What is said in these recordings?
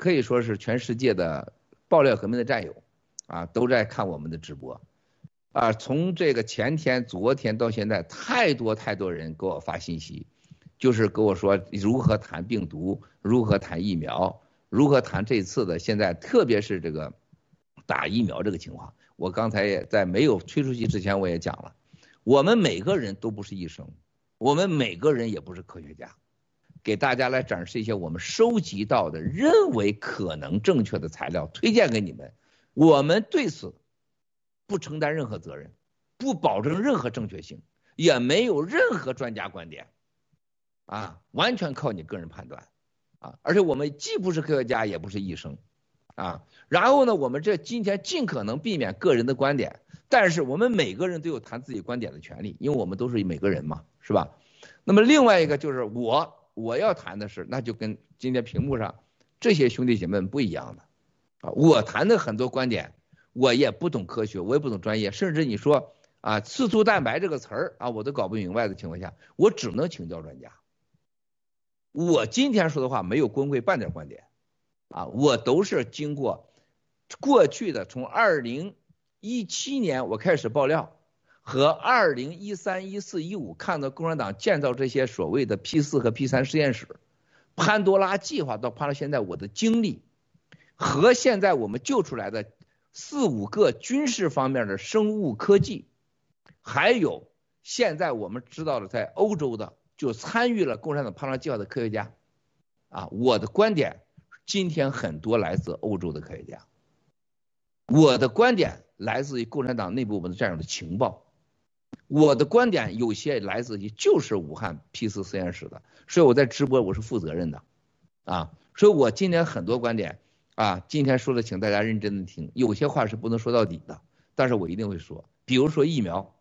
可以说是全世界的爆料革命的战友，啊，都在看我们的直播，啊，从这个前天、昨天到现在，太多太多人给我发信息，就是跟我说如何谈病毒，如何谈疫苗，如何谈这次的现在，特别是这个打疫苗这个情况。我刚才也在没有推出去之前，我也讲了，我们每个人都不是医生，我们每个人也不是科学家。给大家来展示一些我们收集到的、认为可能正确的材料，推荐给你们。我们对此不承担任何责任，不保证任何正确性，也没有任何专家观点，啊，完全靠你个人判断，啊，而且我们既不是科学家，也不是医生，啊，然后呢，我们这今天尽可能避免个人的观点，但是我们每个人都有谈自己观点的权利，因为我们都是每个人嘛，是吧？那么另外一个就是我。我要谈的是，那就跟今天屏幕上这些兄弟姐妹们不一样的啊！我谈的很多观点，我也不懂科学，我也不懂专业，甚至你说啊，刺突蛋白这个词儿啊，我都搞不明白的情况下，我只能请教专家。我今天说的话没有光贵半点观点啊，我都是经过过去的从二零一七年我开始爆料。和二零一三、一四、一五看到共产党建造这些所谓的 P 四和 P 三实验室，潘多拉计划到拍到现在我的经历，和现在我们救出来的四五个军事方面的生物科技，还有现在我们知道的在欧洲的就参与了共产党潘多拉计划的科学家，啊，我的观点今天很多来自欧洲的科学家，我的观点来自于共产党内部我们的战友的情报。我的观点有些来自于就是武汉 P 四实验室的，所以我在直播我是负责任的，啊，所以我今天很多观点啊，今天说的请大家认真的听，有些话是不能说到底的，但是我一定会说，比如说疫苗，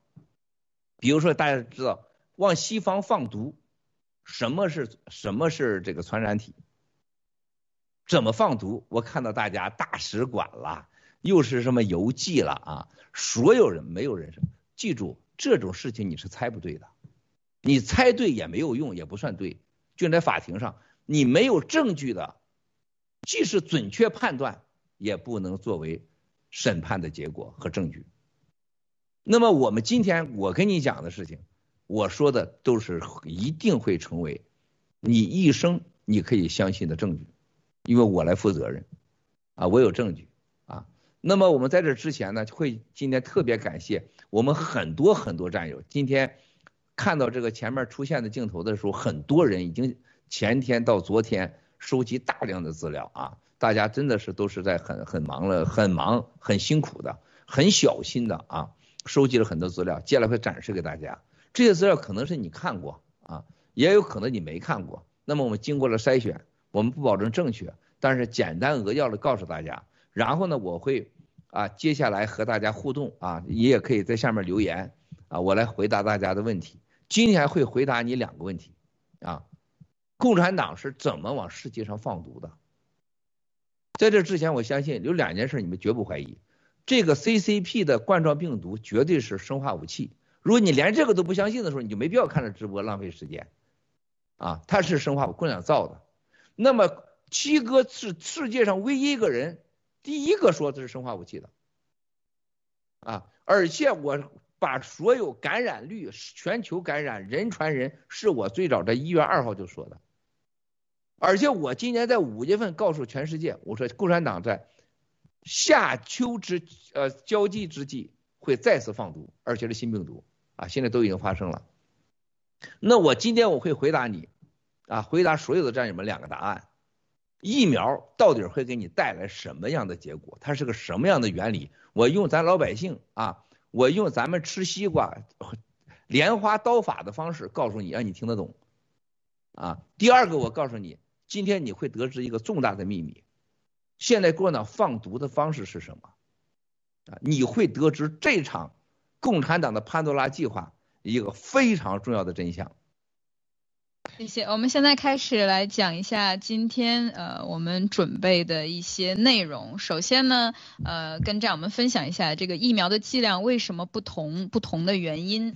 比如说大家知道往西方放毒，什么是什么是这个传染体，怎么放毒？我看到大家大使馆了，又是什么邮寄了啊，所有人没有人生，记住。这种事情你是猜不对的，你猜对也没有用，也不算对。就在法庭上，你没有证据的，即使准确判断，也不能作为审判的结果和证据。那么我们今天我跟你讲的事情，我说的都是一定会成为你一生你可以相信的证据，因为我来负责任，啊，我有证据。那么我们在这之前呢，会今天特别感谢我们很多很多战友。今天看到这个前面出现的镜头的时候，很多人已经前天到昨天收集大量的资料啊，大家真的是都是在很很忙了，很忙很辛苦的，很小心的啊，收集了很多资料，接下来会展示给大家。这些资料可能是你看过啊，也有可能你没看过。那么我们经过了筛选，我们不保证正确，但是简单扼要的告诉大家。然后呢，我会啊，接下来和大家互动啊，你也可以在下面留言啊，我来回答大家的问题。今天会回答你两个问题啊，共产党是怎么往世界上放毒的？在这之前，我相信有两件事你们绝不怀疑，这个 CCP 的冠状病毒绝对是生化武器。如果你连这个都不相信的时候，你就没必要看着直播浪费时间啊，它是生化，共产党造的。那么七哥是世界上唯一一个人。第一个说这是生化武器的，啊，而且我把所有感染率、全球感染、人传人，是我最早在一月二号就说的，而且我今年在五月份告诉全世界，我说共产党在夏秋之呃交际之际会再次放毒，而且是新病毒啊，现在都已经发生了。那我今天我会回答你，啊，回答所有的战友们两个答案。疫苗到底会给你带来什么样的结果？它是个什么样的原理？我用咱老百姓啊，我用咱们吃西瓜莲花刀法的方式告诉你，让你听得懂。啊，第二个我告诉你，今天你会得知一个重大的秘密，现在共产党放毒的方式是什么？啊，你会得知这场共产党的潘多拉计划一个非常重要的真相。谢谢，我们现在开始来讲一下今天呃我们准备的一些内容。首先呢，呃跟战友们分享一下这个疫苗的剂量为什么不同，不同的原因。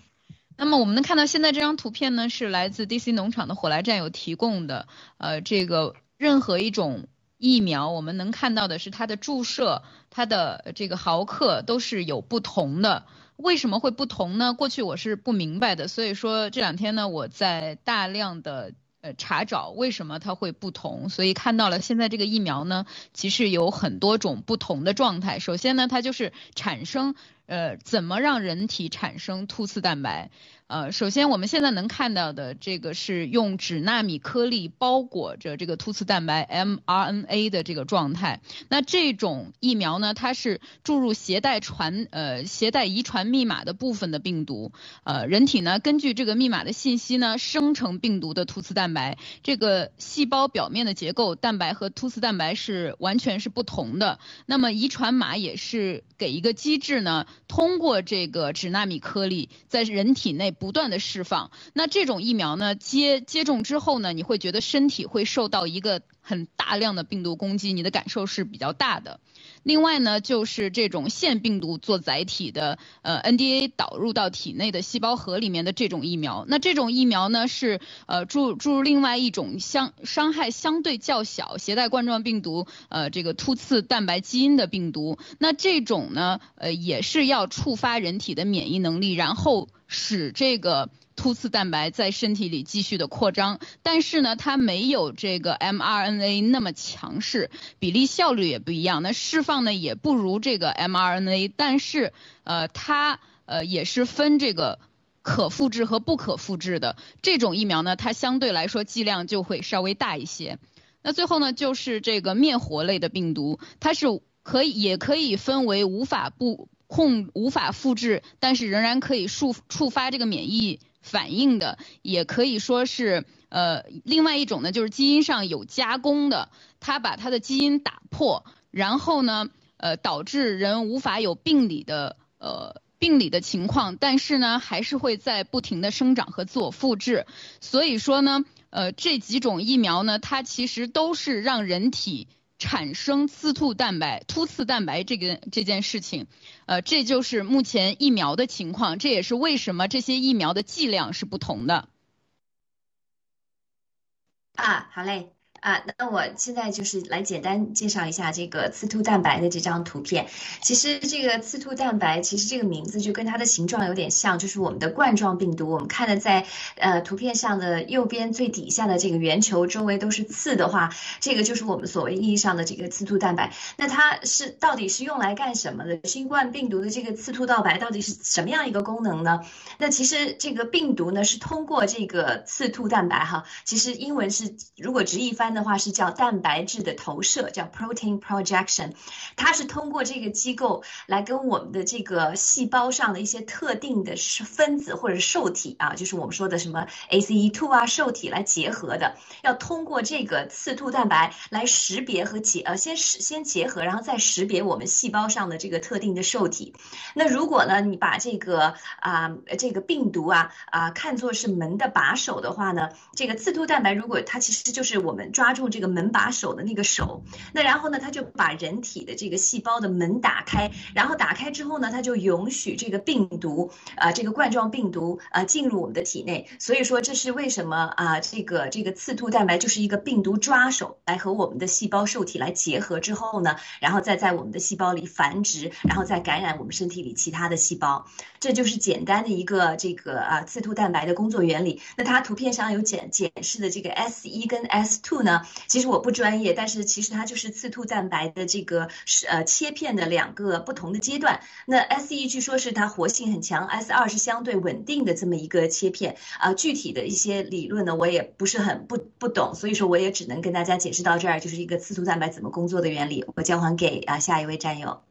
那么我们能看到现在这张图片呢，是来自 DC 农场的火来战友提供的，呃这个任何一种。疫苗，我们能看到的是它的注射，它的这个毫克都是有不同的。为什么会不同呢？过去我是不明白的，所以说这两天呢，我在大量的呃查找为什么它会不同，所以看到了现在这个疫苗呢，其实有很多种不同的状态。首先呢，它就是产生呃怎么让人体产生突刺蛋白。呃，首先我们现在能看到的这个是用脂纳米颗粒包裹着这个突刺蛋白 mRNA 的这个状态。那这种疫苗呢，它是注入携带传呃携带遗传密码的部分的病毒。呃，人体呢根据这个密码的信息呢生成病毒的突刺蛋白。这个细胞表面的结构，蛋白和突刺蛋白是完全是不同的。那么遗传码也是给一个机制呢，通过这个脂纳米颗粒在人体内。不断的释放，那这种疫苗呢，接接种之后呢，你会觉得身体会受到一个很大量的病毒攻击，你的感受是比较大的。另外呢，就是这种腺病毒做载体的，呃，NDA 导入到体内的细胞核里面的这种疫苗，那这种疫苗呢是呃注注入另外一种相伤害相对较小、携带冠状病毒，呃，这个突刺蛋白基因的病毒，那这种呢，呃，也是要触发人体的免疫能力，然后使这个。突刺蛋白在身体里继续的扩张，但是呢，它没有这个 mRNA 那么强势，比例效率也不一样。那释放呢也不如这个 mRNA，但是呃，它呃也是分这个可复制和不可复制的。这种疫苗呢，它相对来说剂量就会稍微大一些。那最后呢，就是这个灭活类的病毒，它是可以也可以分为无法不控、无法复制，但是仍然可以触触发这个免疫。反应的也可以说是，呃，另外一种呢，就是基因上有加工的，它把它的基因打破，然后呢，呃，导致人无法有病理的，呃，病理的情况，但是呢，还是会在不停的生长和自我复制。所以说呢，呃，这几种疫苗呢，它其实都是让人体。产生刺突蛋白、突刺蛋白这个这件事情，呃，这就是目前疫苗的情况，这也是为什么这些疫苗的剂量是不同的。啊，好嘞。啊，那我现在就是来简单介绍一下这个刺突蛋白的这张图片。其实这个刺突蛋白，其实这个名字就跟它的形状有点像，就是我们的冠状病毒。我们看的在呃图片上的右边最底下的这个圆球周围都是刺的话，这个就是我们所谓意义上的这个刺突蛋白。那它是到底是用来干什么的？新冠病毒的这个刺突蛋白到底是什么样一个功能呢？那其实这个病毒呢是通过这个刺突蛋白哈，其实英文是如果直译翻。的话是叫蛋白质的投射，叫 protein projection，它是通过这个机构来跟我们的这个细胞上的一些特定的分子或者受体啊，就是我们说的什么 ACE2 啊受体来结合的，要通过这个刺突蛋白来识别和结呃先识先结合，然后再识别我们细胞上的这个特定的受体。那如果呢你把这个啊这个病毒啊啊看作是门的把手的话呢，这个刺突蛋白如果它其实就是我们抓抓住这个门把手的那个手，那然后呢，他就把人体的这个细胞的门打开，然后打开之后呢，他就允许这个病毒啊、这个冠状病毒啊、进入我们的体内。所以说，这是为什么啊、这个这个刺突蛋白就是一个病毒抓手，来和我们的细胞受体来结合之后呢，然后再在我们的细胞里繁殖，然后再感染我们身体里其他的细胞。这就是简单的一个这个啊、刺突蛋白的工作原理。那它图片上有检检视的这个 S 一跟 S two 呢？其实我不专业，但是其实它就是刺突蛋白的这个是呃切片的两个不同的阶段。那 S E 据说是它活性很强，S 二是相对稳定的这么一个切片啊、具体的一些理论呢，我也不是很不不懂，所以说我也只能跟大家解释到这儿，就是一个刺突蛋白怎么工作的原理。我交还给啊下一位战友。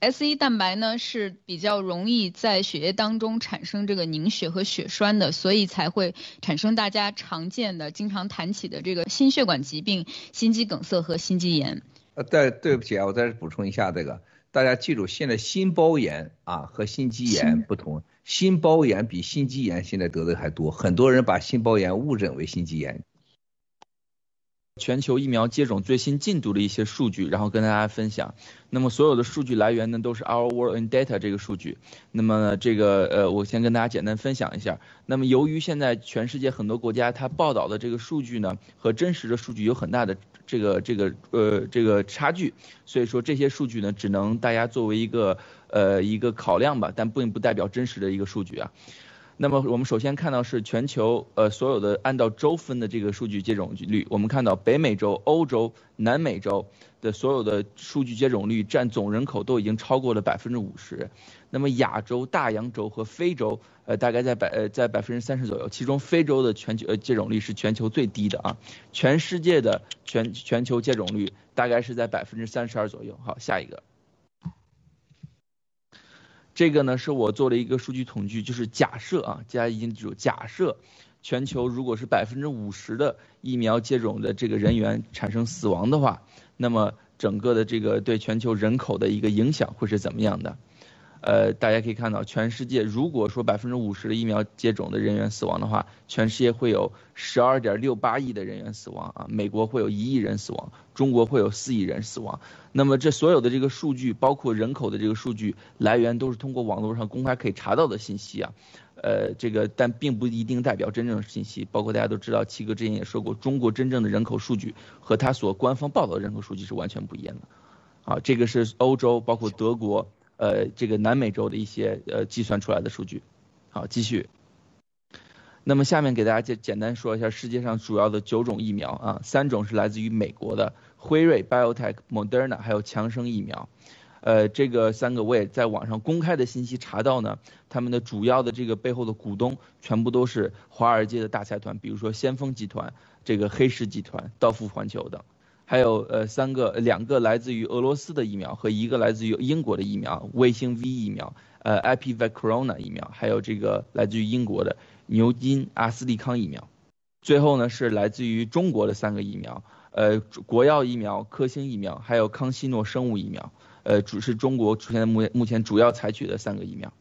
S 一蛋白呢是比较容易在血液当中产生这个凝血和血栓的，所以才会产生大家常见的、经常谈起的这个心血管疾病、心肌梗塞和心肌炎。呃，对，对不起啊，我再补充一下这个，大家记住，现在心包炎啊和心肌炎不同，心，包炎比心肌炎现在得的还多，很多人把心包炎误诊为心肌炎。全球疫苗接种最新进度的一些数据，然后跟大家分享。那么所有的数据来源呢，都是 Our World in Data 这个数据。那么这个呃，我先跟大家简单分享一下。那么由于现在全世界很多国家它报道的这个数据呢，和真实的数据有很大的这个这个呃这个差距，所以说这些数据呢，只能大家作为一个呃一个考量吧，但并不代表真实的一个数据啊。那么我们首先看到是全球呃所有的按照州分的这个数据接种率，我们看到北美洲、欧洲、南美洲的所有的数据接种率占总人口都已经超过了百分之五十。那么亚洲、大洋洲和非洲呃大概在百呃在百分之三十左右，其中非洲的全球呃接种率是全球最低的啊。全世界的全全球接种率大概是在百分之三十二左右。好，下一个。这个呢是我做了一个数据统计，就是假设啊，大家已经记住，假设全球如果是百分之五十的疫苗接种的这个人员产生死亡的话，那么整个的这个对全球人口的一个影响会是怎么样的？呃，大家可以看到，全世界如果说百分之五十的疫苗接种的人员死亡的话，全世界会有十二点六八亿的人员死亡啊，美国会有一亿人死亡，中国会有四亿人死亡。那么这所有的这个数据，包括人口的这个数据来源，都是通过网络上公开可以查到的信息啊。呃，这个但并不一定代表真正的信息，包括大家都知道，七哥之前也说过，中国真正的人口数据和他所官方报道的人口数据是完全不一样的。啊，这个是欧洲，包括德国。呃，这个南美洲的一些呃计算出来的数据，好，继续。那么下面给大家简简单说一下世界上主要的九种疫苗啊，三种是来自于美国的辉瑞、BioTech、Moderna，还有强生疫苗。呃，这个三个我也在网上公开的信息查到呢，他们的主要的这个背后的股东全部都是华尔街的大财团，比如说先锋集团、这个黑石集团、道富环球等。还有呃三个两个来自于俄罗斯的疫苗和一个来自于英国的疫苗，卫星 V 疫苗，呃 i p v Corona 疫苗，还有这个来自于英国的牛津阿斯利康疫苗。最后呢是来自于中国的三个疫苗，呃国药疫苗、科兴疫苗，还有康希诺生物疫苗，呃主是中国出现目目前主要采取的三个疫苗。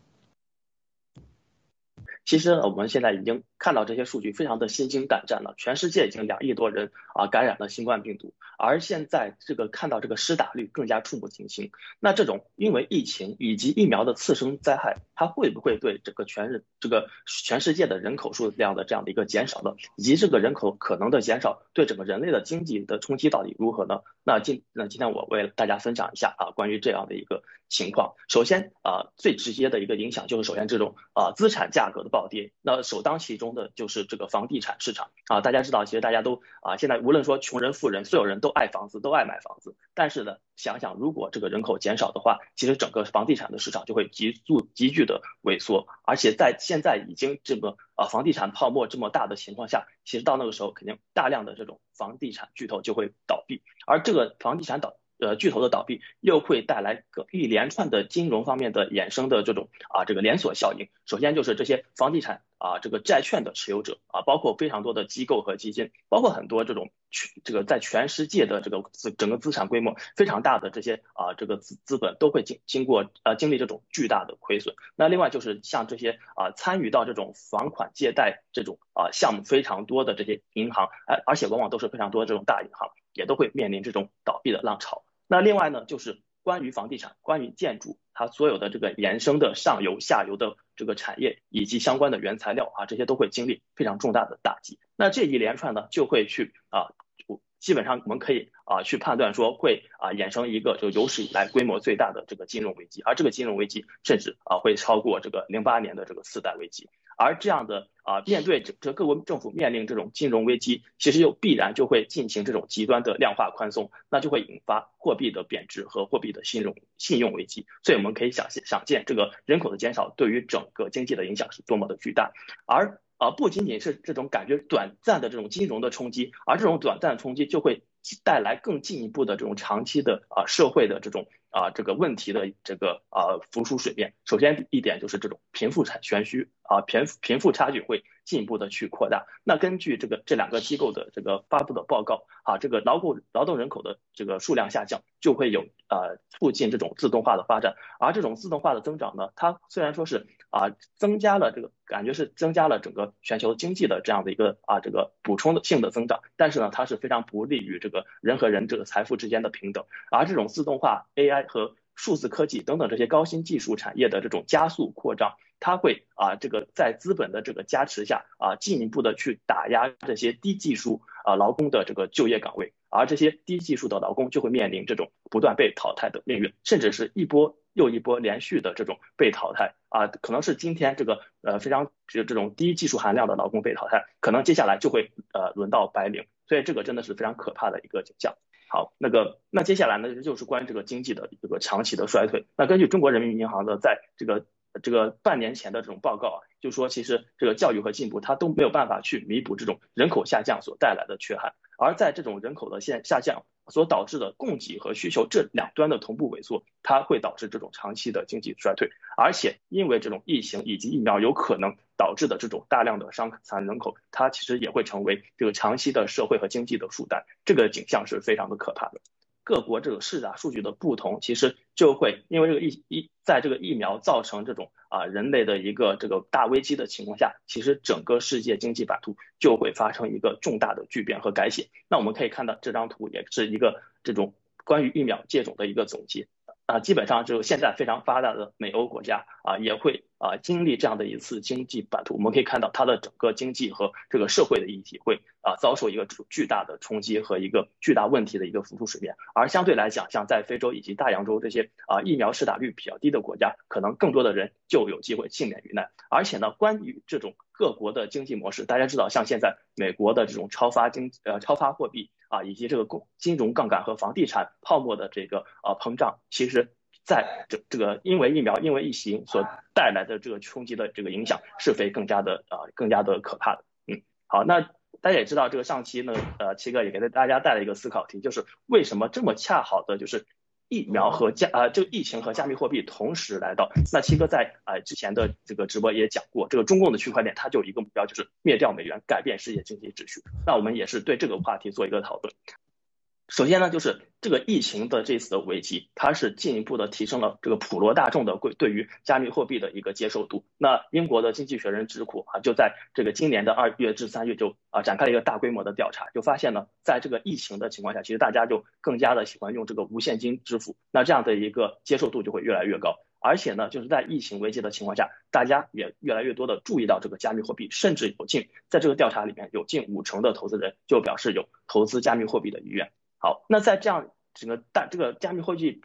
其实我们现在已经看到这些数据，非常的心惊胆战了。全世界已经两亿多人啊感染了新冠病毒，而现在这个看到这个施打率更加触目惊心。那这种因为疫情以及疫苗的次生灾害，它会不会对整个全人这个全世界的人口数量的这样的一个减少呢？以及这个人口可能的减少对整个人类的经济的冲击到底如何呢？那今那今天我为大家分享一下啊关于这样的一个情况。首先啊最直接的一个影响就是首先这种啊资产价格的暴暴跌，那首当其冲的就是这个房地产市场啊。大家知道，其实大家都啊，现在无论说穷人富人，所有人都爱房子，都爱买房子。但是呢，想想如果这个人口减少的话，其实整个房地产的市场就会急速急剧的萎缩。而且在现在已经这个啊房地产泡沫这么大的情况下，其实到那个时候，肯定大量的这种房地产巨头就会倒闭，而这个房地产倒。呃，巨头的倒闭又会带来个一连串的金融方面的衍生的这种啊，这个连锁效应。首先就是这些房地产啊，这个债券的持有者啊，包括非常多的机构和基金，包括很多这种全这个在全世界的这个资整个资产规模非常大的这些啊，这个资资本都会经经过呃经历这种巨大的亏损。那另外就是像这些啊参与到这种房款借贷这种啊项目非常多的这些银行，而而且往往都是非常多的这种大银行，也都会面临这种倒闭的浪潮。那另外呢，就是关于房地产、关于建筑，它所有的这个延伸的上游、下游的这个产业以及相关的原材料啊，这些都会经历非常重大的打击。那这一连串呢，就会去啊，基本上我们可以啊去判断说会啊衍生一个就有史以来规模最大的这个金融危机，而这个金融危机甚至啊会超过这个零八年的这个次贷危机。而这样的啊，面对这这各国政府面临这种金融危机，其实又必然就会进行这种极端的量化宽松，那就会引发货币的贬值和货币的信用信用危机。所以我们可以想想见，这个人口的减少对于整个经济的影响是多么的巨大。而啊，不仅仅是这种感觉短暂的这种金融的冲击，而这种短暂冲击就会带来更进一步的这种长期的啊社会的这种。啊，这个问题的这个啊浮出水面。首先一点就是这种贫富差悬殊啊，贫贫富差距会进一步的去扩大。那根据这个这两个机构的这个发布的报告啊，这个劳动劳动人口的这个数量下降，就会有呃促进这种自动化的发展。而这种自动化的增长呢，它虽然说是啊增加了这个感觉是增加了整个全球经济的这样的一个啊这个补充的性的增长，但是呢，它是非常不利于这个人和人这个财富之间的平等。而这种自动化 AI。和数字科技等等这些高新技术产业的这种加速扩张，它会啊这个在资本的这个加持下啊进一步的去打压这些低技术啊劳工的这个就业岗位，而这些低技术的劳工就会面临这种不断被淘汰的命运，甚至是一波又一波连续的这种被淘汰啊，可能是今天这个呃非常这这种低技术含量的劳工被淘汰，可能接下来就会呃轮到白领，所以这个真的是非常可怕的一个景象。好，那个那接下来呢就是关于这个经济的这个长期的衰退。那根据中国人民银行的在这个这个半年前的这种报告啊，就说其实这个教育和进步它都没有办法去弥补这种人口下降所带来的缺憾，而在这种人口的现下降。所导致的供给和需求这两端的同步萎缩，它会导致这种长期的经济衰退，而且因为这种疫情以及疫苗有可能导致的这种大量的伤残人口，它其实也会成为这个长期的社会和经济的负担，这个景象是非常的可怕的。各国这个市场数据的不同，其实就会因为这个疫疫在这个疫苗造成这种啊人类的一个这个大危机的情况下，其实整个世界经济版图就会发生一个重大的巨变和改写。那我们可以看到这张图也是一个这种关于疫苗接种的一个总结。啊，基本上就现在非常发达的美欧国家啊，也会啊经历这样的一次经济版图。我们可以看到它的整个经济和这个社会的议题会啊遭受一个巨大的冲击和一个巨大问题的一个浮出水面。而相对来讲，像在非洲以及大洋洲这些啊疫苗施打率比较低的国家，可能更多的人就有机会幸免于难。而且呢，关于这种各国的经济模式，大家知道，像现在美国的这种超发经呃超发货币。啊，以及这个公金融杠杆和房地产泡沫的这个呃膨胀，其实在这这个因为疫苗因为疫情所带来的这个冲击的这个影响是非更加的啊、呃、更加的可怕的。嗯，好，那大家也知道这个上期呢，呃，七哥也给大家带来一个思考题，就是为什么这么恰好的就是。疫苗和加呃，这个疫情和加密货币同时来到。那七哥在呃之前的这个直播也讲过，这个中共的区块链它就有一个目标，就是灭掉美元，改变世界经济秩序。那我们也是对这个话题做一个讨论。首先呢，就是这个疫情的这次的危机，它是进一步的提升了这个普罗大众的对对于加密货币的一个接受度。那英国的经济学人智库啊，就在这个今年的二月至三月就啊展开了一个大规模的调查，就发现呢，在这个疫情的情况下，其实大家就更加的喜欢用这个无现金支付，那这样的一个接受度就会越来越高。而且呢，就是在疫情危机的情况下，大家也越来越多的注意到这个加密货币，甚至有近在这个调查里面有近五成的投资人就表示有投资加密货币的意愿。好，那在这样整个大这个加密货币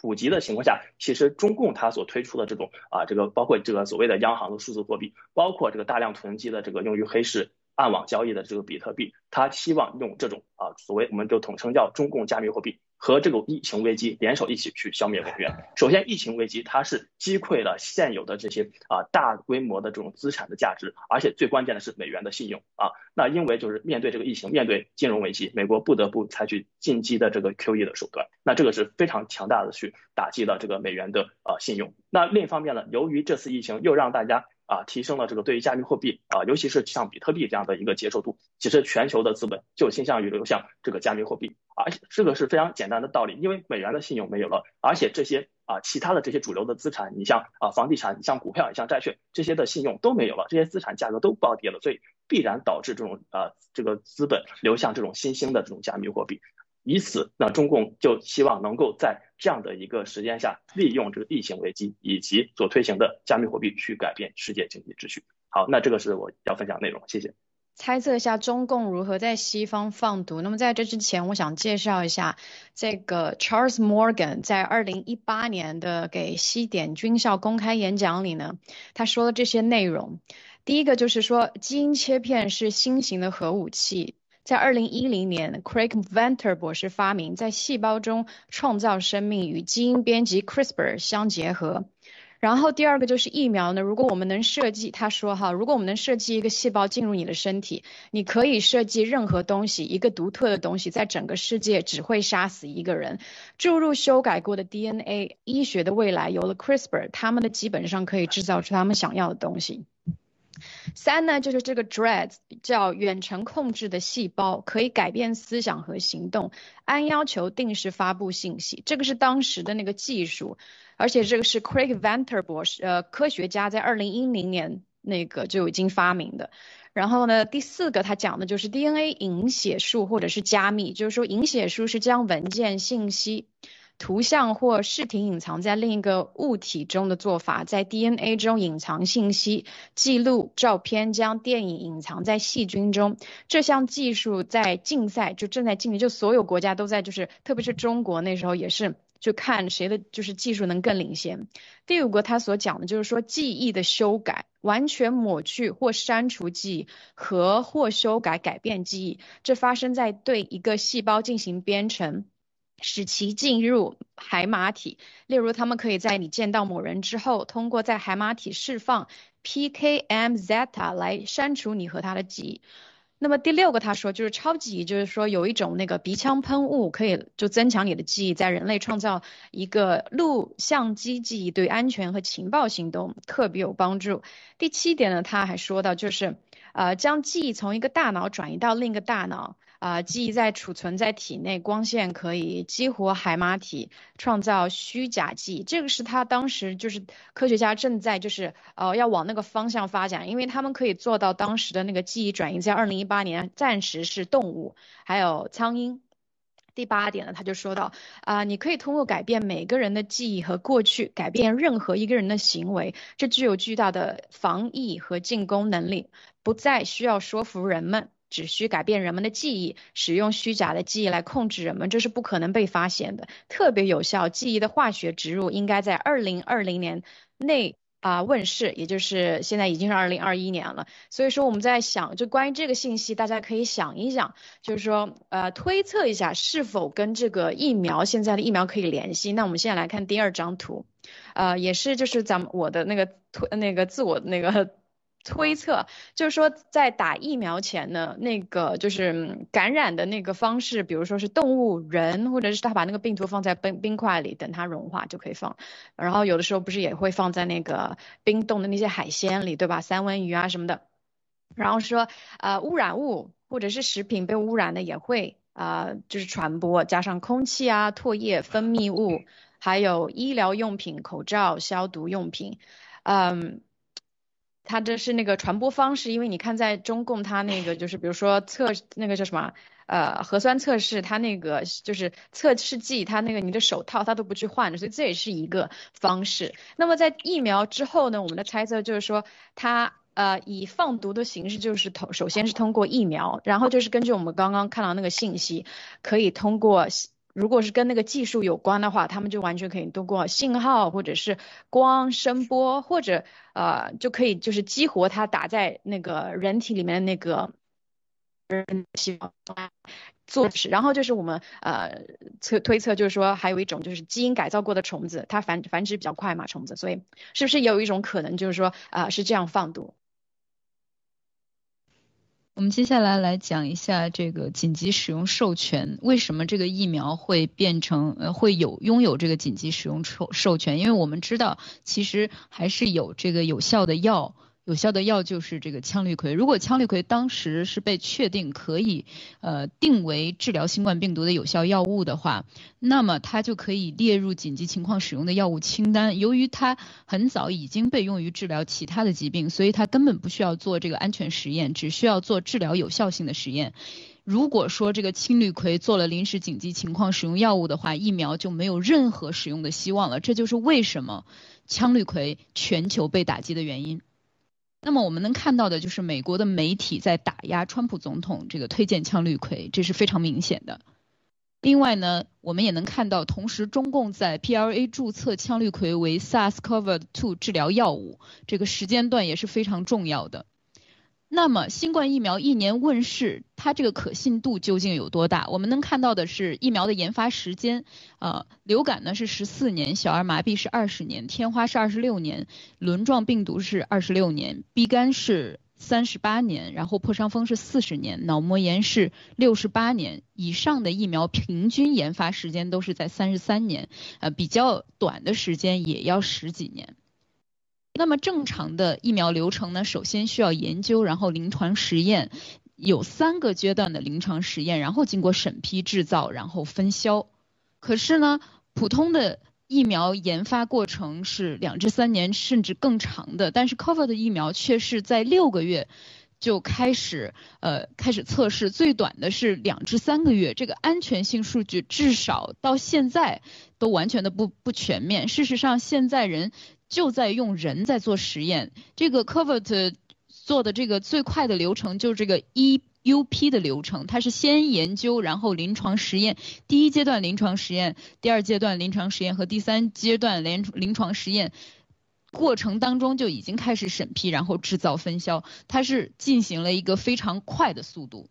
普及的情况下，其实中共它所推出的这种啊，这个包括这个所谓的央行的数字货币，包括这个大量囤积的这个用于黑市暗网交易的这个比特币，它希望用这种啊所谓我们就统称叫中共加密货币。和这个疫情危机联手一起去消灭美元。首先，疫情危机它是击溃了现有的这些啊大规模的这种资产的价值，而且最关键的是美元的信用啊。那因为就是面对这个疫情，面对金融危机，美国不得不采取进击的这个 QE 的手段。那这个是非常强大的去打击了这个美元的啊信用。那另一方面呢，由于这次疫情又让大家啊提升了这个对于加密货币啊，尤其是像比特币这样的一个接受度，其实全球的资本就倾向于流向这个加密货币。而且这个是非常简单的道理，因为美元的信用没有了，而且这些啊其他的这些主流的资产，你像啊房地产，你像股票，你像债券，这些的信用都没有了，这些资产价格都暴跌了，所以必然导致这种啊这个资本流向这种新兴的这种加密货币，以此那中共就希望能够在这样的一个时间下，利用这个疫情危机以及所推行的加密货币去改变世界经济秩序。好，那这个是我要分享内容，谢谢。猜测一下中共如何在西方放毒。那么在这之前，我想介绍一下这个 Charles Morgan 在二零一八年的给西点军校公开演讲里呢，他说的这些内容。第一个就是说，基因切片是新型的核武器，在二零一零年，Craig Venter 博士发明在细胞中创造生命与基因编辑 CRISPR 相结合。然后第二个就是疫苗呢，如果我们能设计，他说哈，如果我们能设计一个细胞进入你的身体，你可以设计任何东西，一个独特的东西，在整个世界只会杀死一个人。注入修改过的 DNA，医学的未来有了 CRISPR，他们的基本上可以制造出他们想要的东西。三呢，就是这个 DREAD，叫远程控制的细胞，可以改变思想和行动，按要求定时发布信息，这个是当时的那个技术。而且这个是 Craig Venter 博士，呃，科学家在二零一零年那个就已经发明的。然后呢，第四个他讲的就是 DNA 隐写术或者是加密，就是说隐写术是将文件信息图像或视频隐藏在另一个物体中的做法，在 DNA 中隐藏信息，记录照片，将电影隐藏在细菌中。这项技术在竞赛就正在进行，就所有国家都在，就是特别是中国那时候也是。就看谁的就是技术能更领先。第五个，他所讲的就是说记忆的修改，完全抹去或删除记忆和或修改改变记忆，这发生在对一个细胞进行编程，使其进入海马体。例如，他们可以在你见到某人之后，通过在海马体释放 PKM-zeta 来删除你和他的记忆。那么第六个他说就是超级，就是说有一种那个鼻腔喷雾可以就增强你的记忆，在人类创造一个录像机记忆，对安全和情报行动特别有帮助。第七点呢，他还说到就是呃将记忆从一个大脑转移到另一个大脑。啊、记忆在储存在体内，光线可以激活海马体，创造虚假记忆。这个是他当时就是科学家正在就是呃要往那个方向发展，因为他们可以做到当时的那个记忆转移，在二零一八年暂时是动物，还有苍蝇。第八点呢，他就说到啊、你可以通过改变每个人的记忆和过去，改变任何一个人的行为，这具有巨大的防疫和进攻能力，不再需要说服人们。只需改变人们的记忆，使用虚假的记忆来控制人们，这是不可能被发现的。特别有效记忆的化学植入应该在二零二零年内啊、问世，也就是现在已经是二零二一年了。所以说我们在想，就关于这个信息，大家可以想一想，就是说呃推测一下是否跟这个疫苗现在的疫苗可以联系。那我们现在来看第二张图，呃也是就是咱们我的那个推那个自我那个。推测就是说，在打疫苗前呢，那个就是感染的那个方式，比如说是动物、人，或者是他把那个病毒放在冰冰块里，等它融化就可以放。然后有的时候不是也会放在那个冰冻的那些海鲜里，对吧？三文鱼啊什么的。然后说，呃，污染物或者是食品被污染的也会啊、就是传播，加上空气啊、唾液、分泌物，还有医疗用品、口罩、消毒用品，嗯。它这是那个传播方式，因为你看在中共，它那个就是比如说测那个叫什么呃核酸测试，它那个就是测试剂，它那个你的手套它都不去换，所以这也是一个方式。那么在疫苗之后呢，我们的猜测就是说它呃以放毒的形式，就是通首先是通过疫苗，然后就是根据我们刚刚看到那个信息，可以通过。如果是跟那个技术有关的话，他们就完全可以通过信号或者是光声波，或者呃就可以就是激活它打在那个人体里面的那个细胞做事。然后就是我们呃测推测就是说还有一种就是基因改造过的虫子，它繁繁殖比较快嘛，虫子，所以是不是也有一种可能就是说啊、是这样放毒？我们接下来来讲一下这个紧急使用授权，为什么这个疫苗会变成呃会有拥有这个紧急使用授授权？因为我们知道，其实还是有这个有效的药。有效的药就是这个羟氯喹。如果羟氯喹当时是被确定可以呃定为治疗新冠病毒的有效药物的话，那么它就可以列入紧急情况使用的药物清单。由于它很早已经被用于治疗其他的疾病，所以它根本不需要做这个安全实验，只需要做治疗有效性的实验。如果说这个羟氯喹做了临时紧急情况使用药物的话，疫苗就没有任何使用的希望了。这就是为什么羟氯喹全球被打击的原因。那么我们能看到的就是美国的媒体在打压川普总统这个推荐羟氯喹，这是非常明显的。另外呢，我们也能看到，同时中共在 PLA 注册羟氯喹为 SARS-CoV-2 治疗药物，这个时间段也是非常重要的。那么新冠疫苗一年问世，它这个可信度究竟有多大？我们能看到的是疫苗的研发时间，呃，流感呢是十四年，小儿麻痹是二十年，天花是二十六年，轮状病毒是二十六年，B 肝是三十八年，然后破伤风是四十年，脑膜炎是六十八年以上的疫苗，平均研发时间都是在三十三年，呃，比较短的时间也要十几年。那么正常的疫苗流程呢，首先需要研究，然后临床实验，有三个阶段的临床实验，然后经过审批制造，然后分销。可是呢，普通的疫苗研发过程是两至三年甚至更长的，但是 COVID 的疫苗却是在六个月就开始呃开始测试，最短的是两至三个月，这个安全性数据至少到现在都完全的不不全面。事实上，现在人就在用人在做实验，这个 Covert 做的这个最快的流程就是这个 EUP 的流程，它是先研究，然后临床实验，第一阶段临床实验，第二阶段临床实验和第三阶段临临床实验。过程当中就已经开始审批，然后制造分销，它是进行了一个非常快的速度。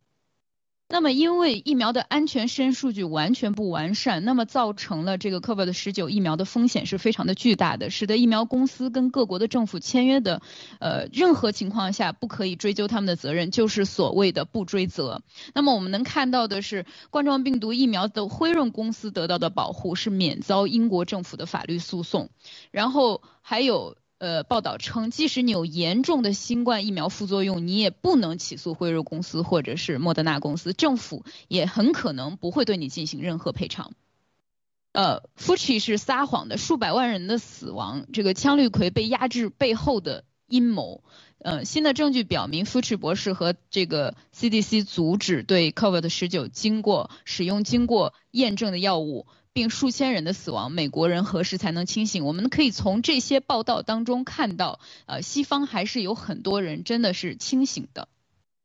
那么因为疫苗的安全实验数据完全不完善，那么造成了这个 COVID-19 疫苗的风险是非常的巨大的，使得疫苗公司跟各国的政府签约的，呃，任何情况下不可以追究他们的责任，就是所谓的不追责。那么我们能看到的是，冠状病毒疫苗的辉瑞公司得到的保护是免遭英国政府的法律诉讼，然后还有。呃，报道称，即使你有严重的新冠疫苗副作用，你也不能起诉辉瑞公司或者是莫德纳公司，政府也很可能不会对你进行任何赔偿。呃，Fauci 是撒谎的，数百万人的死亡，这个羟氯喹被压制背后的阴谋。呃，新的证据表明，Fauci 博士和这个 CDC 阻止对 COVID-19 经过使用经过验证的药物。并数千人的死亡，美国人何时才能清醒？我们可以从这些报道当中看到，呃，西方还是有很多人真的是清醒的。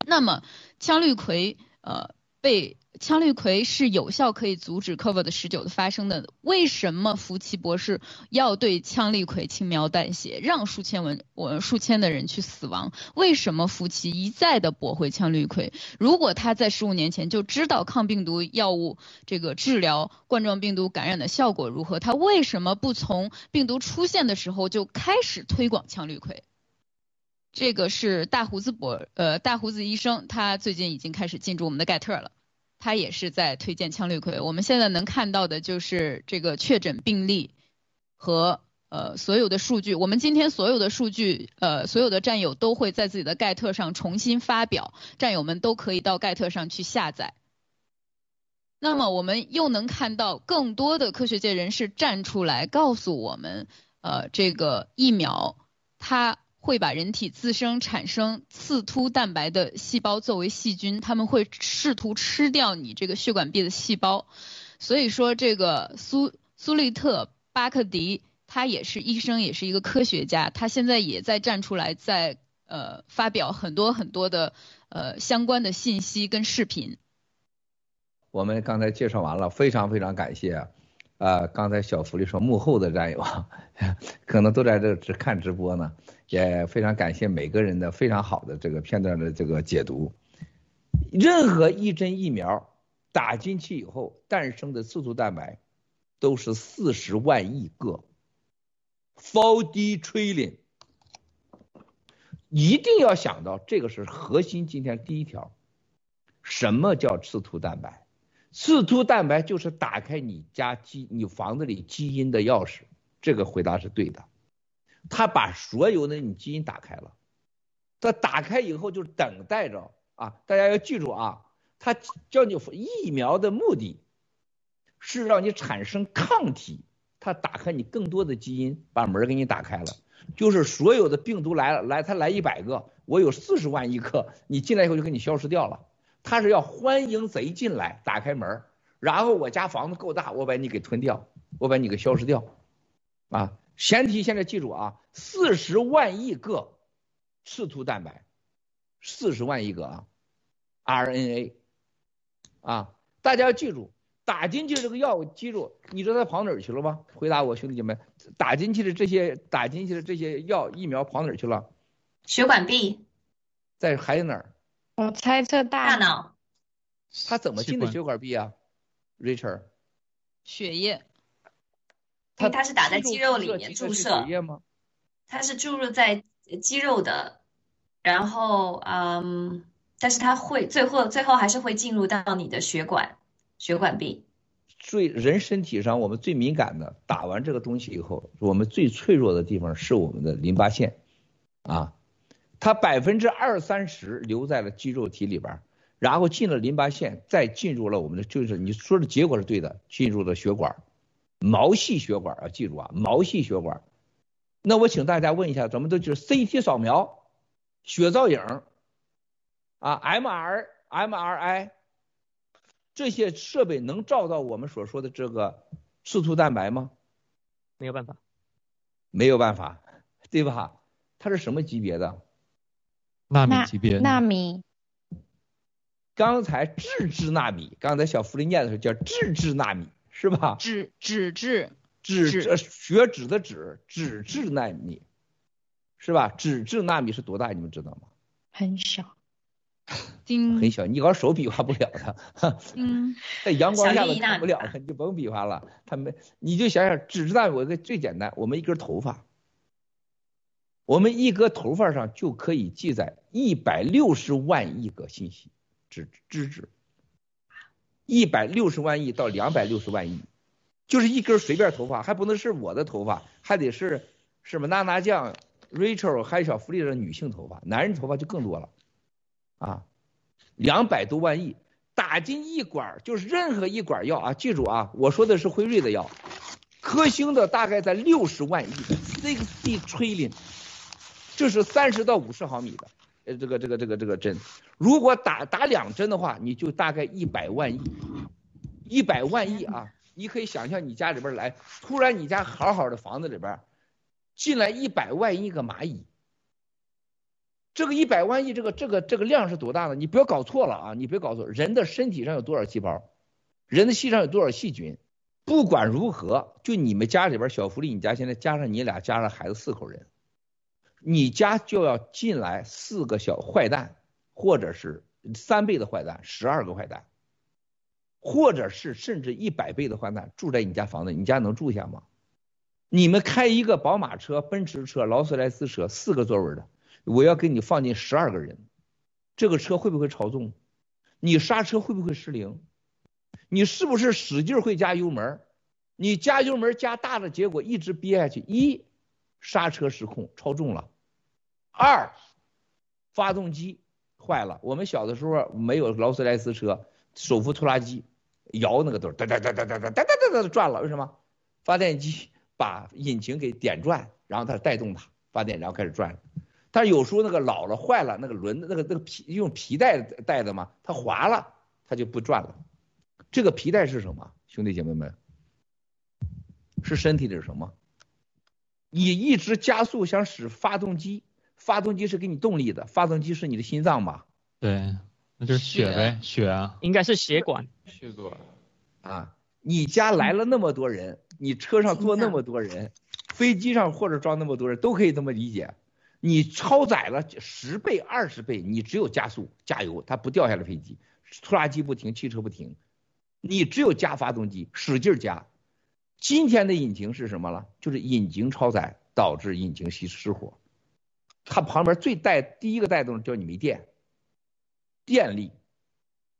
那么，羟氯喹，呃，被。羟氯喹是有效可以阻止 COVID-19 的发生的。为什么福奇博士要对羟氯喹轻描淡写，让数千文我数千的人去死亡？为什么福奇一再的驳回羟氯喹？如果他在十五年前就知道抗病毒药物这个治疗冠状病毒感染的效果如何，他为什么不从病毒出现的时候就开始推广羟氯喹？这个是大胡子博呃大胡子医生，他最近已经开始进驻我们的盖特了。他也是在推荐羟氯喹。我们现在能看到的就是这个确诊病例和呃所有的数据。我们今天所有的数据，呃所有的战友都会在自己的盖特上重新发表，战友们都可以到盖特上去下载。那么我们又能看到更多的科学界人士站出来告诉我们，呃这个疫苗它。会把人体自身产生刺突蛋白的细胞作为细菌，他们会试图吃掉你这个血管壁的细胞。所以说，这个苏苏利特巴克迪他也是医生，也是一个科学家，他现在也在站出来，在呃发表很多很多的呃相关的信息跟视频。我们刚才介绍完了，非常非常感谢。啊，刚才小福利说幕后的战友，可能都在这只看直播呢，也非常感谢每个人的非常好的这个片段的这个解读。任何一针疫苗打进去以后诞生的刺突蛋白都是四十万亿个，forty trillion，一定要想到这个是核心。今天第一条，什么叫刺突蛋白？刺突蛋白就是打开你家基、你房子里基因的钥匙，这个回答是对的。他把所有的你基因打开了，他打开以后就等待着啊！大家要记住啊，他叫你疫苗的目的是让你产生抗体，他打开你更多的基因，把门给你打开了。就是所有的病毒来了，来他来一百个，我有四十万亿个，你进来以后就给你消失掉了。他是要欢迎贼进来，打开门，然后我家房子够大，我把你给吞掉，我把你给消失掉，啊，前提现在记住啊，四十万亿个刺突蛋白，四十万亿个啊，RNA，啊，大家要记住，打进去这个药，记住，你知道它跑哪儿去了吗？回答我，兄弟姐妹，打进去的这些，打进去的这些药疫苗跑哪儿去了？血管壁，在还有哪儿？我猜测大脑，它怎么进的血管壁啊？Richard，血液，他他是打在肌肉里面注射，它是注入在肌肉的，然后嗯，但是它会最后最后还是会进入到你的血管血管壁。最人身体上我们最敏感的，打完这个东西以后，我们最脆弱的地方是我们的淋巴腺啊。它百分之二三十留在了肌肉体里边，然后进了淋巴腺，再进入了我们的，就是你说的结果是对的，进入了血管，毛细血管啊，记住啊，毛细血管。那我请大家问一下，咱们都就是 CT 扫描、血造影，啊，MR、MRI 这些设备能照到我们所说的这个刺突蛋白吗？没有办法，没有办法，对吧？它是什么级别的？纳米级别。纳米。刚才脂质纳米，刚才小福利念的时候叫脂质纳米，是吧？纸纸质。纸质血脂的纸，纸质纳米，是吧？纸质纳米是多大？你们知道吗？很小，很小，你搞手比划不了的。嗯，在阳光下都看不了，你就甭比划了。他们，你就想想纸质纳米，我个最简单，我们一根头发，我们一根头发上就可以记载一百六十万亿个信息，脂脂质，一百六十万亿到两百六十万亿。就是一根随便头发，还不能是我的头发，还得是什么娜娜酱、Rachel 还有小福利的女性头发，男人头发就更多了，啊，两百多万亿打进一管，就是任何一管药啊，记住啊，我说的是辉瑞的药，科兴的大概在六十万亿，sixty trillion，这是三十到五十毫米的，呃，这个这个这个这个针，如果打打两针的话，你就大概一百万亿，一百万亿啊。你可以想象你家里边来，突然你家好好的房子里边进来一百万亿个蚂蚁，这个一百万亿这个这个这个量是多大呢？你不要搞错了啊！你别搞错，人的身体上有多少细胞，人的细上有多少细菌，不管如何，就你们家里边小福利，你家现在加上你俩加上孩子四口人，你家就要进来四个小坏蛋，或者是三倍的坏蛋，十二个坏蛋。或者是甚至一百倍的坏蛋住在你家房子，你家能住下吗？你们开一个宝马车、奔驰车、劳斯莱斯车，四个座位的，我要给你放进十二个人，这个车会不会超重？你刹车会不会失灵？你是不是使劲会加油门？你加油门加大的结果一直憋下去，一刹车失控超重了，二发动机坏了。我们小的时候没有劳斯莱斯车，手扶拖拉机。摇那个都哒哒哒哒哒哒哒哒哒哒转了，为什么？发电机把引擎给点转，然后它带动它发电，然后开始转。但是有时候那个老了坏了，那个轮子那个那个皮用皮带带的嘛，它滑了，它就不转了。这个皮带是什么？兄弟姐妹们，是身体里什么？你一直加速想使发动机，发动机是给你动力的，发动机是你的心脏吧？对。那就是血呗，血啊，应该是血管，血管啊。你家来了那么多人，你车上坐那么多人，飞机上或者装那么多人，都可以这么理解。你超载了十倍、二十倍，你只有加速加油，它不掉下来飞机，拖拉机不停，汽车不停，你只有加发动机，使劲加。今天的引擎是什么了？就是引擎超载导致引擎熄失火，它旁边最带第一个带动叫你没电。电力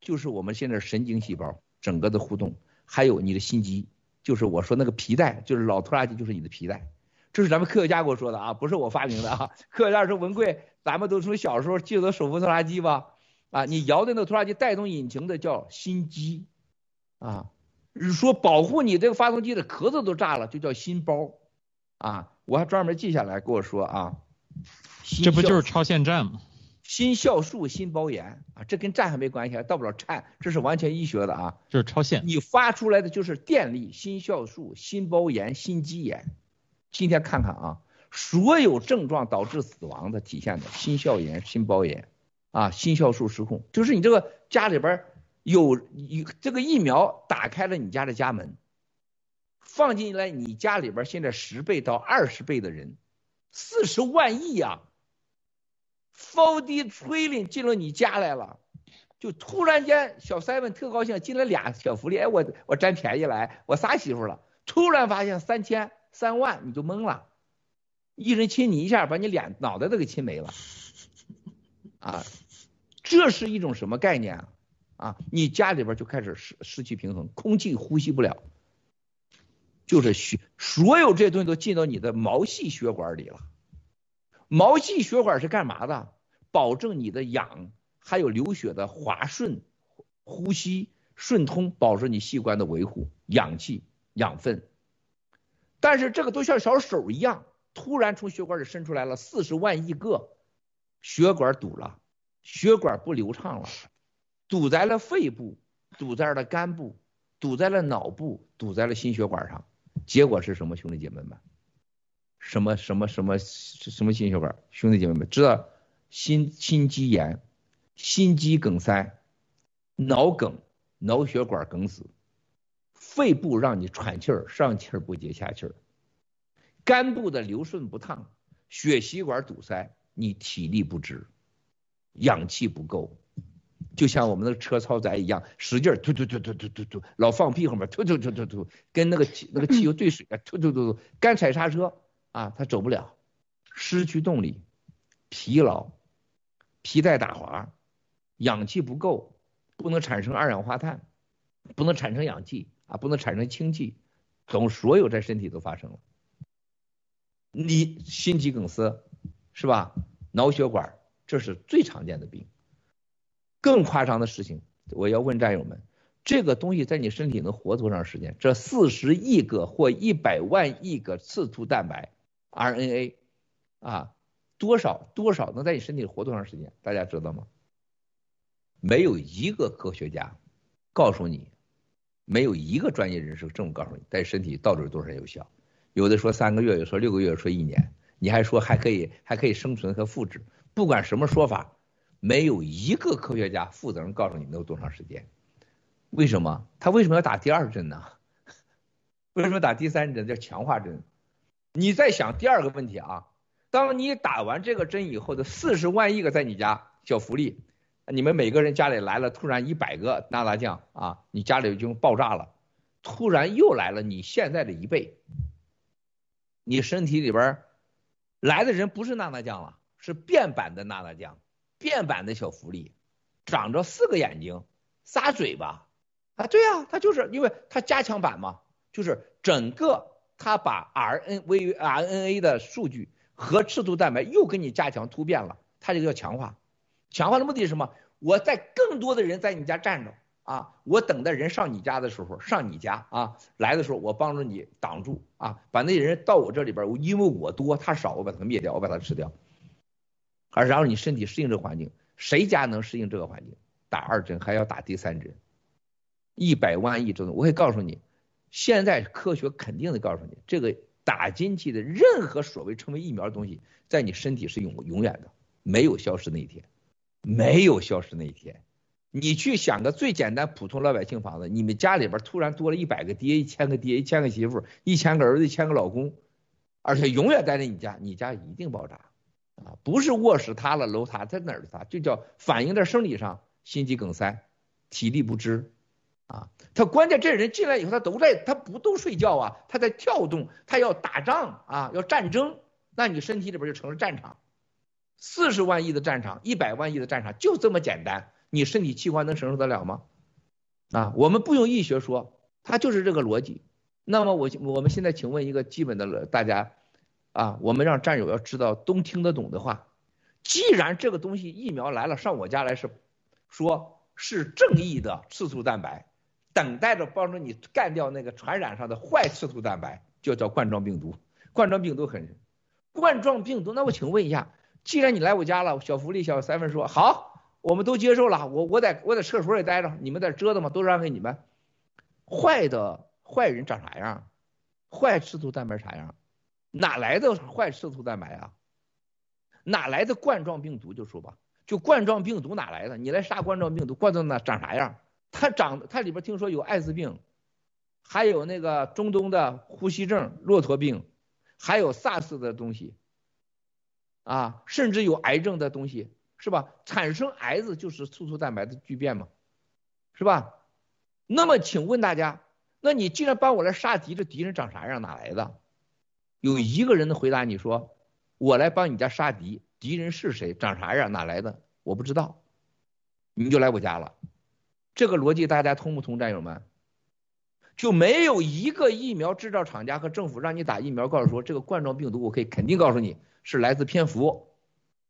就是我们现在神经细胞整个的互动，还有你的心肌，就是我说那个皮带，就是老拖拉机，就是你的皮带。这是咱们科学家给我说的啊，不是我发明的啊。科学家说文贵，咱们都从小时候记得手扶拖拉机吧？啊，你摇的那个拖拉机带动引擎的叫心肌啊。说保护你这个发动机的壳子都炸了，就叫心包啊。我还专门记下来跟我说啊。这不就是超限战吗？心酵素、心包炎啊，这跟战还没关系，还到不了战，这是完全医学的啊。就是超限。你发出来的就是电力、心酵素、心包炎、心肌炎。今天看看啊，所有症状导致死亡的体现的心鞘炎、心包炎啊，心酵素失控，就是你这个家里边有有这个疫苗打开了你家的家门，放进来你家里边现在十倍到二十倍的人，四十万亿呀。forty trillion 进了你家来了，就突然间小 seven 特高兴，进来俩小福利，哎，我我占便宜来，我仨媳妇了。突然发现三千三万，你就懵了，一人亲你一下，把你脸脑袋都给亲没了，啊，这是一种什么概念啊？啊，你家里边就开始失失去平衡，空气呼吸不了，就是血，所有这东西都进到你的毛细血管里了。毛细血管是干嘛的？保证你的氧还有流血的滑顺，呼吸顺通，保证你器官的维护，氧气、养分。但是这个都像小手一样，突然从血管里伸出来了四十万亿个，血管堵了，血管不流畅了，堵在了肺部，堵在了肝部，堵在了脑部，堵在了心血管上，结果是什么？兄弟姐妹们，什么什么什么什么心血管？兄弟姐妹们知道心心肌炎、心肌梗塞、脑梗、脑血管梗死，肺部让你喘气儿，上气儿不接下气儿，肝部的流顺不畅，血吸管堵塞，你体力不支。氧气不够，就像我们的车超载一样，使劲突突突突突突突，老放屁后面突突突突突，跟那个汽 那个汽油兑水啊，突突突突，干踩刹车啊，它走不了，失去动力，疲劳，皮带打滑，氧气不够，不能产生二氧化碳，不能产生氧气啊，不能产生氢气，总所有在身体都发生了。你心肌梗塞是吧？脑血管。这是最常见的病，更夸张的事情，我要问战友们，这个东西在你身体能活多长时间？这四十亿个或一百万亿个刺突蛋白 RNA 啊，多少多少能在你身体里活多长时间？大家知道吗？没有一个科学家告诉你，没有一个专业人士这么告诉你，在身体到底有多少有效？有的说三个月，有的说六个月，说一年，你还说还可以还可以生存和复制。不管什么说法，没有一个科学家负责任告诉你能有多长时间。为什么？他为什么要打第二针呢？为什么打第三针叫强化针？你再想第二个问题啊，当你打完这个针以后的四十万亿个在你家小福利，你们每个人家里来了突然一百个娜娜酱啊，你家里就爆炸了，突然又来了你现在的一倍，你身体里边来的人不是娜娜酱了。是变版的娜娜酱，变版的小福利，长着四个眼睛，仨嘴巴，啊，对啊，它就是因为它加强版嘛，就是整个它把 RNA RNA 的数据和刺突蛋白又给你加强突变了，它这个叫强化，强化的目的是什么？我在更多的人在你家站着啊，我等待人上你家的时候上你家啊，来的时候我帮着你挡住啊，把那些人到我这里边，因为我多他少，我把他灭掉，我把他吃掉。而然后你身体适应这个环境，谁家能适应这个环境？打二针还要打第三针，一百万亿针，我可以告诉你，现在科学肯定的告诉你，这个打进去的任何所谓称为疫苗的东西，在你身体是永永远的，没有消失那一天，没有消失那一天。你去想个最简单普通老百姓房子，你们家里边突然多了一百个爹，一千个爹，一千个媳妇，一千个儿子，一千个老公，而且永远待在你家，你家一定爆炸。啊，不是卧室塌了，楼塌在哪儿塌？就叫反映在生理上，心肌梗塞、体力不支，啊，他关键这人进来以后，他都在，他不都睡觉啊，他在跳动，他要打仗啊，要战争，那你身体里边就成了战场，四十万亿的战场，一百万亿的战场，就这么简单，你身体器官能承受得了吗？啊，我们不用医学说，他就是这个逻辑。那么我我们现在请问一个基本的大家。啊，我们让战友要知道都听得懂的话。既然这个东西疫苗来了，上我家来是说是正义的刺突蛋白，等待着帮助你干掉那个传染上的坏刺突蛋白，就叫冠状病毒。冠状病毒很，冠状病毒。那我请问一下，既然你来我家了，小福利小三分说好，我们都接受了。我我在我在厕所里待着，你们在折腾嘛，都让给你们。坏的坏人长啥样？坏刺突蛋白啥样？哪来的坏色素蛋白啊？哪来的冠状病毒？就说吧，就冠状病毒哪来的？你来杀冠状病毒，冠状那长啥样？它长它里边听说有艾滋病，还有那个中东的呼吸症、骆驼病，还有 SARS 的东西，啊，甚至有癌症的东西，是吧？产生癌子就是刺突蛋白的聚变嘛，是吧？那么请问大家，那你既然帮我来杀敌，这敌人长啥样？哪来的？有一个人能回答你说，我来帮你家杀敌，敌人是谁？长啥样？哪来的？我不知道，你就来我家了。这个逻辑大家通不通？战友们，就没有一个疫苗制造厂家和政府让你打疫苗，告诉说这个冠状病毒，我可以肯定告诉你是来自蝙蝠，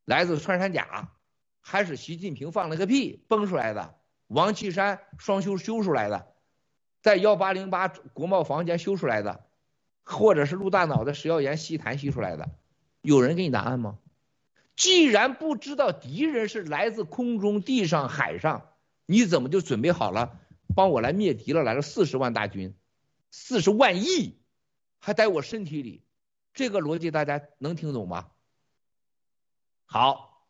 来自穿山甲，还是习近平放了个屁崩出来的，王岐山双修修出来的，在幺八零八国贸房间修出来的。或者是陆大脑的食药盐吸痰吸出来的，有人给你答案吗？既然不知道敌人是来自空中、地上、海上，你怎么就准备好了帮我来灭敌了？来了四十万大军，四十万亿，还在我身体里，这个逻辑大家能听懂吗？好，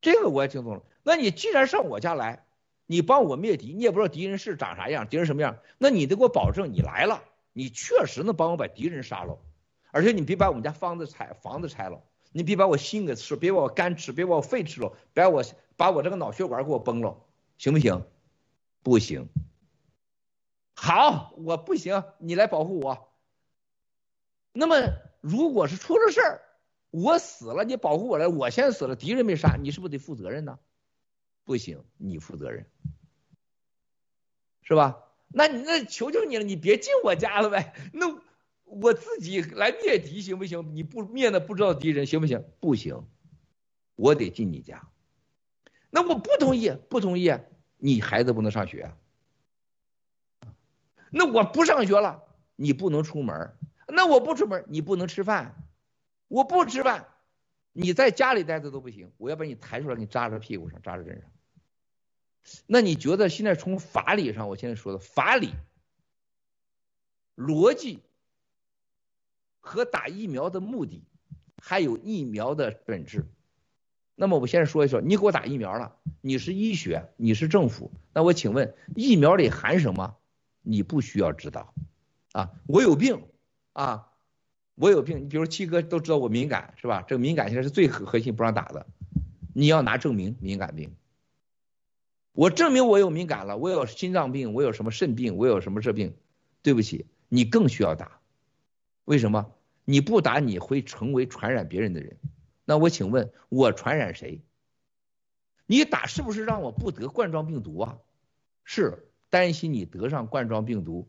这个我也听懂了。那你既然上我家来，你帮我灭敌，你也不知道敌人是长啥样，敌人什么样，那你得给我保证，你来了，你确实能帮我把敌人杀了，而且你别把我们家房子拆，房子拆了。你别把我心给吃，别把我肝吃，别把我肺吃了，别把我把我这个脑血管给我崩了，行不行？不行。好，我不行，你来保护我。那么如果是出了事儿，我死了，你保护我来，我先死了，敌人没杀，你是不是得负责任呢？不行，你负责任，是吧？那你那求求你了，你别进我家了呗。那。我自己来灭敌行不行？你不灭那不知道敌人行不行？不行，我得进你家。那我不同意，不同意，你孩子不能上学。那我不上学了，你不能出门。那我不出门，你不能吃饭。我不吃饭，你在家里待着都不行。我要把你抬出来，给你扎在屁股上，扎在身上。那你觉得现在从法理上，我现在说的法理逻辑。和打疫苗的目的，还有疫苗的本质。那么我现在说一说，你给我打疫苗了，你是医学，你是政府，那我请问，疫苗里含什么？你不需要知道。啊，我有病啊，我有病。你比如七哥都知道我敏感是吧？这个敏感现在是最核核心不让打的。你要拿证明敏感病。我证明我有敏感了，我有心脏病，我有什么肾病，我有什么这病。对不起，你更需要打。为什么你不打你会成为传染别人的人？那我请问，我传染谁？你打是不是让我不得冠状病毒啊？是担心你得上冠状病毒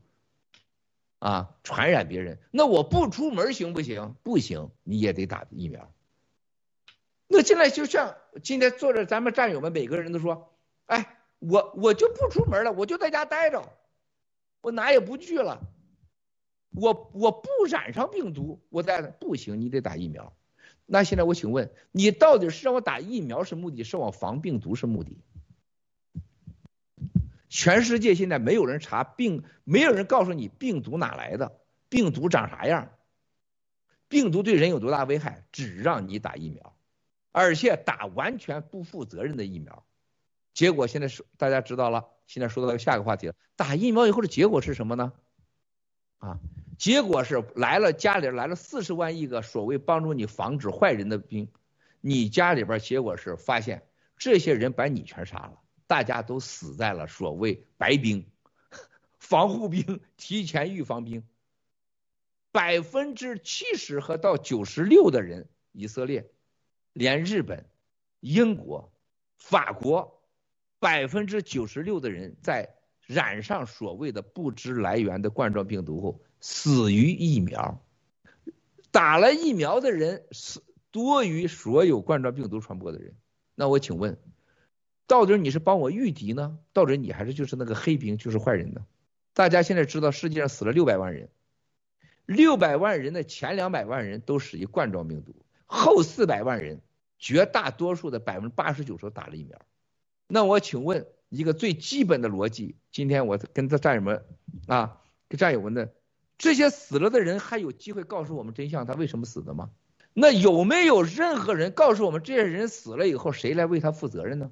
啊，传染别人。那我不出门行不行？不行，你也得打疫苗。那现在就像今天坐着咱们战友们每个人都说，哎，我我就不出门了，我就在家待着，我哪也不去了。我我不染上病毒，我在不行，你得打疫苗。那现在我请问，你到底是让我打疫苗是目的，是我防病毒是目的？全世界现在没有人查病，没有人告诉你病毒哪来的，病毒长啥样，病毒对人有多大危害，只让你打疫苗，而且打完全不负责任的疫苗。结果现在是大家知道了，现在说到下一个话题了，打疫苗以后的结果是什么呢？啊？结果是来了家里来了四十万亿个所谓帮助你防止坏人的兵，你家里边结果是发现这些人把你全杀了，大家都死在了所谓白兵、防护兵、提前预防兵，百分之七十和到九十六的人，以色列、连日本、英国、法国，百分之九十六的人在染上所谓的不知来源的冠状病毒后。死于疫苗，打了疫苗的人死多于所有冠状病毒传播的人。那我请问，到底你是帮我御敌呢？到底你还是就是那个黑兵，就是坏人呢？大家现在知道世界上死了六百万人，六百万人的前两百万人都死于冠状病毒，后四百万人绝大多数的百分之八十九都打了疫苗。那我请问一个最基本的逻辑，今天我跟这战友们啊，跟战友们的。这些死了的人还有机会告诉我们真相，他为什么死的吗？那有没有任何人告诉我们这些人死了以后谁来为他负责任呢？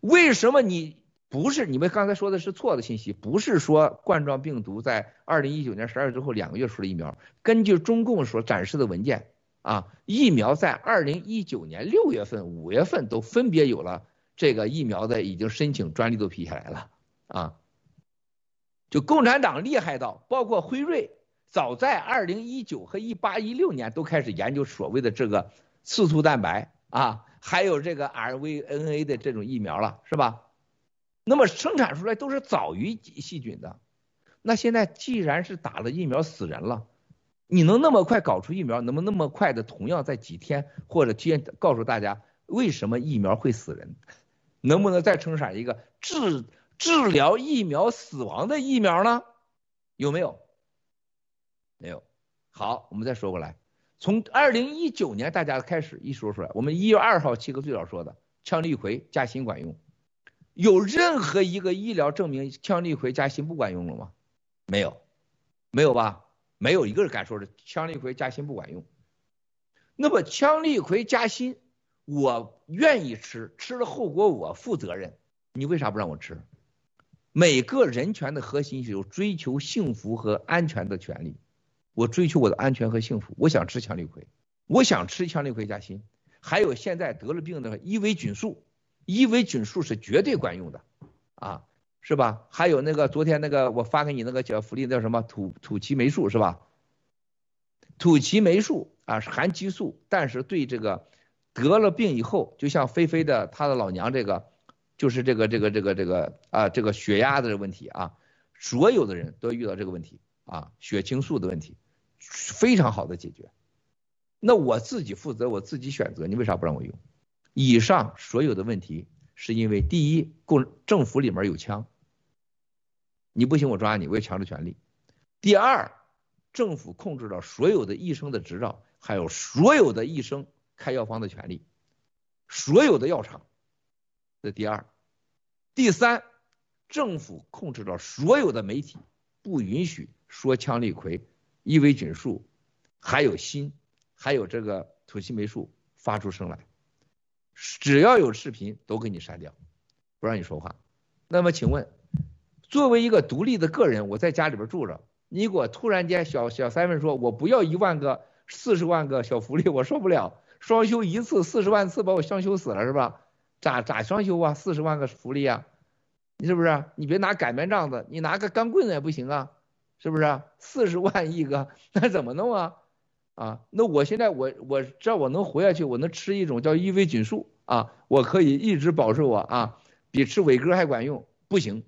为什么你不是你们刚才说的是错的信息？不是说冠状病毒在二零一九年十二月之后两个月出了疫苗？根据中共所展示的文件啊，疫苗在二零一九年六月份、五月份都分别有了这个疫苗的已经申请专利都批下来了啊。就共产党厉害到，包括辉瑞，早在二零一九和一八一六年都开始研究所谓的这个刺突蛋白啊，还有这个 rVNA 的这种疫苗了，是吧？那么生产出来都是早于细菌的。那现在既然是打了疫苗死人了，你能那么快搞出疫苗，能不能那么快的同样在几天或者提前告诉大家为什么疫苗会死人？能不能再生产一个治？治疗疫苗死亡的疫苗呢？有没有？没有。好，我们再说过来，从二零一九年大家开始一说出来，我们一月二号七哥最早说的，羟氯喹加锌管用，有任何一个医疗证明羟氯喹加锌不管用了吗？没有，没有吧？没有一个人敢说是羟氯喹加锌不管用。那么羟氯喹加锌，我愿意吃，吃了后果我负责任，你为啥不让我吃？每个人权的核心是有追求幸福和安全的权利。我追求我的安全和幸福，我想吃强力葵，我想吃强力葵加锌，还有现在得了病的伊维菌素，伊维菌素是绝对管用的，啊，是吧？还有那个昨天那个我发给你那个叫福利叫什么土土岐霉素是吧？土岐霉素啊是含激素，但是对这个得了病以后，就像菲菲的她的老娘这个，就是这个这个这个这个啊这个血压的问题啊，所有的人都遇到这个问题啊，血清素的问题。非常好的解决，那我自己负责，我自己选择，你为啥不让我用？以上所有的问题，是因为第一，共政府里面有枪，你不行我抓你，我有强制权利；第二，政府控制了所有的医生的执照，还有所有的医生开药方的权利，所有的药厂，这第二；第三，政府控制了所有的媒体，不允许说羟氯喹。伊维菌素，还有锌，还有这个土西霉素发出声来，只要有视频都给你删掉，不让你说话。那么请问，作为一个独立的个人，我在家里边住着，你给我突然间小小三问说，我不要一万个四十万个小福利，我受不了，双休一次四十万次把我双休死了是吧？咋咋双休啊？四十万个福利啊？你是不是？你别拿擀面杖子，你拿个钢棍子也不行啊。是不是？四十万一个，那怎么弄啊？啊，那我现在我我只要我能活下去，我能吃一种叫伊维菌素啊，我可以一直保持我啊，比吃伟哥还管用。不行，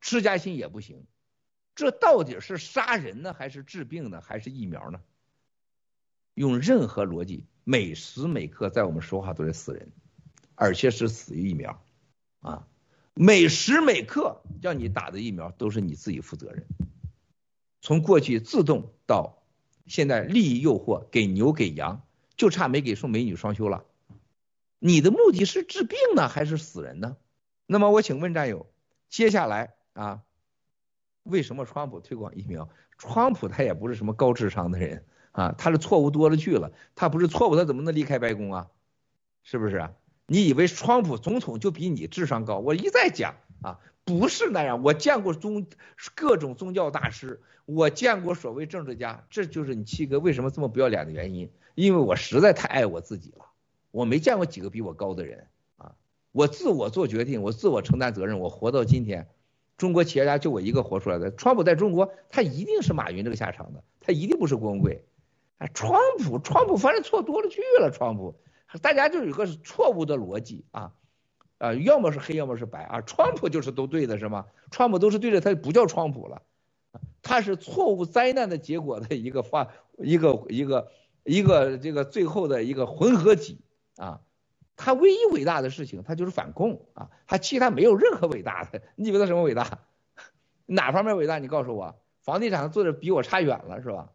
吃加锌也不行。这到底是杀人呢，还是治病呢，还是疫苗呢？用任何逻辑，每时每刻在我们说话都是死人，而且是死于疫苗啊！每时每刻叫你打的疫苗都是你自己负责任。从过去自动到现在利益诱惑，给牛给羊，就差没给送美女双休了。你的目的是治病呢，还是死人呢？那么我请问战友，接下来啊，为什么川普推广疫苗？川普他也不是什么高智商的人啊，他的错误多了去了。他不是错误，他怎么能离开白宫啊？是不是？你以为川普总统就比你智商高？我一再讲啊。不是那样，我见过宗各种宗教大师，我见过所谓政治家，这就是你七哥为什么这么不要脸的原因，因为我实在太爱我自己了，我没见过几个比我高的人啊，我自我做决定，我自我承担责任，我活到今天，中国企业家就我一个活出来的，川普在中国他一定是马云这个下场的，他一定不是郭文贵，啊，川普川普反正错多了去了，川普，大家就有个错误的逻辑啊。啊，要么是黑，要么是白啊。川普就是都对的，是吗？川普都是对的，他不叫川普了，他是错误灾难的结果的一个发，一个一个一个这个最后的一个混合体啊。他唯一伟大的事情，他就是反共啊。他其他没有任何伟大的，你以为他什么伟大？哪方面伟大？你告诉我，房地产做的比我差远了，是吧？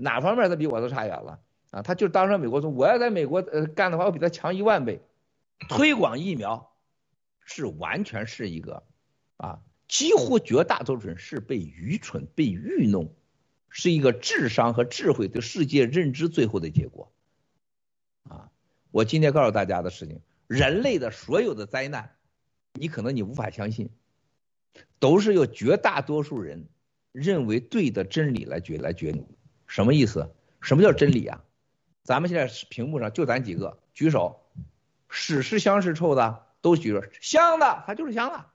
哪方面他比我都差远了啊？他就当上美国总统，我要在美国呃干的话，我比他强一万倍，推广疫苗。是完全是一个，啊，几乎绝大多数人是被愚蠢、被愚弄，是一个智商和智慧对世界认知最后的结果，啊，我今天告诉大家的事情，人类的所有的灾难，你可能你无法相信，都是由绝大多数人认为对的真理来决来决定，什么意思？什么叫真理啊？咱们现在屏幕上就咱几个举手，屎是香是臭的？都举着香的，它就是香的；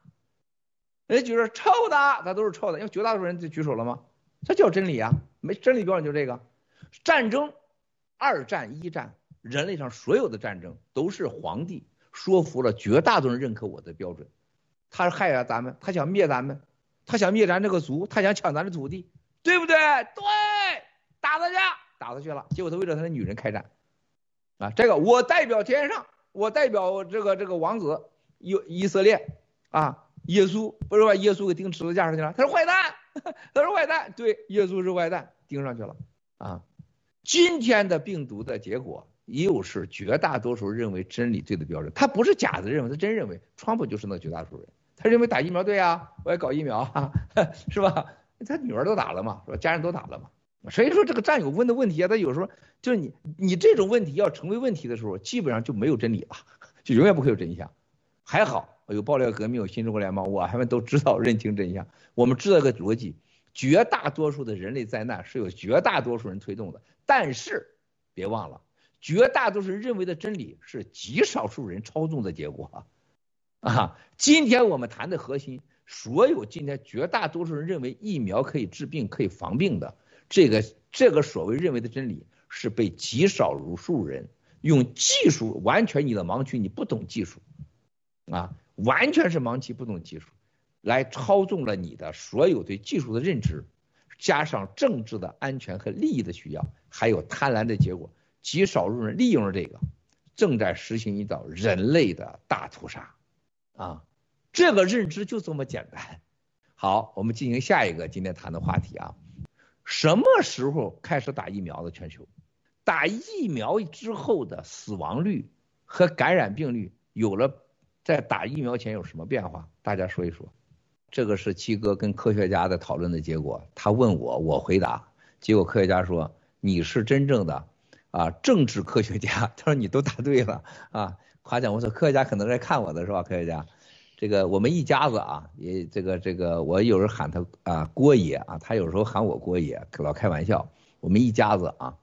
人家举着臭的，它都是臭的。因为绝大多数人就举手了吗？这叫真理啊！没真理标准就这个。战争，二战、一战，人类上所有的战争都是皇帝说服了绝大多数人认可我的标准。他是害了咱们，他想灭咱们，他想灭咱这个族，他想抢咱的土地，对不对？对，打他去，打他去了。结果他为了他的女人开战啊！这个我代表天上。我代表这个这个王子以以色列啊，耶稣不是把耶稣给钉十字架上去了？他是坏蛋，他是坏蛋，对，耶稣是坏蛋，钉上去了啊。今天的病毒的结果又是绝大多数认为真理对的标准，他不是假的认为，他真认为。川普就是那绝大多数人，他认为打疫苗对啊，我也搞疫苗啊，是吧？他女儿都打了嘛，是吧？家人都打了嘛。所以说这个战友问的问题啊，他有时候就是你你这种问题要成为问题的时候，基本上就没有真理了，就永远不会有真相。还好有爆料革命，有新中国联邦，我们都知道认清真相，我们知道一个逻辑。绝大多数的人类灾难是由绝大多数人推动的，但是别忘了，绝大多数人认为的真理是极少数人操纵的结果啊！今天我们谈的核心，所有今天绝大多数人认为疫苗可以治病、可以防病的这个这个所谓认为的真理，是被极少数人用技术完全你的盲区，你不懂技术啊，完全是盲区，不懂技术。来操纵了你的所有对技术的认知，加上政治的安全和利益的需要，还有贪婪的结果，极少数人利用了这个，正在实行一道人类的大屠杀，啊，这个认知就这么简单。好，我们进行下一个今天谈的话题啊，什么时候开始打疫苗的？全球打疫苗之后的死亡率和感染病率有了，在打疫苗前有什么变化？大家说一说。这个是七哥跟科学家的讨论的结果，他问我，我回答，结果科学家说你是真正的啊政治科学家，他说你都答对了啊，夸奖我说科学家可能在看我的是吧？科学家，这个我们一家子啊，也这个这个我有时候喊他啊郭爷啊，他有时候喊我郭爷，老开玩笑，我们一家子啊，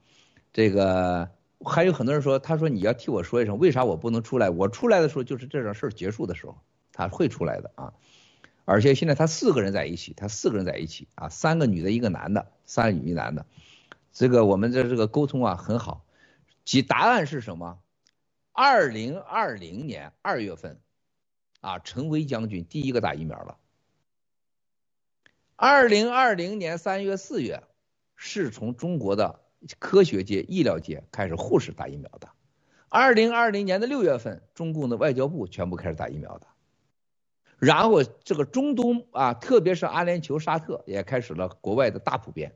这个还有很多人说，他说你要替我说一声，为啥我不能出来？我出来的时候就是这种事结束的时候，他会出来的啊。而且现在他四个人在一起，他四个人在一起啊，三个女的，一个男的，三个女一男的，这个我们的这个沟通啊很好。其答案是什么？二零二零年二月份，啊，陈威将军第一个打疫苗了。二零二零年三月四月，是从中国的科学界、医疗界开始护士打疫苗的。二零二零年的六月份，中共的外交部全部开始打疫苗的。然后这个中东啊，特别是阿联酋、沙特也开始了国外的大普遍，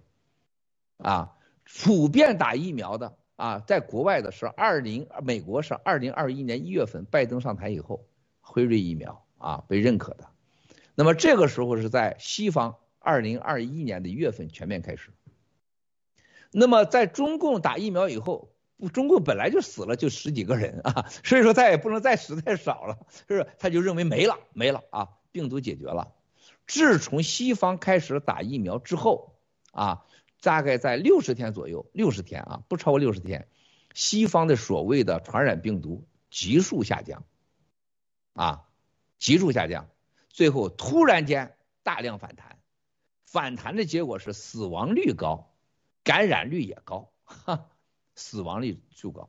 啊，普遍打疫苗的啊，在国外的是二零，美国是二零二一年一月份拜登上台以后，辉瑞疫苗啊被认可的，那么这个时候是在西方二零二一年的一月份全面开始，那么在中共打疫苗以后。中共本来就死了就十几个人啊，所以说他也不能再死太少了，是不是？他就认为没了没了啊，病毒解决了。自从西方开始打疫苗之后啊，大概在六十天左右，六十天啊，不超过六十天，西方的所谓的传染病毒急速下降，啊，急速下降，最后突然间大量反弹，反弹的结果是死亡率高，感染率也高，哈。死亡率就高，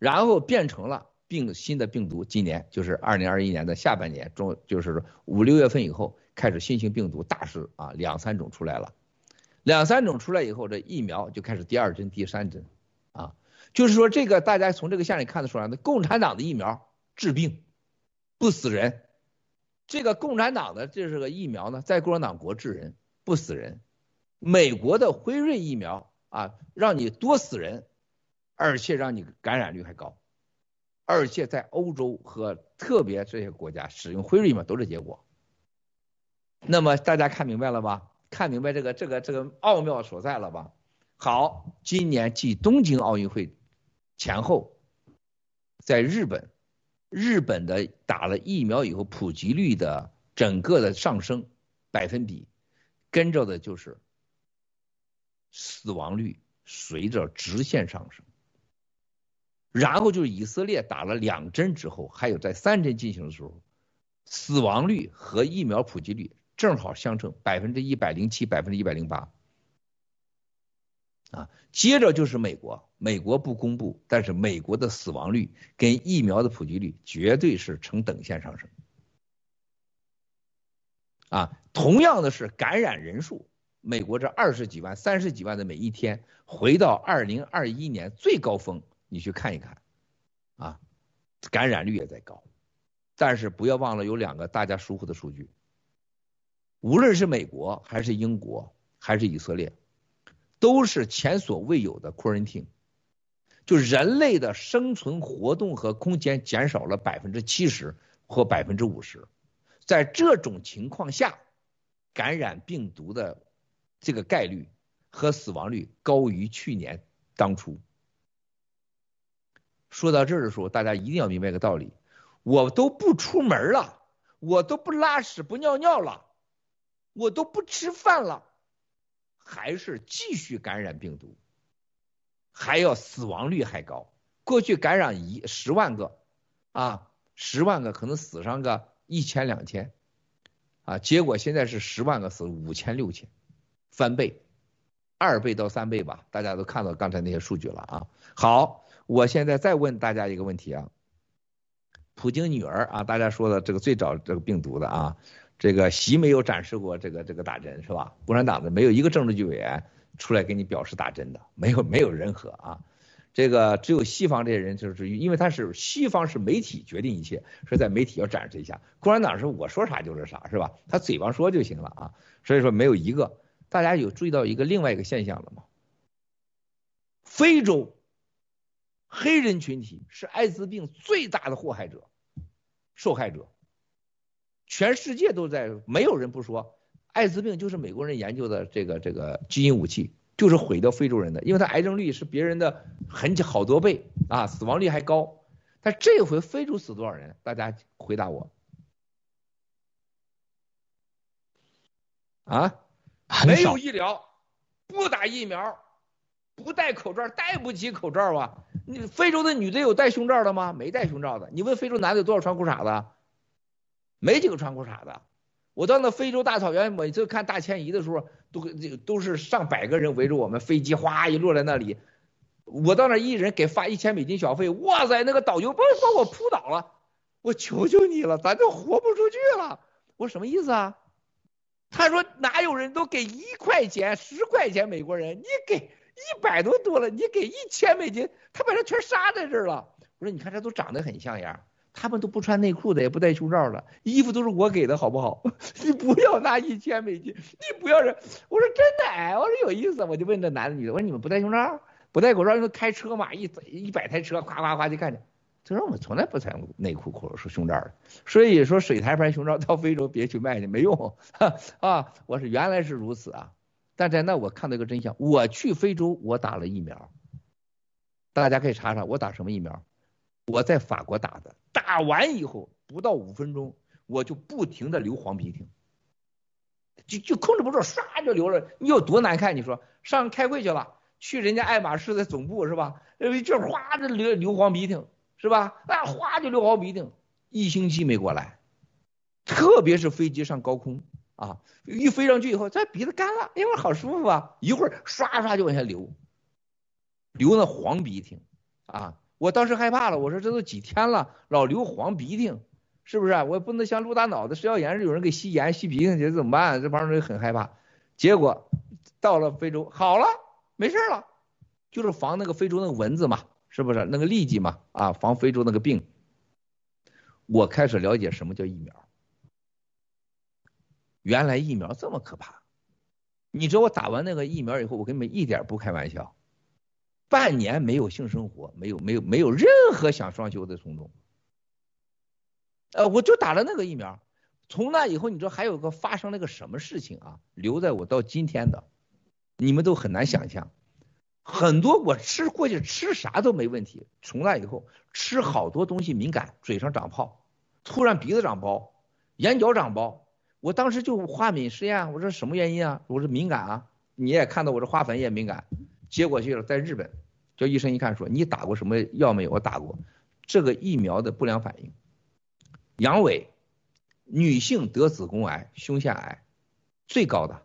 然后变成了病新的病毒。今年就是二零二一年的下半年中，就是五六月份以后开始新型病毒大势啊，两三种出来了，两三种出来以后，这疫苗就开始第二针、第三针啊，就是说这个大家从这个线里看得出来，那共产党的疫苗治病不死人，这个共产党的这是个疫苗呢，在共产党国治人不死人，美国的辉瑞疫苗啊，让你多死人。而且让你感染率还高，而且在欧洲和特别这些国家使用辉瑞嘛，都是结果。那么大家看明白了吧？看明白这个这个这个奥妙所在了吧？好，今年继东京奥运会前后，在日本，日本的打了疫苗以后普及率的整个的上升百分比，跟着的就是死亡率随着直线上升。然后就是以色列打了两针之后，还有在三针进行的时候，死亡率和疫苗普及率正好相乘，百分之一百零七，百分之一百零八。啊，接着就是美国，美国不公布，但是美国的死亡率跟疫苗的普及率绝对是呈等线上升。啊，同样的是感染人数，美国这二十几万、三十几万的每一天，回到二零二一年最高峰。你去看一看，啊，感染率也在高，但是不要忘了有两个大家疏忽的数据，无论是美国还是英国还是以色列，都是前所未有的 quarantine，就人类的生存活动和空间减少了百分之七十或百分之五十，在这种情况下，感染病毒的这个概率和死亡率高于去年当初。说到这儿的时候，大家一定要明白一个道理：我都不出门了，我都不拉屎不尿尿了，我都不吃饭了。还是继续感染病毒，还要死亡率还高。过去感染一十万个，啊，十万个可能死上个一千两千，啊，结果现在是十万个死五千六千，翻倍，二倍到三倍吧。大家都看到刚才那些数据了啊。好，我现在再问大家一个问题啊，普京女儿啊，大家说的这个最早这个病毒的啊。这个习没有展示过这个这个打针是吧？共产党的没有一个政治局委员出来给你表示打针的，没有没有任何啊。这个只有西方这些人就是因为他是西方是媒体决定一切，所以在媒体要展示一下。共产党是我说啥就是啥是吧？他嘴巴说就行了啊。所以说没有一个，大家有注意到一个另外一个现象了吗？非洲黑人群体是艾滋病最大的祸害者、受害者。全世界都在，没有人不说，艾滋病就是美国人研究的这个这个基因武器，就是毁掉非洲人的，因为它癌症率是别人的很好多倍啊，死亡率还高。但这回非洲死多少人？大家回答我。啊？没有医疗，不打疫苗，不戴口罩，戴不起口罩啊！你非洲的女的有戴胸罩的吗？没戴胸罩的。你问非洲男的有多少穿裤衩的？没几个穿裤衩的，我到那非洲大草原，每次看大迁移的时候，都都是上百个人围着我们，飞机哗一落在那里，我到那一人给发一千美金小费，哇塞，那个导游把把我扑倒了，我求求你了，咱就活不出去了。我什么意思啊？他说哪有人都给一块钱、十块钱美国人，你给一百多多了，你给一千美金，他把人全杀在这儿了。我说你看这都长得很像样。他们都不穿内裤的，也不戴胸罩的，衣服都是我给的，好不好？你不要拿一千美金，你不要人。我说真的，哎，我说有意思，我就问这男的女的，我说你们不戴胸罩，不戴口罩，因为开车嘛，一一百台车，咵咵咵就看见。他说我们从来不穿内裤、裤说胸罩的，所以说水台牌胸罩到非洲别去卖去，没用。啊，我说原来是如此啊，但在那我看到一个真相，我去非洲我打了疫苗，大家可以查查我打什么疫苗。我在法国打的，打完以后不到五分钟，我就不停的流黄鼻涕，就就控制不住，唰就流了。你有多难看？你说上开会去了，去人家爱马仕的总部是吧？就哗的流流黄鼻涕是吧？啊，哗就流黄鼻涕，一星期没过来。特别是飞机上高空啊，一飞上去以后，这鼻子干了，一会儿好舒服啊，一会儿唰唰就往下流，流那黄鼻涕啊。我当时害怕了，我说这都几天了，老流黄鼻涕，是不是？我也不能像鹿大脑的食道炎是有人给吸盐吸鼻涕，这怎么办？这帮人很害怕。结果到了非洲好了，没事了，就是防那个非洲那个蚊子嘛，是不是？那个痢疾嘛，啊，防非洲那个病。我开始了解什么叫疫苗，原来疫苗这么可怕。你知道我打完那个疫苗以后，我根本一点不开玩笑。半年没有性生活，没有没有没有任何想双休的冲动，呃，我就打了那个疫苗，从那以后，你知道还有个发生了个什么事情啊？留在我到今天的，你们都很难想象，很多我吃过去吃啥都没问题，从那以后吃好多东西敏感，嘴上长泡，突然鼻子长包，眼角长包，我当时就花敏试验，我说什么原因啊？我说敏感啊，你也看到我这花粉也敏感。结果去了，在日本，叫医生一看说，你打过什么药没有？我打过，这个疫苗的不良反应，阳痿，女性得子宫癌、胸腺癌最高的，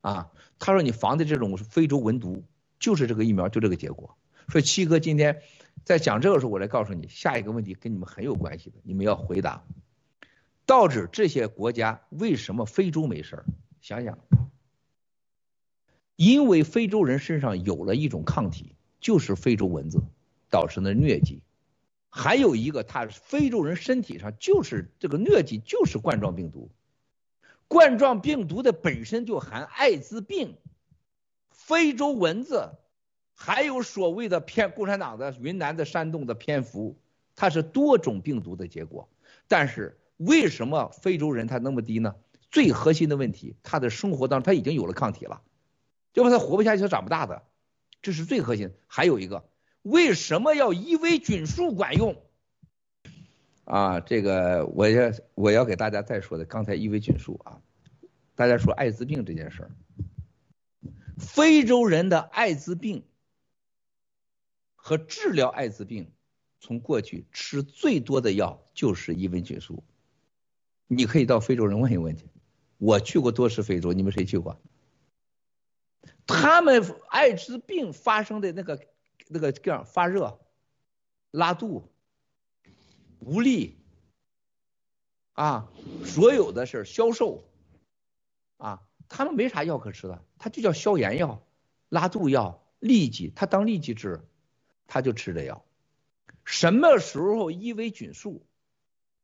啊，他说你防的这种非洲蚊毒，就是这个疫苗就这个结果。所以七哥今天在讲这个时候，我来告诉你下一个问题跟你们很有关系的，你们要回答，到底这些国家为什么非洲没事儿？想想。因为非洲人身上有了一种抗体，就是非洲蚊子导致的疟疾，还有一个，他非洲人身体上就是这个疟疾，就是冠状病毒。冠状病毒的本身就含艾滋病，非洲蚊子，还有所谓的偏共产党的云南的山洞的蝙蝠，它是多种病毒的结果。但是为什么非洲人他那么低呢？最核心的问题，他的生活当中他已经有了抗体了，要不他活不下去，他长不大的，这是最核心。还有一个，为什么要伊维菌素管用？啊，这个我要我要给大家再说的，刚才伊维菌素啊，大家说艾滋病这件事儿，非洲人的艾滋病和治疗艾滋病，从过去吃最多的药就是伊维菌素，你可以到非洲人问一问去，我去过多次非洲，你们谁去过？他们艾滋病发生的那个那个这样发热、拉肚。无力啊，所有的事消瘦啊，他们没啥药可吃的，他就叫消炎药、拉肚药、痢疾，他当痢疾治，他就吃这药。什么时候伊维菌素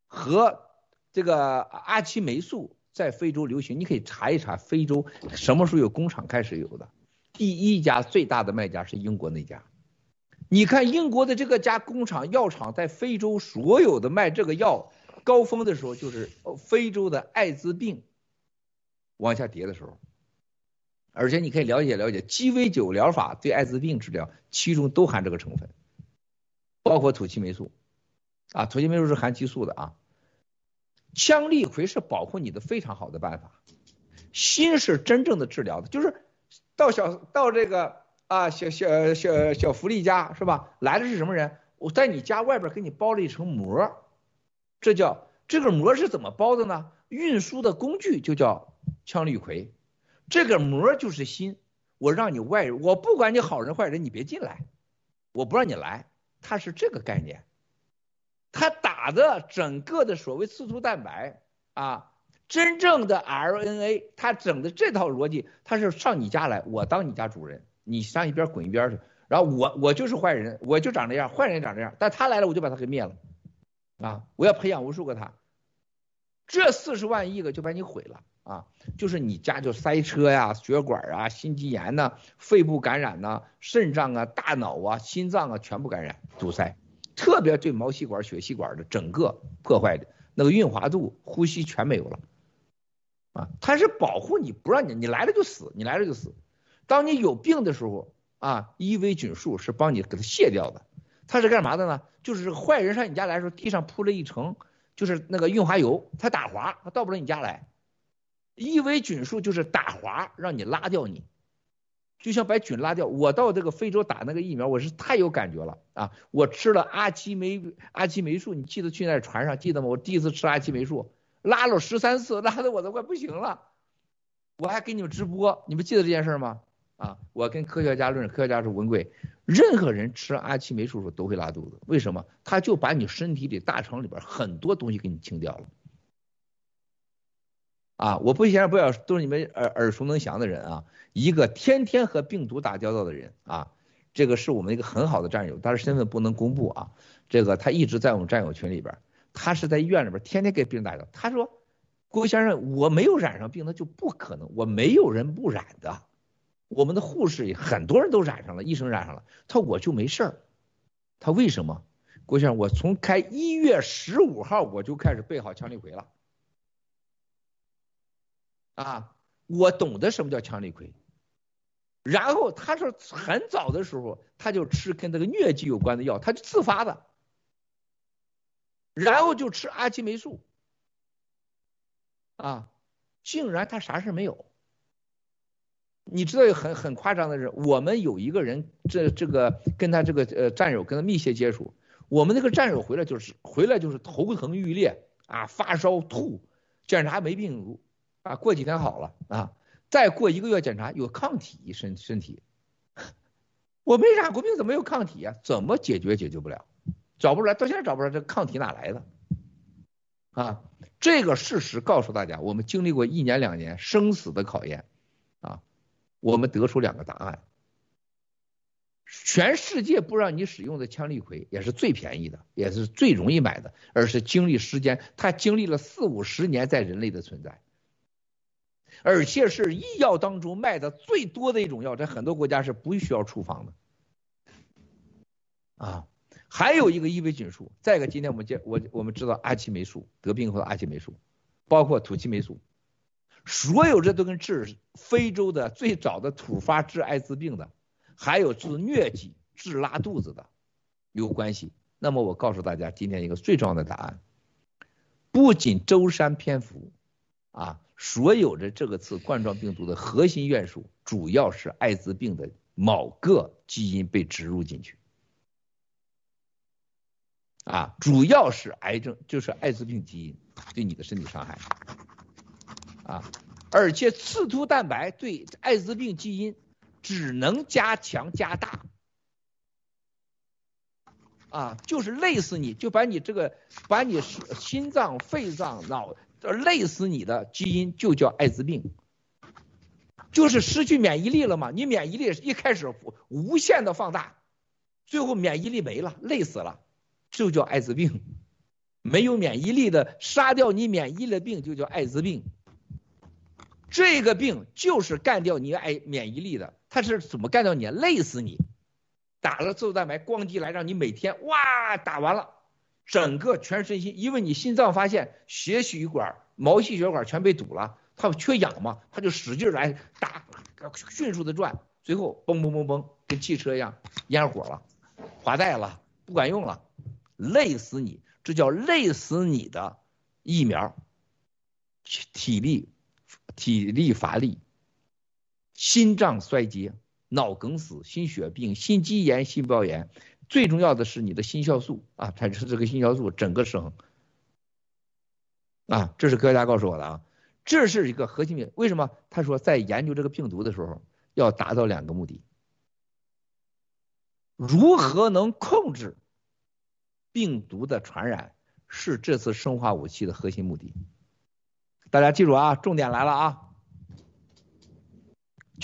和这个阿奇霉素在非洲流行？你可以查一查非洲什么时候有工厂开始有的。第一家最大的卖家是英国那家。你看英国的这个家工厂药厂在非洲所有的卖这个药高峰的时候，就是非洲的艾滋病往下跌的时候，而且你可以了解了解鸡尾酒疗法对艾滋病治疗，其中都含这个成分，包括土岐霉素啊，土岐霉素是含激素的啊，羟立喹是保护你的非常好的办法，锌是真正的治疗的，就是到小到这个。啊，小小小小福利家是吧？来的是什么人？我在你家外边给你包了一层膜，这叫这个膜是怎么包的呢？运输的工具就叫羟立喹，这个膜就是锌。我让你外人，我不管你好人坏人，你别进来，我不让你来，它是这个概念。它打的整个的所谓刺突蛋白啊，真正的 RNA，它整的这套逻辑，它是上你家来，我当你家主人。你上一边滚一边去，然后我我就是坏人，我就长这样，坏人也长这样，但他来了我就把他给灭了，啊，我要培养无数个他，这四十万亿个就把你毁了啊，就是你家就塞车呀、血管啊、心肌炎呐、肺部感染呐、肾脏啊、大脑啊、心脏啊全部感染堵塞，特别对毛细管、血细管的整个破坏的，那个润滑度、呼吸全没有了，啊，它是保护你不让你你来了就死，你来了就死。当你有病的时候啊，伊维菌素是帮你给它卸掉的。它是干嘛的呢？就是坏人上你家来的时候，地上铺了一层，就是那个润滑油，它打滑，它到不了你家来。伊维菌素就是打滑，让你拉掉你，就像把菌拉掉。我到这个非洲打那个疫苗，我是太有感觉了啊！我吃了阿奇霉阿奇霉素，你记得去那船上记得吗？我第一次吃阿奇霉素，拉了十三次，拉的我都快不行了。我还给你们直播，你们记得这件事吗？啊，我跟科学家论，科学家是文贵，任何人吃阿奇霉素时候都会拉肚子，为什么？他就把你身体里大肠里边很多东西给你清掉了。啊，我不嫌不要，都是你们耳耳熟能详的人啊，一个天天和病毒打交道的人啊，这个是我们一个很好的战友，但是身份不能公布啊。这个他一直在我们战友群里边，他是在医院里边天天给病人打交道。他说，郭先生，我没有染上病，那就不可能，我没有人不染的。我们的护士很多人都染上了，医生染上了，他说我就没事儿。他为什么？郭先生，我从开一月十五号我就开始备好羟立喹了。啊，我懂得什么叫强力葵。然后他说很早的时候他就吃跟这个疟疾有关的药，他就自发的。然后就吃阿奇霉素。啊，竟然他啥事没有。你知道有很很夸张的是，我们有一个人，这这个跟他这个呃战友跟他密切接触，我们那个战友回来就是回来就是头疼欲裂啊，发烧吐，检查没病毒啊，过几天好了啊，再过一个月检查有抗体身身体，我没染过病怎么有抗体呀？怎么解决解决不了，找不出来，到现在找不出来这抗体哪来的啊？这个事实告诉大家，我们经历过一年两年生死的考验啊。我们得出两个答案：全世界不让你使用的羟氯喹也是最便宜的，也是最容易买的，而是经历时间，它经历了四五十年在人类的存在。而且是医药当中卖的最多的一种药，在很多国家是不需要处方的。啊，还有一个伊维菌素，再一个今天我们见我我们知道阿奇霉素得病后的阿奇霉素，包括土奇霉素，所有这都跟治非洲的最早的土发治艾滋病的，还有治疟疾、治拉肚子的有关系。那么我告诉大家，今天一个最重要的答案，不仅舟山篇幅啊。所有的这个次冠状病毒的核心元素，主要是艾滋病的某个基因被植入进去，啊，主要是癌症，就是艾滋病基因对你的身体伤害，啊，而且刺突蛋白对艾滋病基因只能加强加大，啊，就是累死你，就把你这个把你心脏、肺脏、脑。累死你的基因就叫艾滋病，就是失去免疫力了嘛。你免疫力一开始无限的放大，最后免疫力没了，累死了，就叫艾滋病。没有免疫力的杀掉你免疫的病就叫艾滋病。这个病就是干掉你艾免疫力的，它是怎么干掉你？累死你，打了刺突蛋白，咣叽来让你每天哇打完了。整个全身心，因为你心脏发现血血管、毛细血管全被堵了，它缺氧嘛，它就使劲来打，迅速的转，最后嘣嘣嘣嘣，跟汽车一样烟火了，滑带了，不管用了，累死你，这叫累死你的疫苗，体力体力乏力，心脏衰竭、脑梗死、心血病、心肌炎、心包炎。最重要的是你的心酵素啊，产生这个心酵素整个失衡啊，这是科学家告诉我的啊，这是一个核心病。为什么？他说在研究这个病毒的时候要达到两个目的，如何能控制病毒的传染，是这次生化武器的核心目的。大家记住啊，重点来了啊。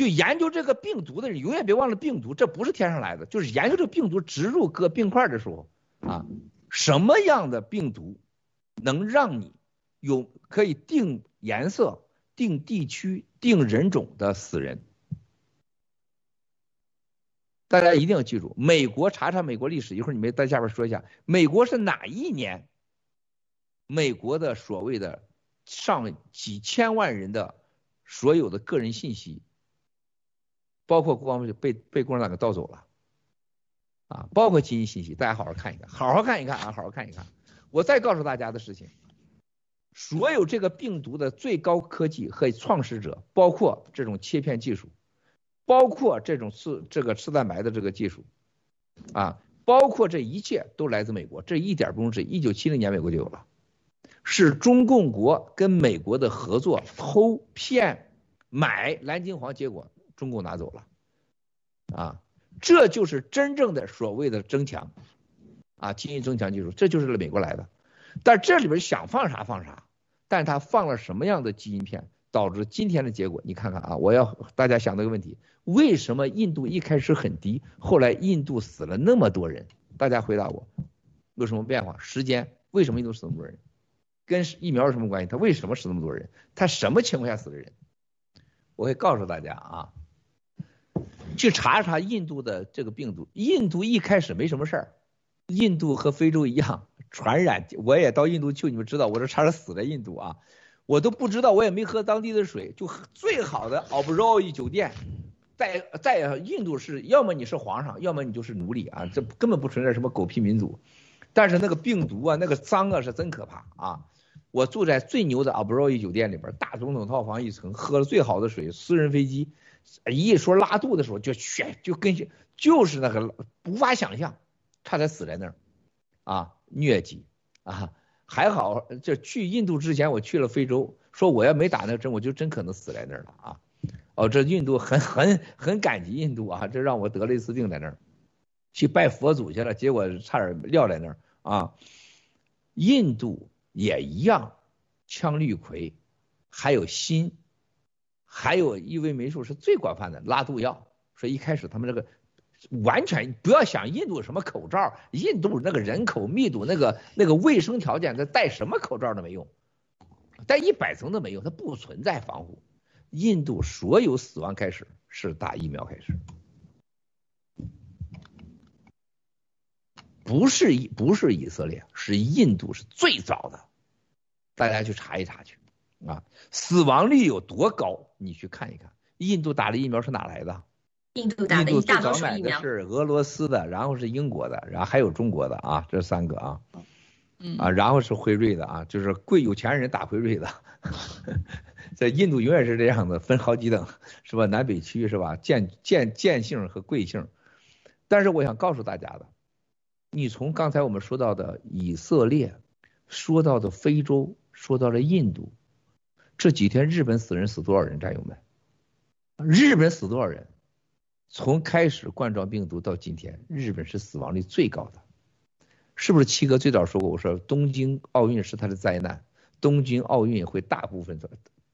就研究这个病毒的人，永远别忘了病毒，这不是天上来的。就是研究这个病毒植入各病块的时候啊，什么样的病毒能让你有可以定颜色、定地区、定人种的死人？大家一定要记住，美国查查美国历史，一会儿你们在下边说一下，美国是哪一年？美国的所谓的上几千万人的所有的个人信息。包括国防部被被共产党给盗走了，啊，包括基因信息，大家好好看一看，好好看一看啊，好好看一看。我再告诉大家的事情，所有这个病毒的最高科技和创始者，包括这种切片技术，包括这种刺这个刺蛋白的这个技术，啊，包括这一切都来自美国，这一点不用质疑。一九七零年美国就有了，是中共国跟美国的合作偷骗买蓝金黄，结果。中共拿走了，啊，这就是真正的所谓的增强，啊，基因增强技术，这就是美国来的。但这里边想放啥放啥，但他放了什么样的基因片，导致今天的结果？你看看啊，我要大家想这个问题：为什么印度一开始很低，后来印度死了那么多人？大家回答我，有什么变化？时间？为什么印度死那么多人？跟疫苗有什么关系？他为什么死那么多人？他什么情况下死的人？我会告诉大家啊。去查查印度的这个病毒，印度一开始没什么事儿，印度和非洲一样传染。我也到印度去，你们知道，我这差点死在印度啊，我都不知道，我也没喝当地的水，就最好的奥布罗伊酒店，在在印度是要么你是皇上，要么你就是奴隶啊，这根本不存在什么狗屁民主。但是那个病毒啊，那个脏啊是真可怕啊！我住在最牛的奥布罗伊酒店里边，大总统套房一层，喝了最好的水，私人飞机。一说拉肚的时候就血就跟就是那个无法想象，差点死在那儿啊，疟疾啊，还好这去印度之前我去了非洲，说我要没打那针我就真可能死在那儿了啊，哦这印度很很很感激印度啊，这让我得了一次病在那儿，去拜佛祖去了，结果差点撂在那儿啊，印度也一样，羟氯喹还有锌。还有伊维霉素是最广泛的拉肚药，所以一开始他们这个完全不要想印度什么口罩，印度那个人口密度、那个那个卫生条件，他戴什么口罩都没用，戴一百层都没用，它不存在防护。印度所有死亡开始是打疫苗开始，不是不是以色列，是印度是最早的，大家去查一查去啊，死亡率有多高？你去看一看，印度打的疫苗是哪来的？印度打的大多数疫苗是俄罗斯的，然后是英国的，然后还有中国的啊，这三个啊，嗯啊，然后是辉瑞的啊，就是贵有钱人打辉瑞的，在印度永远是这样的，分好几等是吧？南北区是吧？贱贱贱性和贵性，但是我想告诉大家的，你从刚才我们说到的以色列，说到的非洲，说到了印度，这几天日本死人死多少人？战友们，日本死多少人？从开始冠状病毒到今天，日本是死亡率最高的，是不是？七哥最早说过，我说东京奥运是他的灾难，东京奥运会大部分的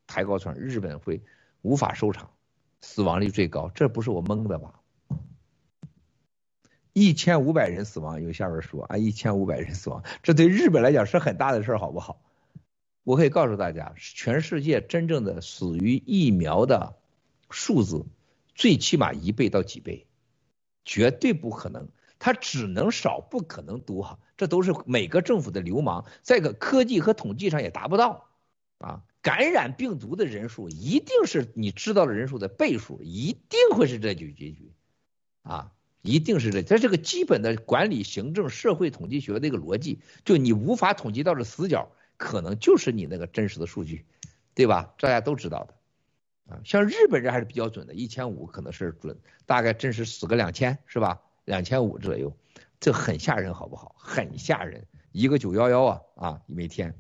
抬高船，日本会无法收场，死亡率最高，这不是我蒙的吧？一千五百人死亡，有下边说啊，一千五百人死亡，这对日本来讲是很大的事儿，好不好？我可以告诉大家，全世界真正的死于疫苗的数字。最起码一倍到几倍，绝对不可能，它只能少，不可能多，这都是每个政府的流氓，在个科技和统计上也达不到啊。感染病毒的人数一定是你知道的人数的倍数，一定会是这句结局啊，一定是这，在这个基本的管理、行政、社会统计学的一个逻辑，就你无法统计到的死角，可能就是你那个真实的数据，对吧？大家都知道的。啊，像日本人还是比较准的，一千五可能是准，大概真实死个两千是吧？两千五左右，这很吓人，好不好？很吓人，一个九幺幺啊啊，每天。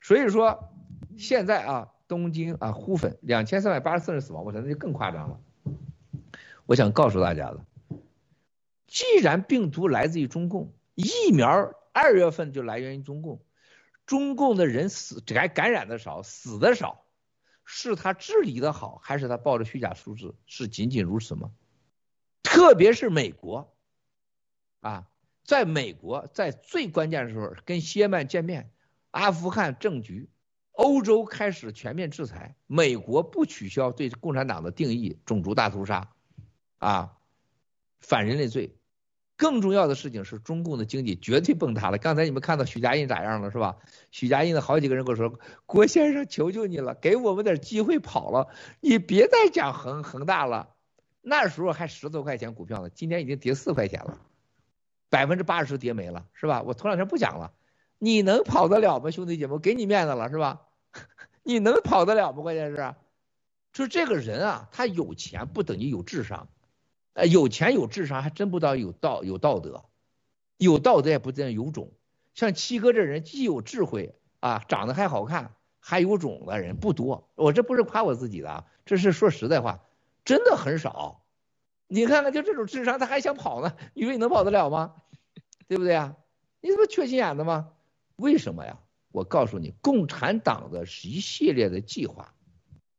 所以说现在啊，东京啊，呼粉两千三百八十四人死亡，我想那就更夸张了。我想告诉大家的，既然病毒来自于中共，疫苗二月份就来源于中共，中共的人死感感染的少，死的少。是他治理的好，还是他报着虚假数字？是仅仅如此吗？特别是美国，啊，在美国在最关键的时候跟谢曼见面，阿富汗政局，欧洲开始全面制裁，美国不取消对共产党的定义，种族大屠杀，啊，反人类罪。更重要的事情是中共的经济绝对崩塌了。刚才你们看到许家印咋样了是吧？许家印的好几个人跟我说：“郭先生，求求你了，给我们点机会跑了，你别再讲恒恒大了。”那时候还十多块钱股票呢，今天已经跌四块钱了，百分之八十跌没了是吧？我头两天不讲了，你能跑得了吗？兄弟姐妹，我给你面子了是吧？你能跑得了吗？关键是，就这个人啊，他有钱不等于有智商。呃，有钱有智商还真不道有道有道德，有道德也不见得有种。像七哥这人既有智慧啊，长得还好看，还有种的人不多。我这不是夸我自己的啊，这是说实在话，真的很少。你看看就这种智商，他还想跑呢？你说你能跑得了吗？对不对啊？你这不缺心眼子吗？为什么呀？我告诉你，共产党的一系列的计划，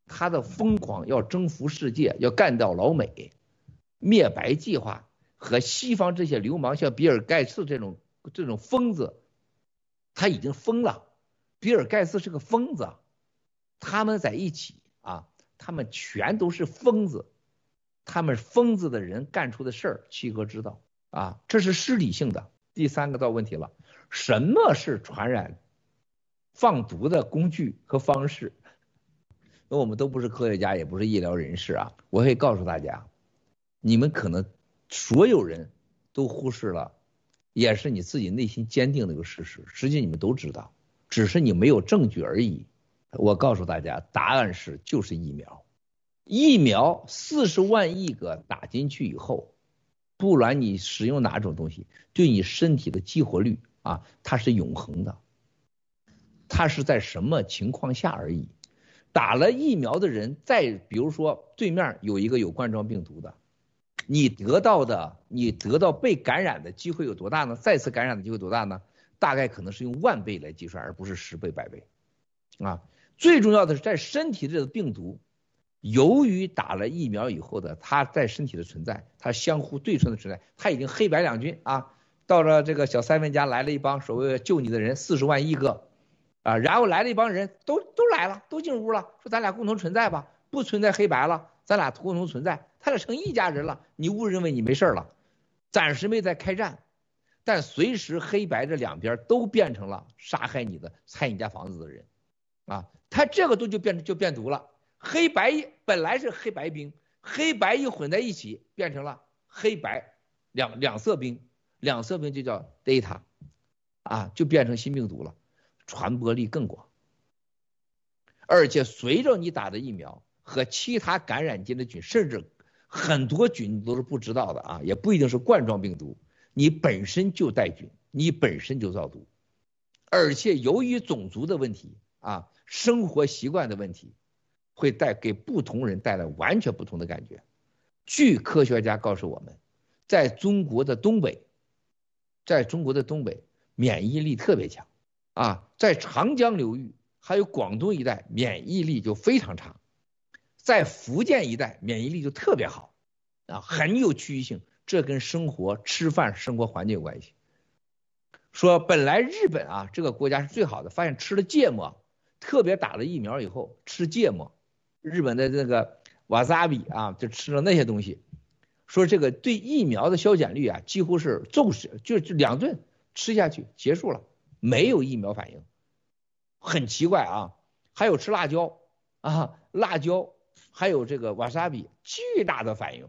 他的疯狂要征服世界，要干掉老美。灭白计划和西方这些流氓，像比尔盖茨这种这种疯子，他已经疯了。比尔盖茨是个疯子，他们在一起啊，他们全都是疯子。他们疯子的人干出的事儿，七哥知道啊，这是失理性的。第三个到问题了，什么是传染放毒的工具和方式？那我们都不是科学家，也不是医疗人士啊，我可以告诉大家。你们可能所有人都忽视了，也是你自己内心坚定的一个事实。实际你们都知道，只是你没有证据而已。我告诉大家，答案是就是疫苗。疫苗四十万亿个打进去以后，不管你使用哪种东西，对你身体的激活率啊，它是永恒的。它是在什么情况下而已。打了疫苗的人，再比如说对面有一个有冠状病毒的。你得到的，你得到被感染的机会有多大呢？再次感染的机会多大呢？大概可能是用万倍来计算，而不是十倍、百倍。啊，最重要的是在身体这个病毒，由于打了疫苗以后的它在身体的存在，它相互对称的存在，它已经黑白两军啊，到了这个小三文家来了一帮所谓救你的人四十万亿个，啊，然后来了一帮人都都来了，都进屋了，说咱俩共同存在吧，不存在黑白了，咱俩共同存在，他俩成一家人了，你误认为你没事了，暂时没在开战，但随时黑白这两边都变成了杀害你的、拆你家房子的人，啊，他这个都就变就变毒了，黑白本来是黑白兵，黑白一混在一起变成了黑白两两色兵，两色兵就叫 data，啊，就变成新病毒了，传播力更广。而且随着你打的疫苗和其他感染间的菌，甚至很多菌都是不知道的啊，也不一定是冠状病毒，你本身就带菌，你本身就造毒，而且由于种族的问题啊，生活习惯的问题，会带给不同人带来完全不同的感觉。据科学家告诉我们，在中国的东北，在中国的东北免疫力特别强啊，在长江流域。还有广东一带免疫力就非常差，在福建一带免疫力就特别好，啊，很有区域性，这跟生活、吃饭、生活环境有关系。说本来日本啊这个国家是最好的，发现吃了芥末，特别打了疫苗以后吃芥末，日本的那个瓦萨比啊，就吃了那些东西，说这个对疫苗的消减率啊几乎是重视，就就两顿吃下去结束了，没有疫苗反应。很奇怪啊，还有吃辣椒啊，辣椒，还有这个瓦萨比，巨大的反应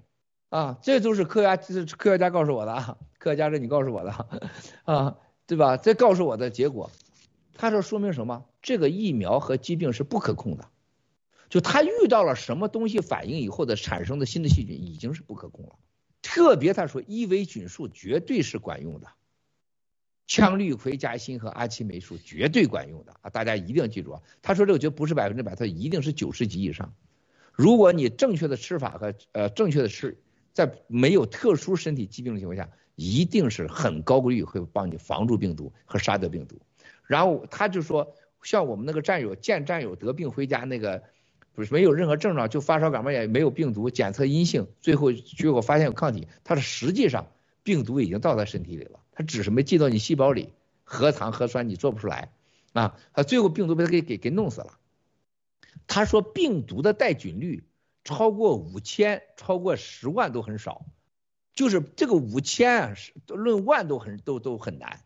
啊，这都是科学家，这是科学家告诉我的啊，科学家是你告诉我的啊，对吧？这告诉我的结果，他说说明什么？这个疫苗和疾病是不可控的，就他遇到了什么东西反应以后的产生的新的细菌已经是不可控了，特别他说伊维菌素绝对是管用的。羟氯喹加锌和阿奇霉素绝对管用的啊！大家一定要记住啊！他说这个绝不是百分之百，他一定是九十级以上。如果你正确的吃法和呃正确的吃，在没有特殊身体疾病的情况下，一定是很高概率会帮你防住病毒和杀掉病毒。然后他就说，像我们那个战友见战友得病回家那个，不是没有任何症状，就发烧感冒也没有病毒，检测阴性，最后结果发现有抗体，他说实际上病毒已经到他身体里了。他只是没进到你细胞里，核糖核酸你做不出来啊，他最后病毒被他给给给弄死了。他说病毒的带菌率超过五千，超过十万都很少，就是这个五千啊，论万都很都都很难。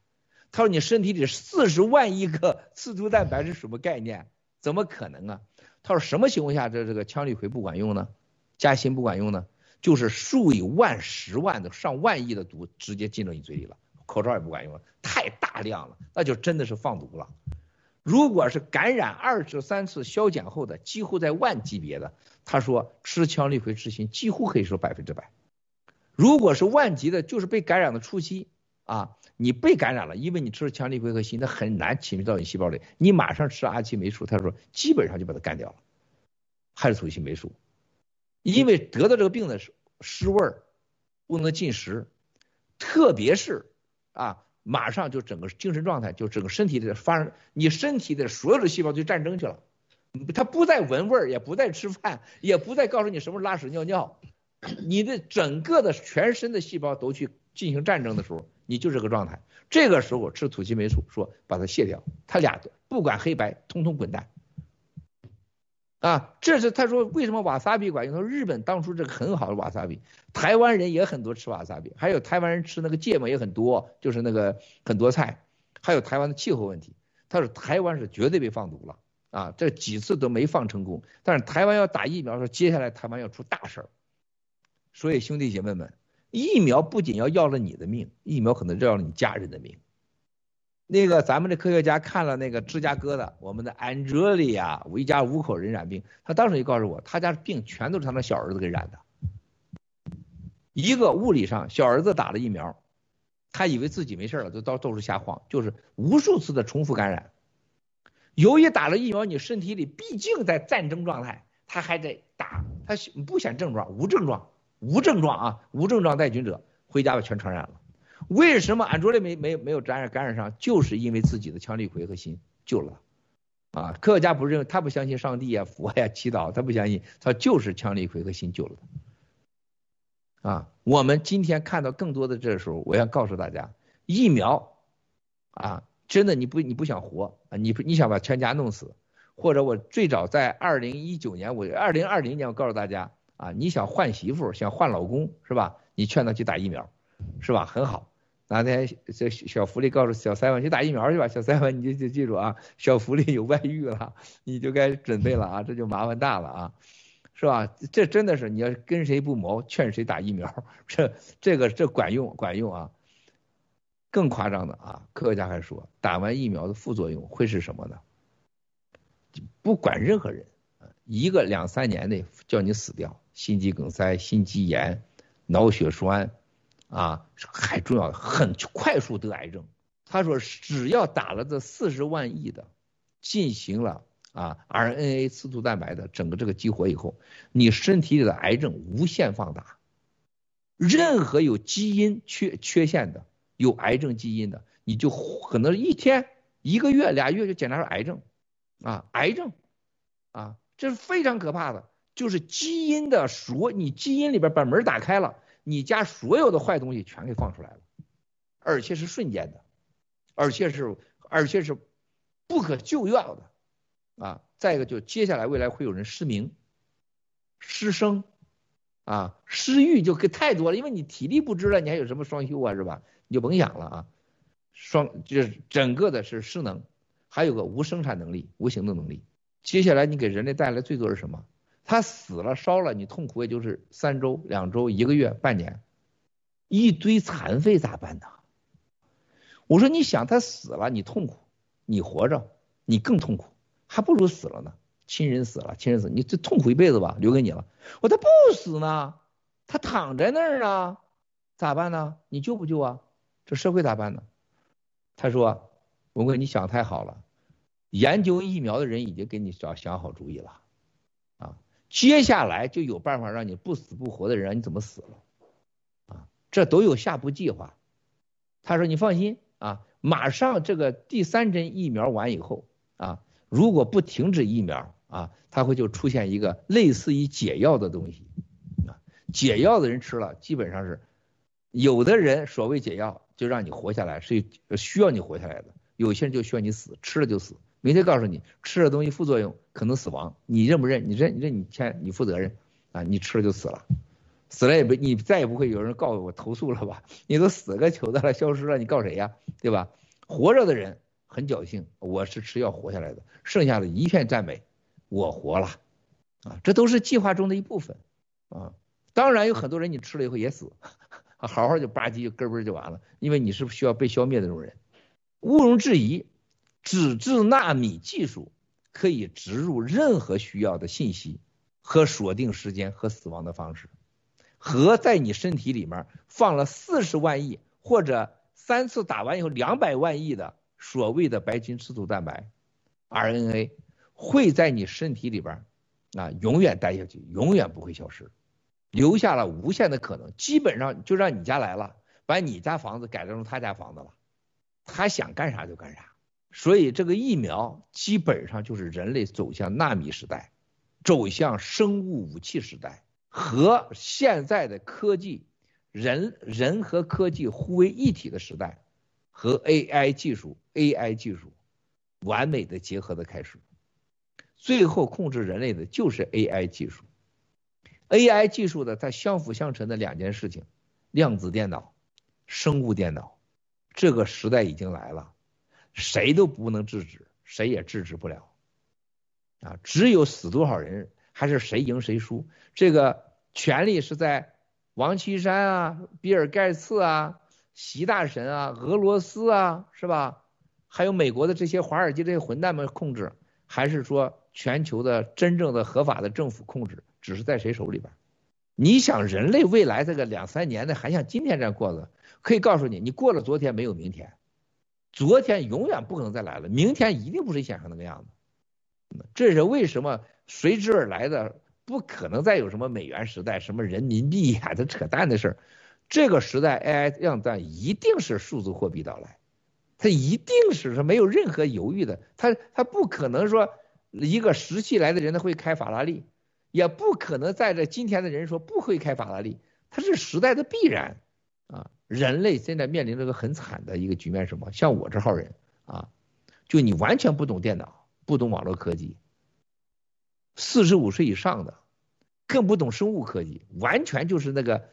他说你身体里四十万亿个 刺突蛋白是什么概念？怎么可能啊？他说什么情况下这这个羟氯喹不管用呢？加锌不管用呢？就是数以万十万的上万亿的毒直接进到你嘴里了。口罩也不管用了，太大量了，那就真的是放毒了。如果是感染二至三次消减后的，几乎在万级别的，他说吃羟氯喹吃锌几乎可以说百分之百。如果是万级的，就是被感染的初期啊，你被感染了，因为你吃了羟氯喹和锌，那很难侵入到你细胞里，你马上吃阿奇霉素，他说基本上就把它干掉了，还是土西霉素，因为得到这个病的是失味儿，不能进食，特别是。啊，马上就整个精神状态，就整个身体的发生，你身体的所有的细胞就战争去了，它不再闻味儿，也不再吃饭，也不再告诉你什么是拉屎尿尿，你的整个的全身的细胞都去进行战争的时候，你就这个状态。这个时候吃土西霉素，说把它卸掉，它俩不管黑白，通通滚蛋。啊，这是他说为什么瓦萨比管用？他说日本当初这个很好的瓦萨比，台湾人也很多吃瓦萨比，还有台湾人吃那个芥末也很多，就是那个很多菜，还有台湾的气候问题。他说台湾是绝对被放毒了啊，这几次都没放成功。但是台湾要打疫苗，说接下来台湾要出大事儿。所以兄弟姐妹们，疫苗不仅要要了你的命，疫苗可能要了你家人的命。那个咱们的科学家看了那个芝加哥的我们的安吉丽亚，一家五口人染病，他当时就告诉我，他家的病全都是他那小儿子给染的。一个物理上，小儿子打了疫苗，他以为自己没事了，就到到处瞎晃，就是无数次的重复感染。由于打了疫苗，你身体里毕竟在战争状态，他还得打，他不显症状，无症状，无症状啊，无症状带菌者回家把全传染了。为什么安卓利没没没有感染感染上？就是因为自己的羟氯喹和心救了，啊，科学家不认为他不相信上帝呀、佛呀、祈祷，他不相信，他就是羟氯喹和心救了他。啊，我们今天看到更多的这时候，我要告诉大家，疫苗，啊，真的你不你不想活啊，你不你想把全家弄死，或者我最早在二零一九年，我二零二零年我告诉大家啊，你想换媳妇，想换老公是吧？你劝他去打疫苗，是吧？很好。哪天小小福利告诉小三文去打疫苗去吧，小三文你就就记住啊，小福利有外遇了，你就该准备了啊，这就麻烦大了啊，是吧？这真的是你要跟谁不谋，劝谁打疫苗，这这个这管用管用啊。更夸张的啊，科学家还说，打完疫苗的副作用会是什么呢？不管任何人，一个两三年内叫你死掉，心肌梗塞、心肌炎、脑血栓。啊，还重要的很快速得癌症。他说，只要打了这四十万亿的，进行了啊 RNA 刺突蛋白的整个这个激活以后，你身体里的癌症无限放大。任何有基因缺缺陷的，有癌症基因的，你就可能一天、一个月、俩月就检查出癌症，啊，癌症，啊，这是非常可怕的，就是基因的锁，你基因里边把门打开了。你家所有的坏东西全给放出来了，而且是瞬间的，而且是而且是不可救药的啊！再一个就接下来未来会有人失明、失声啊、失育就给太多了，因为你体力不支了，你还有什么双休啊是吧？你就甭想了啊！双就是整个的是失能，还有个无生产能力、无行动能力。接下来你给人类带来最多是什么？他死了烧了，你痛苦也就是三周、两周、一个月、半年，一堆残废咋办呢？我说你想他死了你痛苦，你活着你更痛苦，还不如死了呢。亲人死了，亲人死，你这痛苦一辈子吧，留给你了。我他不死呢，他躺在那儿呢，咋办呢？你救不救啊？这社会咋办呢？他说：文贵，你想太好了，研究疫苗的人已经给你找想好主意了。接下来就有办法让你不死不活的人，让你怎么死了？啊，这都有下步计划。他说你放心啊，马上这个第三针疫苗完以后啊，如果不停止疫苗啊，它会就出现一个类似于解药的东西啊。解药的人吃了，基本上是有的人所谓解药就让你活下来，是需要你活下来的；有些人就需要你死，吃了就死。明天告诉你吃的东西副作用可能死亡，你认不认？你认？你认？你签？你负责任啊！你吃了就死了，死了也不，你再也不会有人告我投诉了吧？你都死个球的了，消失了，你告谁呀？对吧？活着的人很侥幸，我是吃药活下来的，剩下的一片赞美，我活了啊！这都是计划中的一部分啊。当然有很多人你吃了以后也死，好好就吧唧就咯嘣就完了，因为你是需要被消灭的那种人，毋庸置疑。纸质纳米技术可以植入任何需要的信息和锁定时间和死亡的方式，和在你身体里面放了四十万亿或者三次打完以后两百万亿的所谓的白金刺突蛋白 RNA 会在你身体里边啊永远待下去，永远不会消失，留下了无限的可能。基本上就让你家来了，把你家房子改造成他家房子了，他想干啥就干啥。所以这个疫苗基本上就是人类走向纳米时代，走向生物武器时代，和现在的科技人人和科技互为一体的时代，和 AI 技术 AI 技术完美的结合的开始。最后控制人类的就是 AI 技术，AI 技术的它相辅相成的两件事情，量子电脑、生物电脑，这个时代已经来了。谁都不能制止，谁也制止不了，啊，只有死多少人，还是谁赢谁输。这个权力是在王岐山啊、比尔盖茨啊、习大神啊、俄罗斯啊，是吧？还有美国的这些华尔街这些混蛋们控制，还是说全球的真正的合法的政府控制，只是在谁手里边？你想人类未来这个两三年的，还像今天这样过的？可以告诉你，你过了昨天没有明天。昨天永远不可能再来了，明天一定不是你想象那个样子。这是为什么随之而来的不可能再有什么美元时代、什么人民币呀，这扯淡的事儿。这个时代 AI 量产一定是数字货币到来，它一定是是没有任何犹豫的。它它不可能说一个石器来的人他会开法拉利，也不可能在这今天的人说不会开法拉利，它是时代的必然啊。人类现在面临着个很惨的一个局面，什么？像我这号人啊，就你完全不懂电脑，不懂网络科技，四十五岁以上的，更不懂生物科技，完全就是那个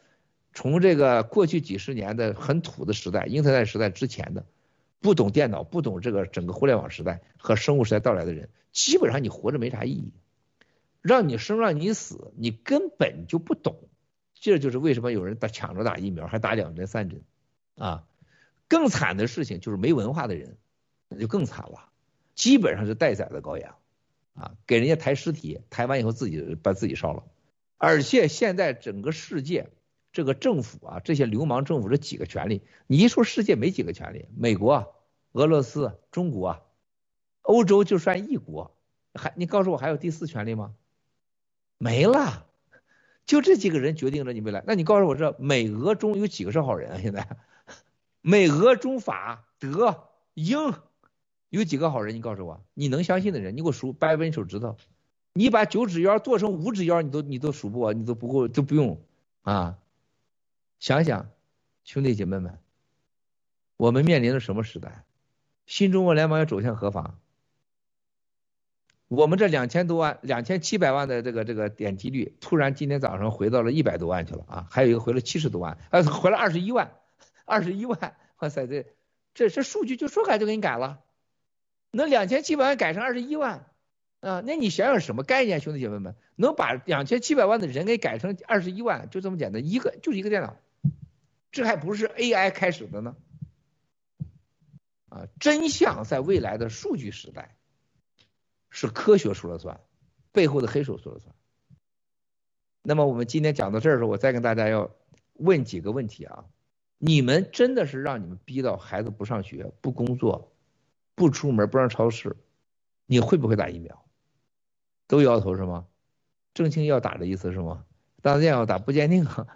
从这个过去几十年的很土的时代，英特尔时代之前的，不懂电脑，不懂这个整个互联网时代和生物时代到来的人，基本上你活着没啥意义。让你生让你死，你根本就不懂。这就是为什么有人打抢着打疫苗，还打两针三针，啊，更惨的事情就是没文化的人，那就更惨了，基本上是待宰的羔羊，啊，给人家抬尸体，抬完以后自己把自己烧了。而且现在整个世界这个政府啊，这些流氓政府这几个权力，你一说世界没几个权力，美国、俄罗斯、中国、欧洲就算一国，还你告诉我还有第四权力吗？没了。就这几个人决定了你未来。那你告诉我，这美俄中有几个是好人啊？现在 美俄中法德英有几个好人？你告诉我，你能相信的人，你给我数，掰掰你手指头。你把九指妖剁成五指妖，你都你都数不过，你都不够都不用啊。想想，兄弟姐妹们，我们面临着什么时代？新中国联盟要走向何方？我们这两千多万、两千七百万的这个这个点击率，突然今天早上回到了一百多万去了啊！还有一个回了七十多万，呃，回了二十一万，二十一万，哇塞，这这这数据就说改就给你改了，能两千七百万改成二十一万啊？那你想想什么概念，兄弟姐妹们，能把两千七百万的人给改成二十一万，就这么简单，一个就是一个电脑，这还不是 AI 开始的呢？啊，真相在未来的数据时代。是科学说了算，背后的黑手说了算。那么我们今天讲到这儿的时候，我再跟大家要问几个问题啊。你们真的是让你们逼到孩子不上学、不工作、不出门、不上超市，你会不会打疫苗？都摇头是吗？正经要打的意思是吗？当然要打，不坚定啊。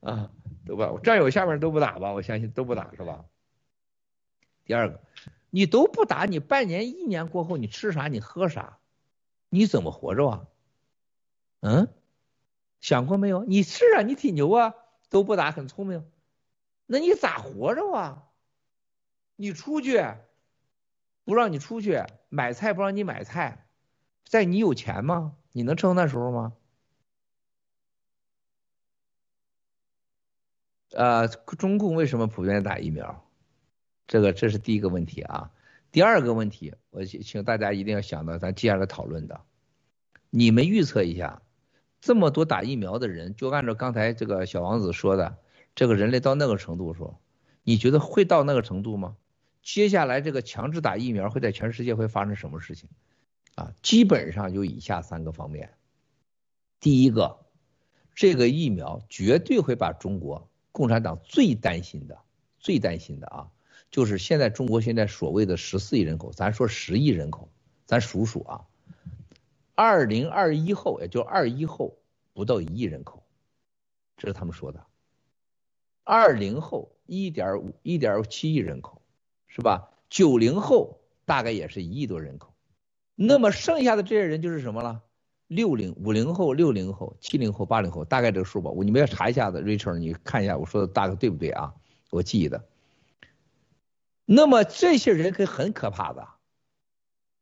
啊，对吧？战友下面都不打吧？我相信都不打是吧？第二个。你都不打，你半年一年过后，你吃啥？你喝啥？你怎么活着啊？嗯，想过没有？你是啊，你挺牛啊，都不打，很聪明。那你咋活着啊？你出去不让你出去买菜，不让你买菜，在你有钱吗？你能撑那时候吗？呃，中共为什么普遍打疫苗？这个这是第一个问题啊，第二个问题，我请大家一定要想到咱接下来讨论的，你们预测一下，这么多打疫苗的人，就按照刚才这个小王子说的，这个人类到那个程度说，你觉得会到那个程度吗？接下来这个强制打疫苗会在全世界会发生什么事情？啊，基本上就以下三个方面，第一个，这个疫苗绝对会把中国共产党最担心的、最担心的啊。就是现在中国现在所谓的十四亿人口，咱说十亿人口，咱数数啊，二零二一后，也就二一后不到一亿人口，这是他们说的。二零后一点五一点七亿人口，是吧？九零后大概也是一亿多人口，那么剩下的这些人就是什么了？六零五零后、六零后、七零后、八零后，大概这个数吧，我你们要查一下子，Richard，你看一下我说的大概对不对啊？我记得。那么这些人可很可怕的，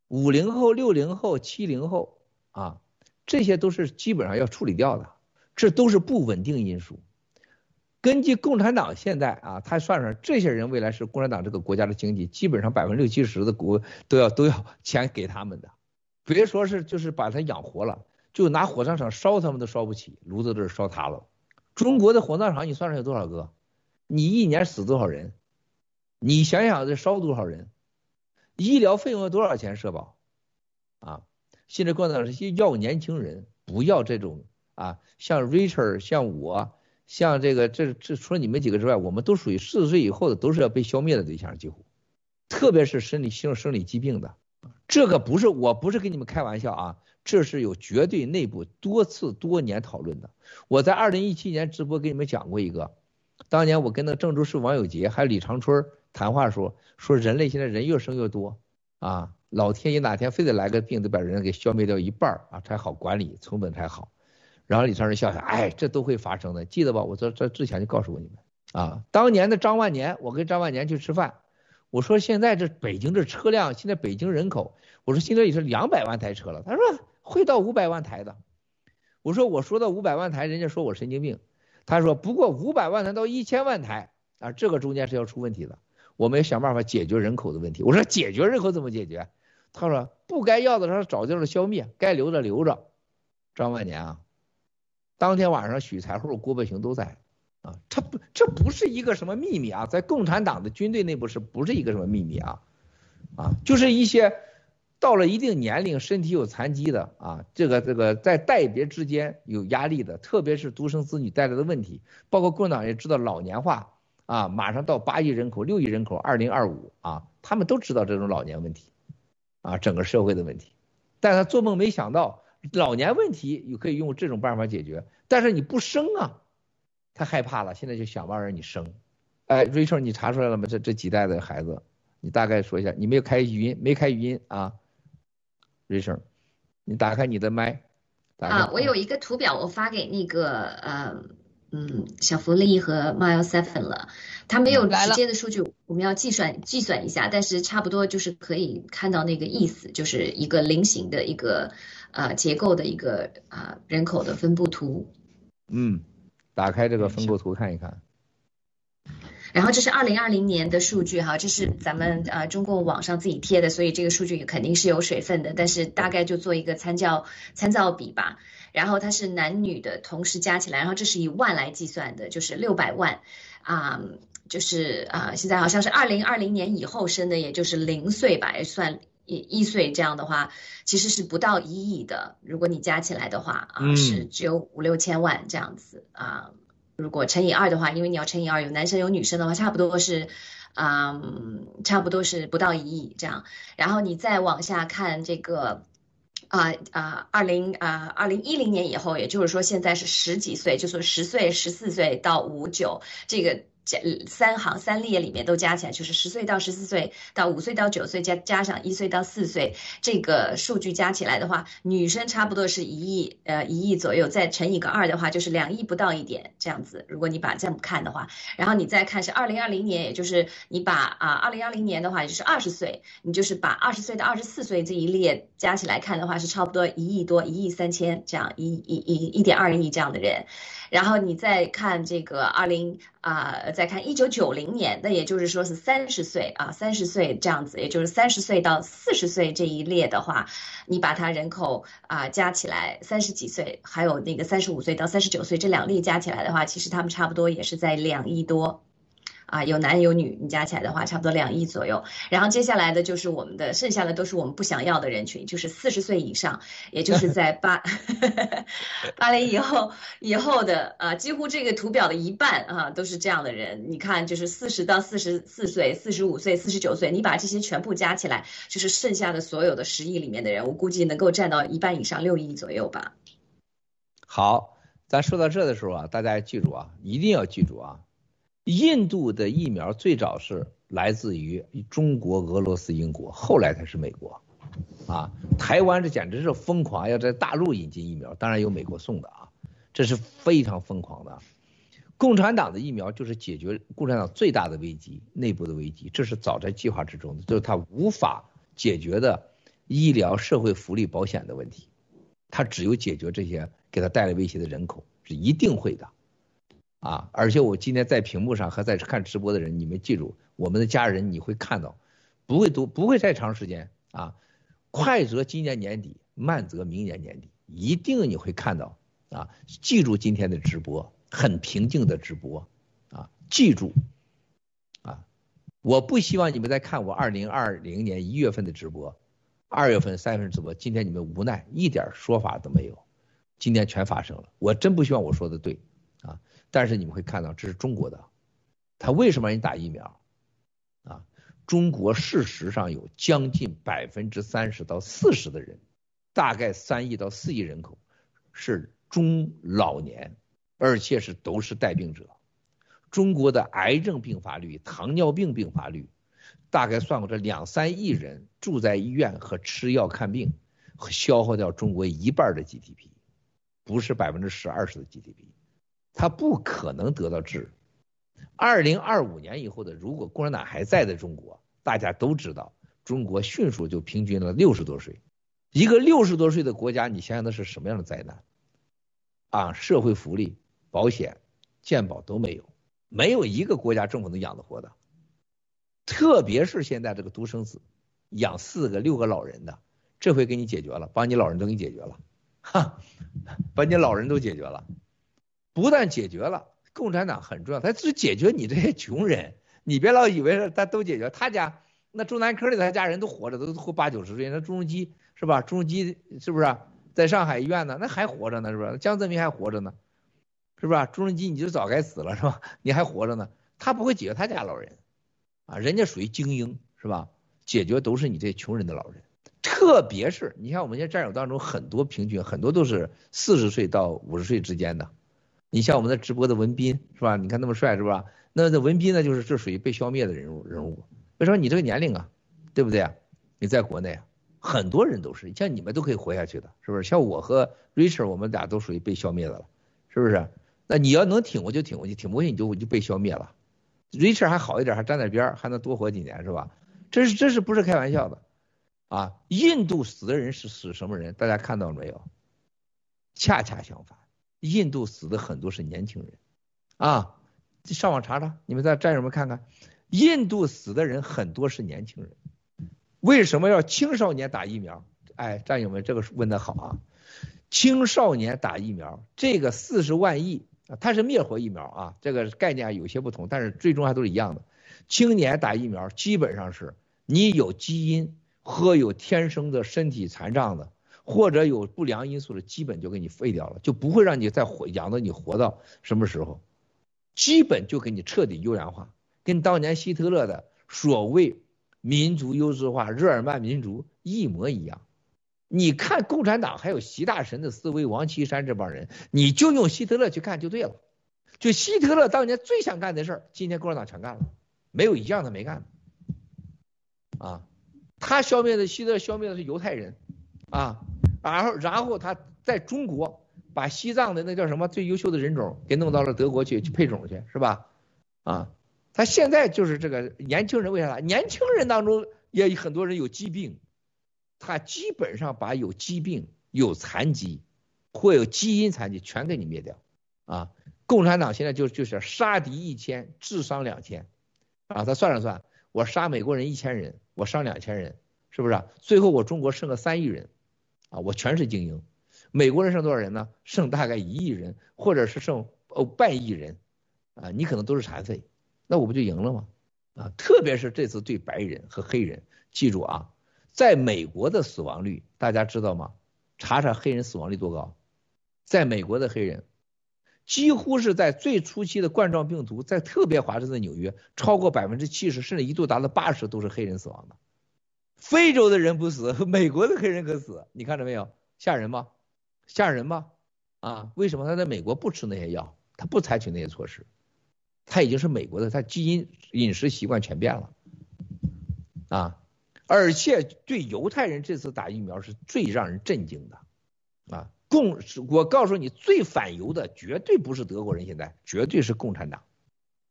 五零后、六零后、七零后啊，这些都是基本上要处理掉的，这都是不稳定因素。根据共产党现在啊，他算算这些人未来是共产党这个国家的经济，基本上百分之六七十的股都要都要 钱给他们的，别说是就是把他养活了，就拿火葬场烧他们都烧不起，炉子都烧塌了。中国的火葬场你算算有多少个？你一年死多少人？你想想这烧多少人？医疗费用要多少钱？社保啊！现在共产党是要年轻人，不要这种啊，像 Richard，像我，像这个这这除了你们几个之外，我们都属于四十岁以后的，都是要被消灭的对象，几乎，特别是生理性生理疾病的，这个不是我不是跟你们开玩笑啊，这是有绝对内部多次多年讨论的。我在二零一七年直播给你们讲过一个，当年我跟那郑州市王友杰还有李长春。谈话说说人类现在人越生越多啊，老天爷哪天非得来个病，得把人给消灭掉一半啊，才好管理，成本才好。然后李超人笑笑，哎，这都会发生的，记得吧？我这这之前就告诉过你们啊。当年的张万年，我跟张万年去吃饭，我说现在这北京这车辆，现在北京人口，我说现在也是两百万台车了。他说会到五百万台的。我说我说到五百万台，人家说我神经病。他说不过五百万台到一千万台啊，这个中间是要出问题的。我们要想办法解决人口的问题。我说解决人口怎么解决？他说不该要的时候找地方消灭，该留着留着。张万年啊，当天晚上许才厚、郭伯雄都在。啊，这不这不是一个什么秘密啊，在共产党的军队内部是不是一个什么秘密啊？啊，就是一些到了一定年龄、身体有残疾的啊，这个这个在代别之间有压力的，特别是独生子女带来的问题，包括共产党也知道老年化啊，马上到八亿人口、六亿人口，二零二五啊，他们都知道这种老年问题啊，整个社会的问题，但他做梦没想到老年问题又可以用这种办法解决，但是你不生啊。他害怕了，现在就想办法让你生。哎，Rachel，你查出来了吗？这这几代的孩子，你大概说一下。你没有开语音，没开语音啊，Rachel，你打开你的麦。啊，我有一个图表，我发给那个呃嗯小福利和 Mile Seven 了。它没有直接的数据，我们要计算计算一下，但是差不多就是可以看到那个意思，就是一个菱形的一个呃结构的一个啊、呃、人口的分布图。嗯。打开这个分布图看一看，然后这是二零二零年的数据哈，这是咱们呃中共网上自己贴的，所以这个数据肯定是有水分的，但是大概就做一个参照参照比吧。然后它是男女的同时加起来，然后这是以万来计算的，就是六百万啊、呃，就是啊、呃、现在好像是二零二零年以后生的，也就是零岁吧，也算。一一岁这样的话，其实是不到一亿的。如果你加起来的话啊，是只有五六千万这样子啊。如果乘以二的话，因为你要乘以二，有男生有女生的话，差不多是，嗯，差不多是不到一亿这样。然后你再往下看这个，啊啊，二零啊二零一零年以后，也就是说现在是十几岁，就是十岁、十四岁到五九这个。加三行三列里面都加起来，就是十岁到十四岁到五岁到九岁加加上一岁到四岁，这个数据加起来的话，女生差不多是一亿，呃一亿左右，再乘以个二的话，就是两亿不到一点这样子。如果你把这么看的话，然后你再看是二零二零年，也就是你把啊二零二零年的话，也就是二十岁，你就是把二十岁到二十四岁这一列加起来看的话，是差不多一亿多，一亿三千这样，一一一一点二亿这样的人。然后你再看这个二零啊，再看一九九零年，那也就是说是三十岁啊，三十岁这样子，也就是三十岁到四十岁这一列的话，你把它人口啊加起来，三十几岁，还有那个三十五岁到三十九岁这两列加起来的话，其实他们差不多也是在两亿多。啊，有男有女，你加起来的话，差不多两亿左右。然后接下来的就是我们的，剩下的都是我们不想要的人群，就是四十岁以上，也就是在八八零以后以后的啊，几乎这个图表的一半啊都是这样的人。你看，就是四十到四十四岁、四十五岁、四十九岁，你把这些全部加起来，就是剩下的所有的十亿里面的人，我估计能够占到一半以上，六亿左右吧。好，咱说到这的时候啊，大家记住啊，一定要记住啊。印度的疫苗最早是来自于中国、俄罗斯、英国，后来才是美国。啊，台湾这简直是疯狂，要在大陆引进疫苗，当然有美国送的啊，这是非常疯狂的。共产党的疫苗就是解决共产党最大的危机，内部的危机，这是早在计划之中的，就是他无法解决的医疗、社会福利、保险的问题，他只有解决这些给他带来威胁的人口，是一定会的。啊！而且我今天在屏幕上和在看直播的人，你们记住，我们的家人你会看到，不会多，不会太长时间啊，快则今年年底，慢则明年年底，一定你会看到啊！记住今天的直播，很平静的直播啊！记住啊！我不希望你们再看我二零二零年一月份的直播，二月份、三月份直播，今天你们无奈一点说法都没有，今天全发生了，我真不希望我说的对。但是你们会看到，这是中国的，他为什么让你打疫苗？啊，中国事实上有将近百分之三十到四十的人，大概三亿到四亿人口是中老年，而且是都是带病者。中国的癌症病发率、糖尿病病发率，大概算过这两三亿人住在医院和吃药看病，消耗掉中国一半的 GDP，不是百分之十二十的 GDP。他不可能得到治。二零二五年以后的，如果共产党还在的中国，大家都知道，中国迅速就平均了六十多岁。一个六十多岁的国家，你想想那是什么样的灾难？啊，社会福利、保险、健保都没有，没有一个国家政府能养得活的。特别是现在这个独生子，养四个、六个老人的，这回给你解决了，把你老人都给你解决了，哈，把你老人都解决了。不但解决了，共产党很重要，他只解决你这些穷人。你别老以为是他都解决，他家那中南科里他家人都活着，都活八九十岁。那朱镕基是吧？朱镕基是不是在上海医院呢？那还活着呢，是不是？江泽民还活着呢，是不是？朱镕基你就早该死了是吧？你还活着呢，他不会解决他家老人啊，人家属于精英是吧？解决都是你这穷人的老人，特别是你看我们现在战友当中很多平均很多都是四十岁到五十岁之间的。你像我们的直播的文斌是吧？你看那么帅是吧？那那文斌呢，就是这属于被消灭的人物人物。为什么你这个年龄啊，对不对啊？你在国内啊，很多人都是像你们都可以活下去的，是不是？像我和 Richard，我们俩都属于被消灭的了，是不是？那你要能挺过就挺过去，挺不过去你就就被消灭了。Richard 还好一点，还站在边，还能多活几年，是吧？这是这是不是开玩笑的？啊，印度死的人是死什么人？大家看到了没有？恰恰相反。印度死的很多是年轻人，啊，上网查查，你们在战友们看看，印度死的人很多是年轻人，为什么要青少年打疫苗？哎，战友们这个问的好啊，青少年打疫苗，这个四十万亿，它是灭活疫苗啊，这个概念有些不同，但是最终还都是一样的。青年打疫苗基本上是你有基因和有天生的身体残障的。或者有不良因素的，基本就给你废掉了，就不会让你再活养到你活到什么时候，基本就给你彻底优良化，跟当年希特勒的所谓民族优质化、日耳曼民族一模一样。你看共产党还有习大神的思维，王岐山这帮人，你就用希特勒去看就对了。就希特勒当年最想干的事儿，今天共产党全干了，没有一样他没干。啊，他消灭的希特勒消灭的是犹太人，啊。然后，然后他在中国把西藏的那叫什么最优秀的人种给弄到了德国去去配种去，是吧？啊，他现在就是这个年轻人为啥？年轻人当中也有很多人有疾病，他基本上把有疾病、有残疾或有基因残疾全给你灭掉。啊，共产党现在就就是杀敌一千，自伤两千。啊，他算了算，我杀美国人一千人，我伤两千人，是不是？最后我中国剩个三亿人。啊，我全是精英，美国人剩多少人呢？剩大概一亿人，或者是剩哦半亿人，啊，你可能都是残废，那我不就赢了吗？啊，特别是这次对白人和黑人，记住啊，在美国的死亡率大家知道吗？查查黑人死亡率多高，在美国的黑人，几乎是在最初期的冠状病毒，在特别华盛顿纽约，超过百分之七十，甚至一度达到八十，都是黑人死亡的。非洲的人不死，美国的黑人可死，你看着没有？吓人吗？吓人吗？啊，为什么他在美国不吃那些药，他不采取那些措施？他已经是美国的，他基因饮食习惯全变了，啊，而且对犹太人这次打疫苗是最让人震惊的，啊，共，我告诉你，最反犹的绝对不是德国人，现在绝对是共产党，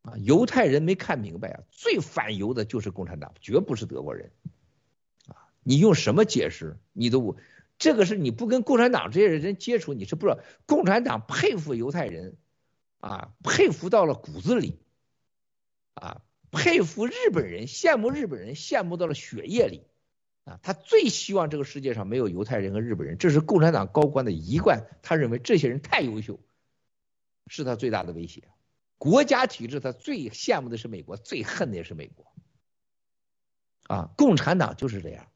啊，犹太人没看明白啊，最反犹的就是共产党，绝不是德国人。你用什么解释？你都，这个是你不跟共产党这些人接触，你是不知道。共产党佩服犹太人，啊，佩服到了骨子里，啊，佩服日本人，羡慕日本人，羡慕到了血液里，啊，他最希望这个世界上没有犹太人和日本人，这是共产党高官的一贯，他认为这些人太优秀，是他最大的威胁。国家体制他最羡慕的是美国，最恨的也是美国，啊，共产党就是这样。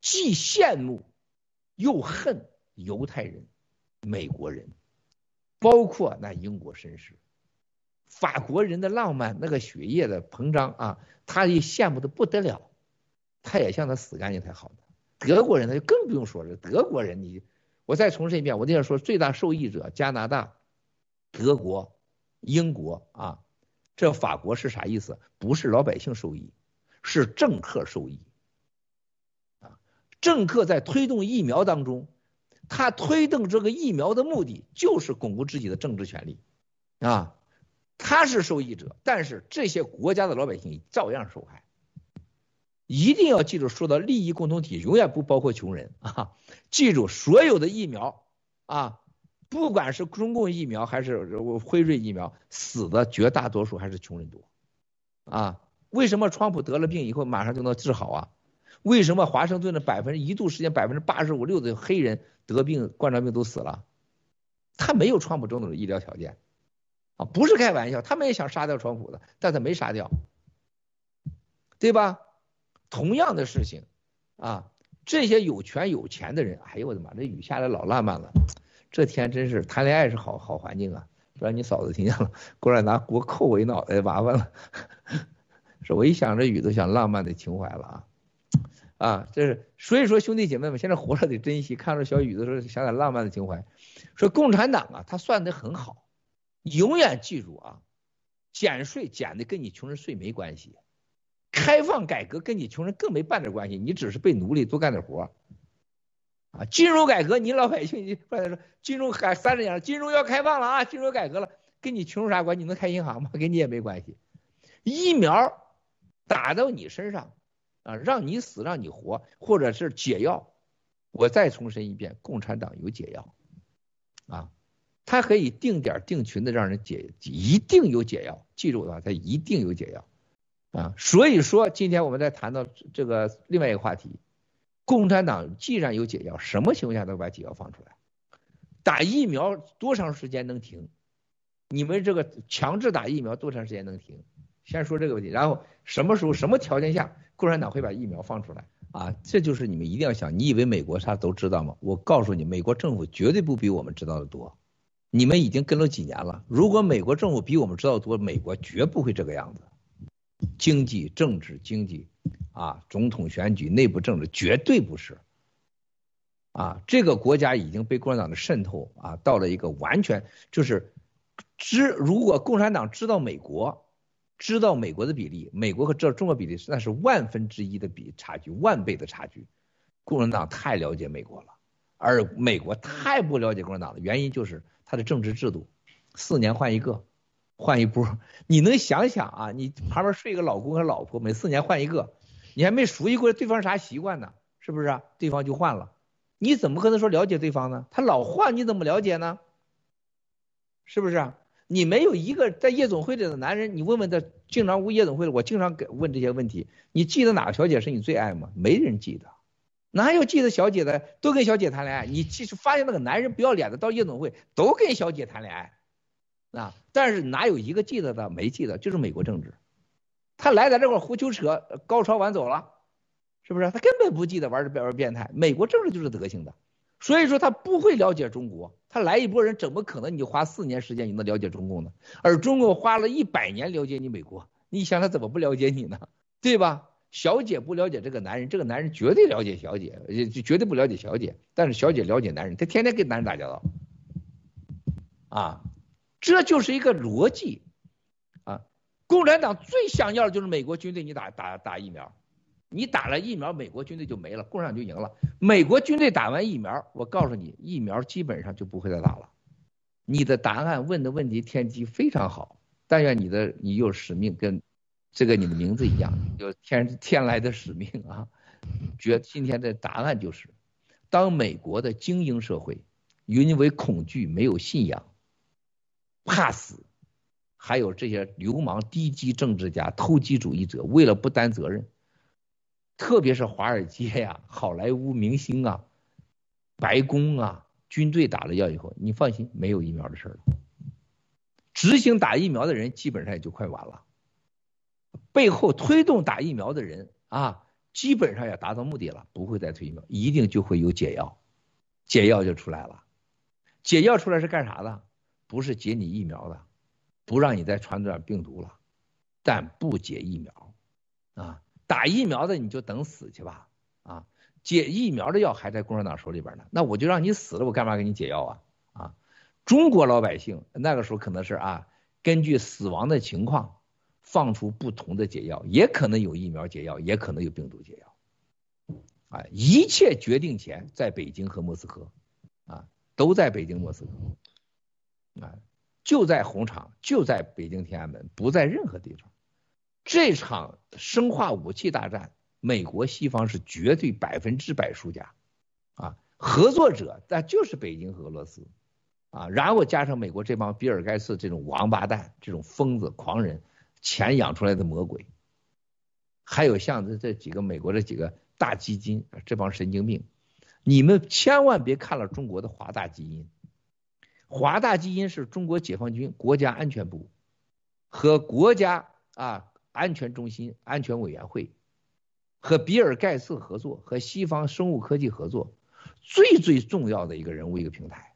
既羡慕又恨犹太人、美国人，包括那英国绅士、法国人的浪漫，那个血液的膨胀啊，他也羡慕的不得了，他也向他死干净才好呢。德国人他就更不用说了，德国人你，我再重申一遍，我就要说最大受益者加拿大、德国、英国啊，这法国是啥意思？不是老百姓受益，是政客受益。政客在推动疫苗当中，他推动这个疫苗的目的就是巩固自己的政治权利，啊，他是受益者，但是这些国家的老百姓照样受害，一定要记住，说到利益共同体，永远不包括穷人啊！记住，所有的疫苗啊，不管是中共疫苗还是辉瑞疫苗，死的绝大多数还是穷人多啊！为什么川普得了病以后马上就能治好啊？为什么华盛顿的百分之一度时间百分之八十五六的黑人得病冠状病都死了？他没有川普这种医疗条件啊，不是开玩笑，他们也想杀掉川普的，但他没杀掉，对吧？同样的事情啊，这些有权有钱的人，哎呦我的妈，这雨下来老浪漫了，这天真是谈恋爱是好好环境啊！不然你嫂子听见了，过来拿锅扣我一脑袋，麻烦了。是我一想这雨都想浪漫的情怀了啊啊！这是所以说兄弟姐妹们，现在活着得珍惜，看着小雨的时候想点浪漫的情怀。说共产党啊，他算得很好，永远记住啊，减税减的跟你穷人税没关系。开放改革跟你穷人更没半点关系，你只是被奴隶多干点活啊。金融改革，你老百姓你不然说金融改三十年了，金融要开放了啊，金融改革了，跟你穷有啥关系？你能开银行吗？跟你也没关系。疫苗打到你身上啊，让你死让你活，或者是解药。我再重申一遍，共产党有解药啊，它可以定点定群的让人解，一定有解药。记住的话，它一定有解药。啊，所以说今天我们在谈到这个另外一个话题，共产党既然有解药，什么情况下都把解药放出来？打疫苗多长时间能停？你们这个强制打疫苗多长时间能停？先说这个问题，然后什么时候、什么条件下共产党会把疫苗放出来？啊，这就是你们一定要想。你以为美国他都知道吗？我告诉你，美国政府绝对不比我们知道的多。你们已经跟了几年了，如果美国政府比我们知道多，美国绝不会这个样子。经济、政治、经济，啊，总统选举、内部政治绝对不是，啊，这个国家已经被共产党的渗透啊，到了一个完全就是知，如果共产党知道美国，知道美国的比例，美国和这中国比例那是万分之一的比差距，万倍的差距。共产党太了解美国了，而美国太不了解共产党的原因就是他的政治制度，四年换一个。换一波，你能想想啊？你旁边睡一个老公和老婆，每四年换一个，你还没熟悉过对方啥习惯呢，是不是啊？对方就换了，你怎么可能说了解对方呢？他老换，你怎么了解呢？是不是啊？你没有一个在夜总会里的男人，你问问他，经常问夜总会的，我经常给问这些问题，你记得哪个小姐是你最爱吗？没人记得，哪有记得小姐的？都跟小姐谈恋爱，你其实发现那个男人不要脸的，到夜总会都跟小姐谈恋爱。啊！但是哪有一个记得的？没记得，就是美国政治。他来在这块胡诌扯，高潮完走了，是不是？他根本不记得玩这玩变态。美国政治就是德行的，所以说他不会了解中国。他来一波人，怎么可能你花四年时间你能了解中共呢？而中共花了一百年了解你美国，你想他怎么不了解你呢？对吧？小姐不了解这个男人，这个男人绝对了解小姐，就绝对不了解小姐。但是小姐了解男人，他天天跟男人打交道，啊。这就是一个逻辑啊！共产党最想要的就是美国军队，你打打打疫苗，你打了疫苗，美国军队就没了，共产党就赢了。美国军队打完疫苗，我告诉你，疫苗基本上就不会再打了。你的答案问的问题天机非常好，但愿你的你有使命，跟这个你的名字一样，有天天来的使命啊！觉今天的答案就是，当美国的精英社会因为恐惧没有信仰。怕死，还有这些流氓、低级政治家、投机主义者，为了不担责任，特别是华尔街呀、好莱坞明星啊、白宫啊、军队打了药以后，你放心，没有疫苗的事了。执行打疫苗的人基本上也就快完了，背后推动打疫苗的人啊，基本上也达到目的了，不会再推疫苗，一定就会有解药，解药就出来了。解药出来是干啥的？不是解你疫苗的，不让你再传染病毒了，但不解疫苗，啊，打疫苗的你就等死去吧，啊，解疫苗的药还在共产党手里边呢，那我就让你死了，我干嘛给你解药啊？啊，中国老百姓那个时候可能是啊，根据死亡的情况放出不同的解药，也可能有疫苗解药，也可能有病毒解药，啊，一切决定权在北京和莫斯科，啊，都在北京莫斯科。啊，就在红场，就在北京天安门，不在任何地方。这场生化武器大战美国西方是绝对百分之百输家，啊，合作者那就是北京和俄罗斯，啊，然后加上美国这帮比尔盖茨这种王八蛋、这种疯子、狂人，钱养出来的魔鬼，还有像这这几个美国这几个大基金这帮神经病，你们千万别看了中国的华大基因，华大基因是中国解放军国家安全部和国家啊安全中心安全委员会。和比尔盖茨合作，和西方生物科技合作，最最重要的一个人物，一个平台。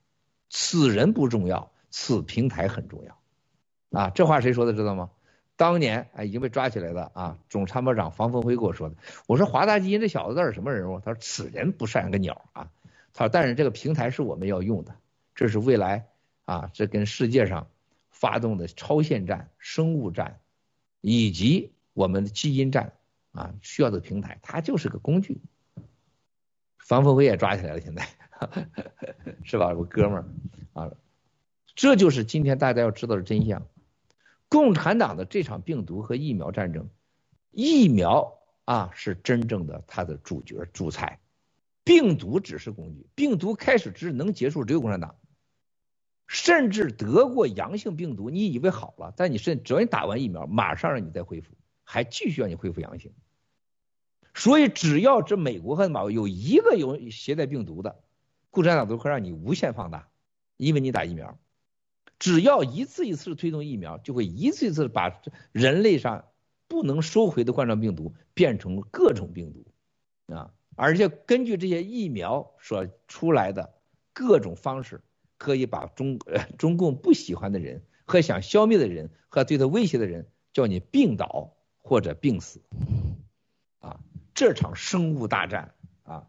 此人不重要，此平台很重要。啊，这话谁说的知道吗？当年啊已经被抓起来的啊总参谋长房峰辉跟我说的。我说华大基因这小子到底什么人物？他说此人不善个鸟啊。他说但是这个平台是我们要用的，这是未来啊这跟世界上发动的超限战、生物战以及我们的基因战。啊，需要的平台，它就是个工具。房峰辉也抓起来了，现在 是吧？我哥们儿啊，这就是今天大家要知道的真相。共产党的这场病毒和疫苗战争，疫苗啊是真正的它的主角主菜，病毒只是工具。病毒开始只能结束只有共产党，甚至得过阳性病毒，你以为好了，但你甚只要你打完疫苗，马上让你再恢复。还继续让你恢复阳性，所以只要这美国和马有一个有携带病毒的，共产党都会让你无限放大，因为你打疫苗，只要一次一次推动疫苗，就会一次一次把人类上不能收回的冠状病毒变成各种病毒啊，而且根据这些疫苗所出来的各种方式，可以把中呃中共不喜欢的人和想消灭的人和对他威胁的人叫你病倒。或者病死，啊，这场生物大战啊，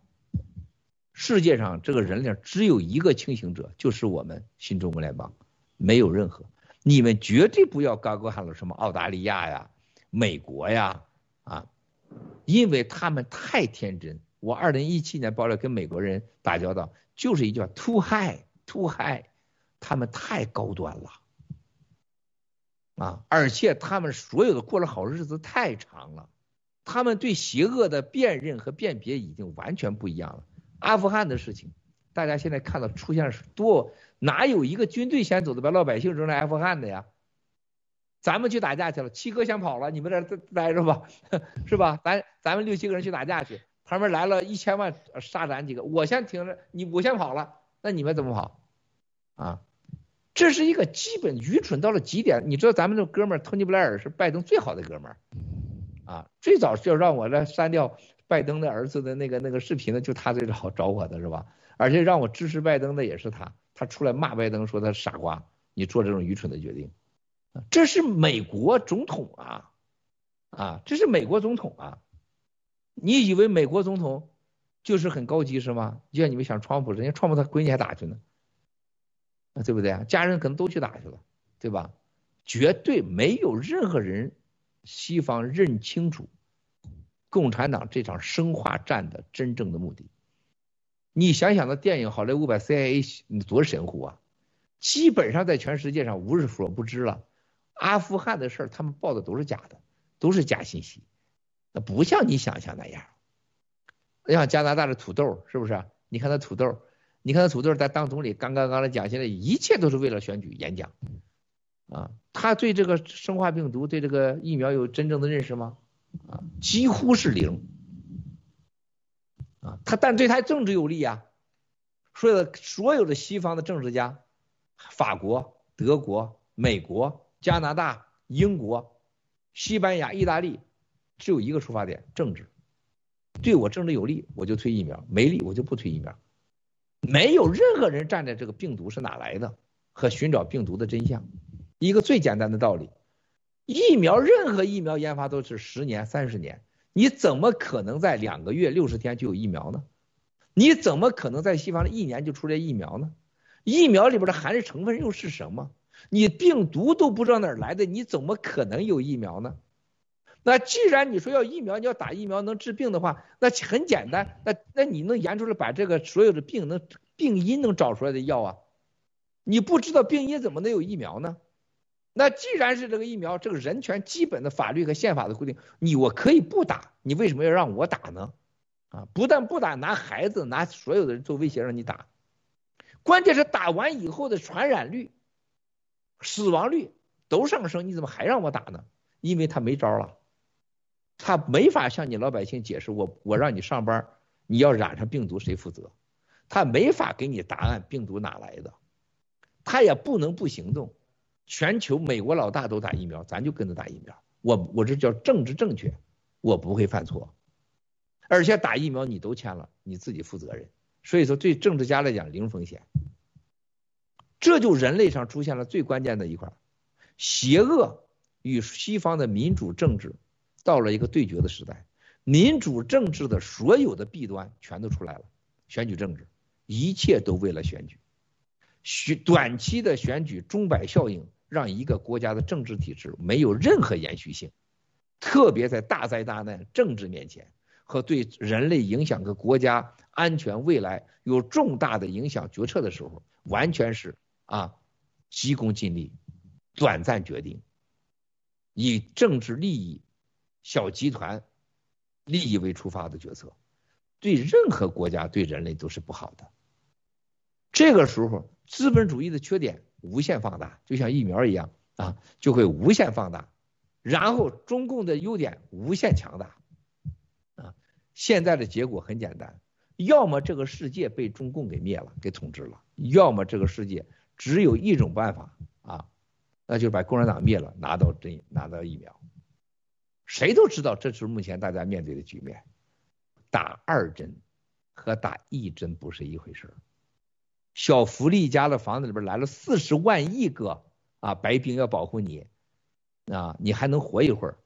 世界上这个人类只有一个清醒者，就是我们新中国联邦，没有任何，你们绝对不要高歌喊了什么澳大利亚呀、美国呀，啊，因为他们太天真。我二零一七年爆料跟美国人打交道，就是一句话：too high high，too high，他们太高端了。啊！而且他们所有的过了好日子太长了，他们对邪恶的辨认和辨别已经完全不一样了。阿富汗的事情，大家现在看到出现是多，哪有一个军队先走的把老百姓扔在阿富汗的呀？咱们去打架去了，七哥先跑了，你们在这待着吧，是吧？咱咱们六七个人去打架去，旁边来了一千万杀咱几个，我先停着，你我先跑了，那你们怎么跑？啊？这是一个基本愚蠢到了极点。你知道咱们这哥们儿托尼·布莱尔是拜登最好的哥们儿，啊，最早是要让我来删掉拜登的儿子的那个那个视频的，就他最早找我的是吧？而且让我支持拜登的也是他，他出来骂拜登说他是傻瓜，你做这种愚蠢的决定，这是美国总统啊，啊，这是美国总统啊，你以为美国总统就是很高级是吗？就像你们想川普，人家川普他闺女还打去呢。对不对啊？家人可能都去打去了，对吧？绝对没有任何人，西方认清楚共产党这场生化战的真正的目的。你想想，那电影好莱坞把 CIA 你多神乎啊！基本上在全世界上无所不知了。阿富汗的事儿，他们报的都是假的，都是假信息。那不像你想象那样。像加拿大的土豆，是不是？你看那土豆。你看他土豆在当总理刚刚刚才讲，现在一切都是为了选举演讲，啊，他对这个生化病毒、对这个疫苗有真正的认识吗？啊，几乎是零，啊，他但对他政治有利啊，所有的所有的西方的政治家，法国、德国、美国、加拿大、英国、西班牙、意大利，只有一个出发点，政治，对我政治有利，我就推疫苗，没利我就不推疫苗。没有任何人站在这个病毒是哪来的和寻找病毒的真相。一个最简单的道理，疫苗任何疫苗研发都是十年、三十年，你怎么可能在两个月、六十天就有疫苗呢？你怎么可能在西方的一年就出来疫苗呢？疫苗里边的含的成分又是什么？你病毒都不知道哪儿来的，你怎么可能有疫苗呢？那既然你说要疫苗，你要打疫苗能治病的话，那很简单，那那你能研出来把这个所有的病能病因能找出来的药啊？你不知道病因怎么能有疫苗呢？那既然是这个疫苗，这个人权基本的法律和宪法的规定，你我可以不打，你为什么要让我打呢？啊，不但不打，拿孩子拿所有的人做威胁让你打，关键是打完以后的传染率、死亡率都上升，你怎么还让我打呢？因为他没招了，他没法向你老百姓解释，我我让你上班，你要染上病毒谁负责？他没法给你答案，病毒哪来的？他也不能不行动。全球美国老大都打疫苗，咱就跟着打疫苗。我我这叫政治正确，我不会犯错。而且打疫苗你都签了，你自己负责任。所以说对政治家来讲零风险。这就人类上出现了最关键的一块，邪恶与西方的民主政治到了一个对决的时代。民主政治的所有的弊端全都出来了，选举政治，一切都为了选举。选短期的选举钟摆效应，让一个国家的政治体制没有任何延续性，特别在大灾大难政治面前和对人类影响和国家安全未来有重大的影响决策的时候，完全是啊急功近利、短暂决定，以政治利益、小集团利益为出发的决策，对任何国家对人类都是不好的。这个时候。资本主义的缺点无限放大，就像疫苗一样啊，就会无限放大。然后中共的优点无限强大啊。现在的结果很简单，要么这个世界被中共给灭了，给统治了；要么这个世界只有一种办法啊，那就是把共产党灭了，拿到这拿到疫苗。谁都知道这是目前大家面对的局面，打二针和打一针不是一回事儿。小福利家的房子里边来了四十万亿个啊白兵要保护你啊，你还能活一会儿。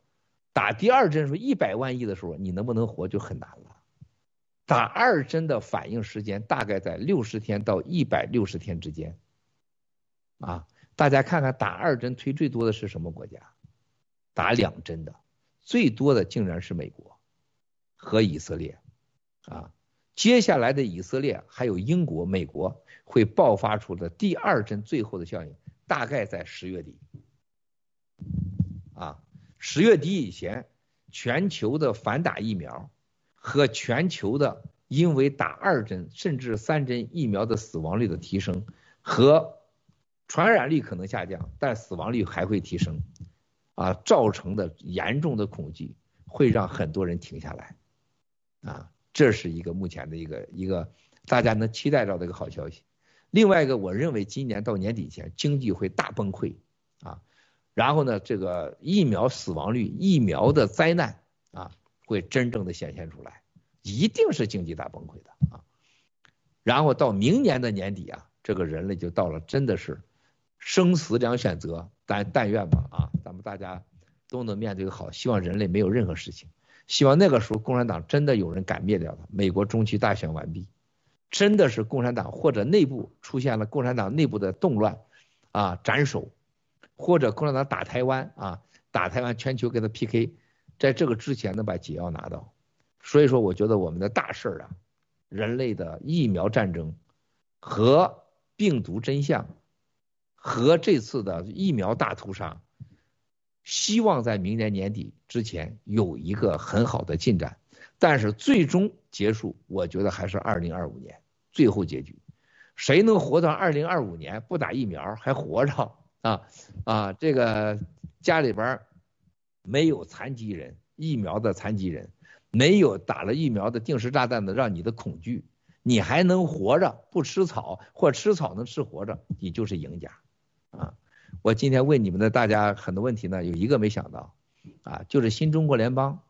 打第二针时候一百万亿的时候，你能不能活就很难了。打二针的反应时间大概在六十天到一百六十天之间啊。大家看看打二针推最多的是什么国家？打两针的最多的竟然是美国和以色列啊。接下来的以色列还有英国、美国。会爆发出的第二针最后的效应，大概在十月底。啊，十月底以前，全球的反打疫苗和全球的因为打二针甚至三针疫苗的死亡率的提升和传染率可能下降，但死亡率还会提升，啊，造成的严重的恐惧会让很多人停下来。啊，这是一个目前的一个一个大家能期待到的一个好消息。另外一个，我认为今年到年底前经济会大崩溃啊，然后呢，这个疫苗死亡率、疫苗的灾难啊，会真正的显现出来，一定是经济大崩溃的啊。然后到明年的年底啊，这个人类就到了真的是生死两选择，但但愿吧啊，大家都能面对好，希望人类没有任何事情，希望那个时候共产党真的有人敢灭掉它。美国中期大选完毕。真的是共产党或者内部出现了共产党内部的动乱啊，斩首，或者共产党打台湾啊，打台湾全球跟他 PK，在这个之前能把解药拿到。所以说，我觉得我们的大事儿啊，人类的疫苗战争和病毒真相和这次的疫苗大屠杀，希望在明年年底之前有一个很好的进展。但是最终结束，我觉得还是二零二五年最后结局。谁能活到二零二五年不打疫苗还活着啊啊！这个家里边没有残疾人，疫苗的残疾人，没有打了疫苗的定时炸弹的让你的恐惧，你还能活着不吃草或吃草能吃活着，你就是赢家啊！我今天问你们的大家很多问题呢，有一个没想到啊，就是新中国联邦。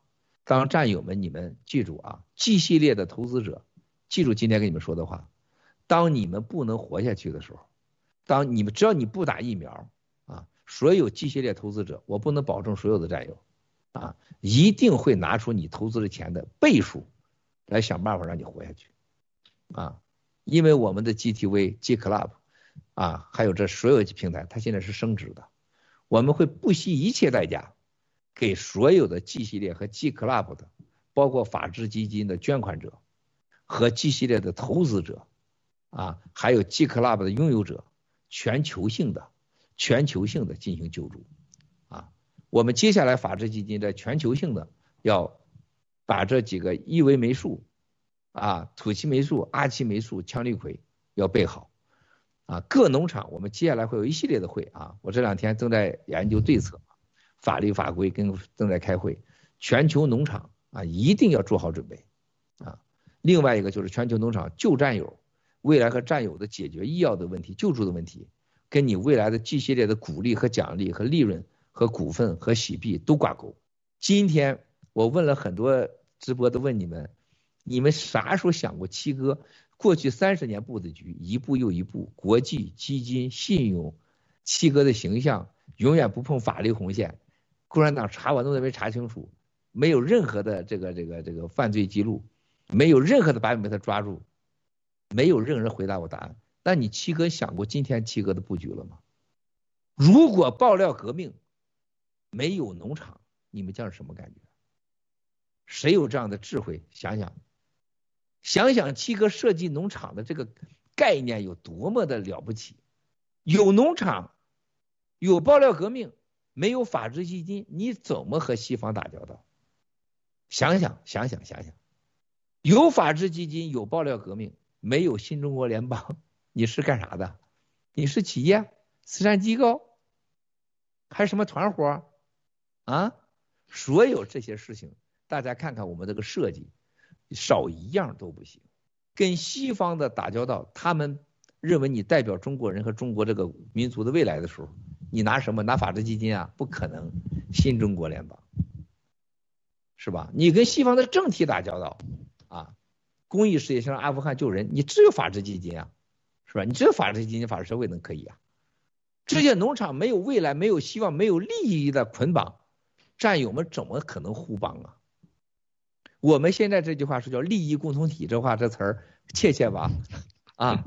当战友们，你们记住啊，G 系列的投资者，记住今天跟你们说的话。当你们不能活下去的时候，当你们只要你不打疫苗啊，所有 G 系列投资者，我不能保证所有的战友啊，一定会拿出你投资的钱的倍数来想办法让你活下去啊。因为我们的 GTV、G Club 啊，还有这所有平台，它现在是升值的，我们会不惜一切代价。给所有的 G 系列和 G Club 的，包括法治基金的捐款者和 G 系列的投资者，啊，还有 G Club 的拥有者，全球性的、全球性的进行救助，啊，我们接下来法治基金在全球性的要把这几个伊维霉素、啊土岐霉素、阿奇霉素、羟氯喹要备好，啊，各农场我们接下来会有一系列的会啊，我这两天正在研究对策，法律法规跟正在开会，全球农场啊一定要做好准备，啊，另外一个就是全球农场旧战友，未来和战友的解决医药的问题、救助的问题。跟你未来的一系列的鼓励和奖励和利润和股份和洗币都挂钩。今天我问了很多直播都问你们，你们啥时候想过七哥过去三十年布的局一步又一步，国际基金信用，七哥的形象永远不碰法律红线，共产党查我都没查清楚，没有任何的这个这个这个犯罪记录，没有任何的把柄被他抓住，没有任何人回答我答案。那你七哥想过今天七哥的布局了吗？如果爆料革命没有农场，你们将是什么感觉？谁有这样的智慧？想想，想想七哥设计农场的这个概念有多么的了不起。有农场，有爆料革命，没有法治基金，你怎么和西方打交道？想想，想想，想想，有法治基金，有爆料革命，没有新中国联邦。你是干啥的？你是企业、慈善机构，还是什么团伙？啊，所有这些事情，大家看看我们这个设计，少一样都不行。跟西方的打交道，他们认为你代表中国人和中国这个民族的未来的时候，你拿什么？拿法治基金啊？不可能，新中国联邦，是吧？你跟西方的政体打交道啊，公益事业像阿富汗救人，你只有法治基金啊。是吧？你只有法治基金、法治社会能可以啊？这些农场没有未来、没有希望、没有利益的捆绑，战友们怎么可能互帮啊？我们现在这句话是叫利益共同体，这话这词儿确切吧？啊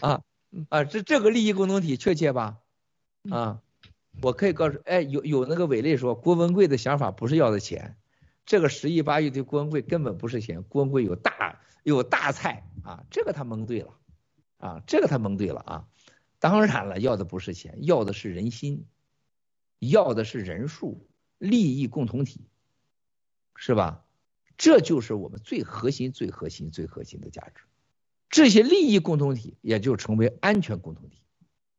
啊啊！这这个利益共同体确切吧？啊，我可以告诉，哎，有有那个伟类说，郭文贵的想法不是要的钱，这个十亿八亿对郭文贵根本不是钱，郭文贵有大有大菜啊，这个他蒙对了。啊，这个他蒙对了啊！当然了，要的不是钱，要的是人心，要的是人数，利益共同体，是吧？这就是我们最核心、最核心、最核心的价值。这些利益共同体也就成为安全共同体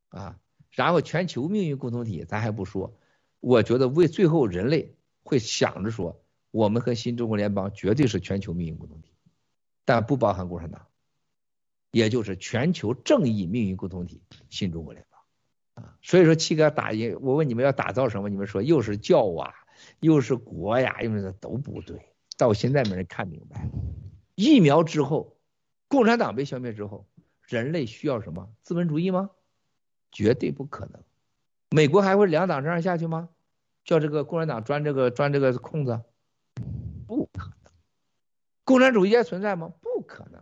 啊。然后全球命运共同体咱还不说，我觉得为最后人类会想着说，我们和新中国联邦绝对是全球命运共同体，但不包含共产党。也就是全球正义命运共同体，新中国联邦啊，所以说七哥打赢，我问你们要打造什么，你们说又是教啊，又是国呀，因为这都不对，到现在没人看明白。疫苗之后，共产党被消灭之后，人类需要什么？资本主义吗？绝对不可能。美国还会两党这样下去吗？叫这个共产党钻这个钻这个空子？不可能。共产主义还存在吗？不可能。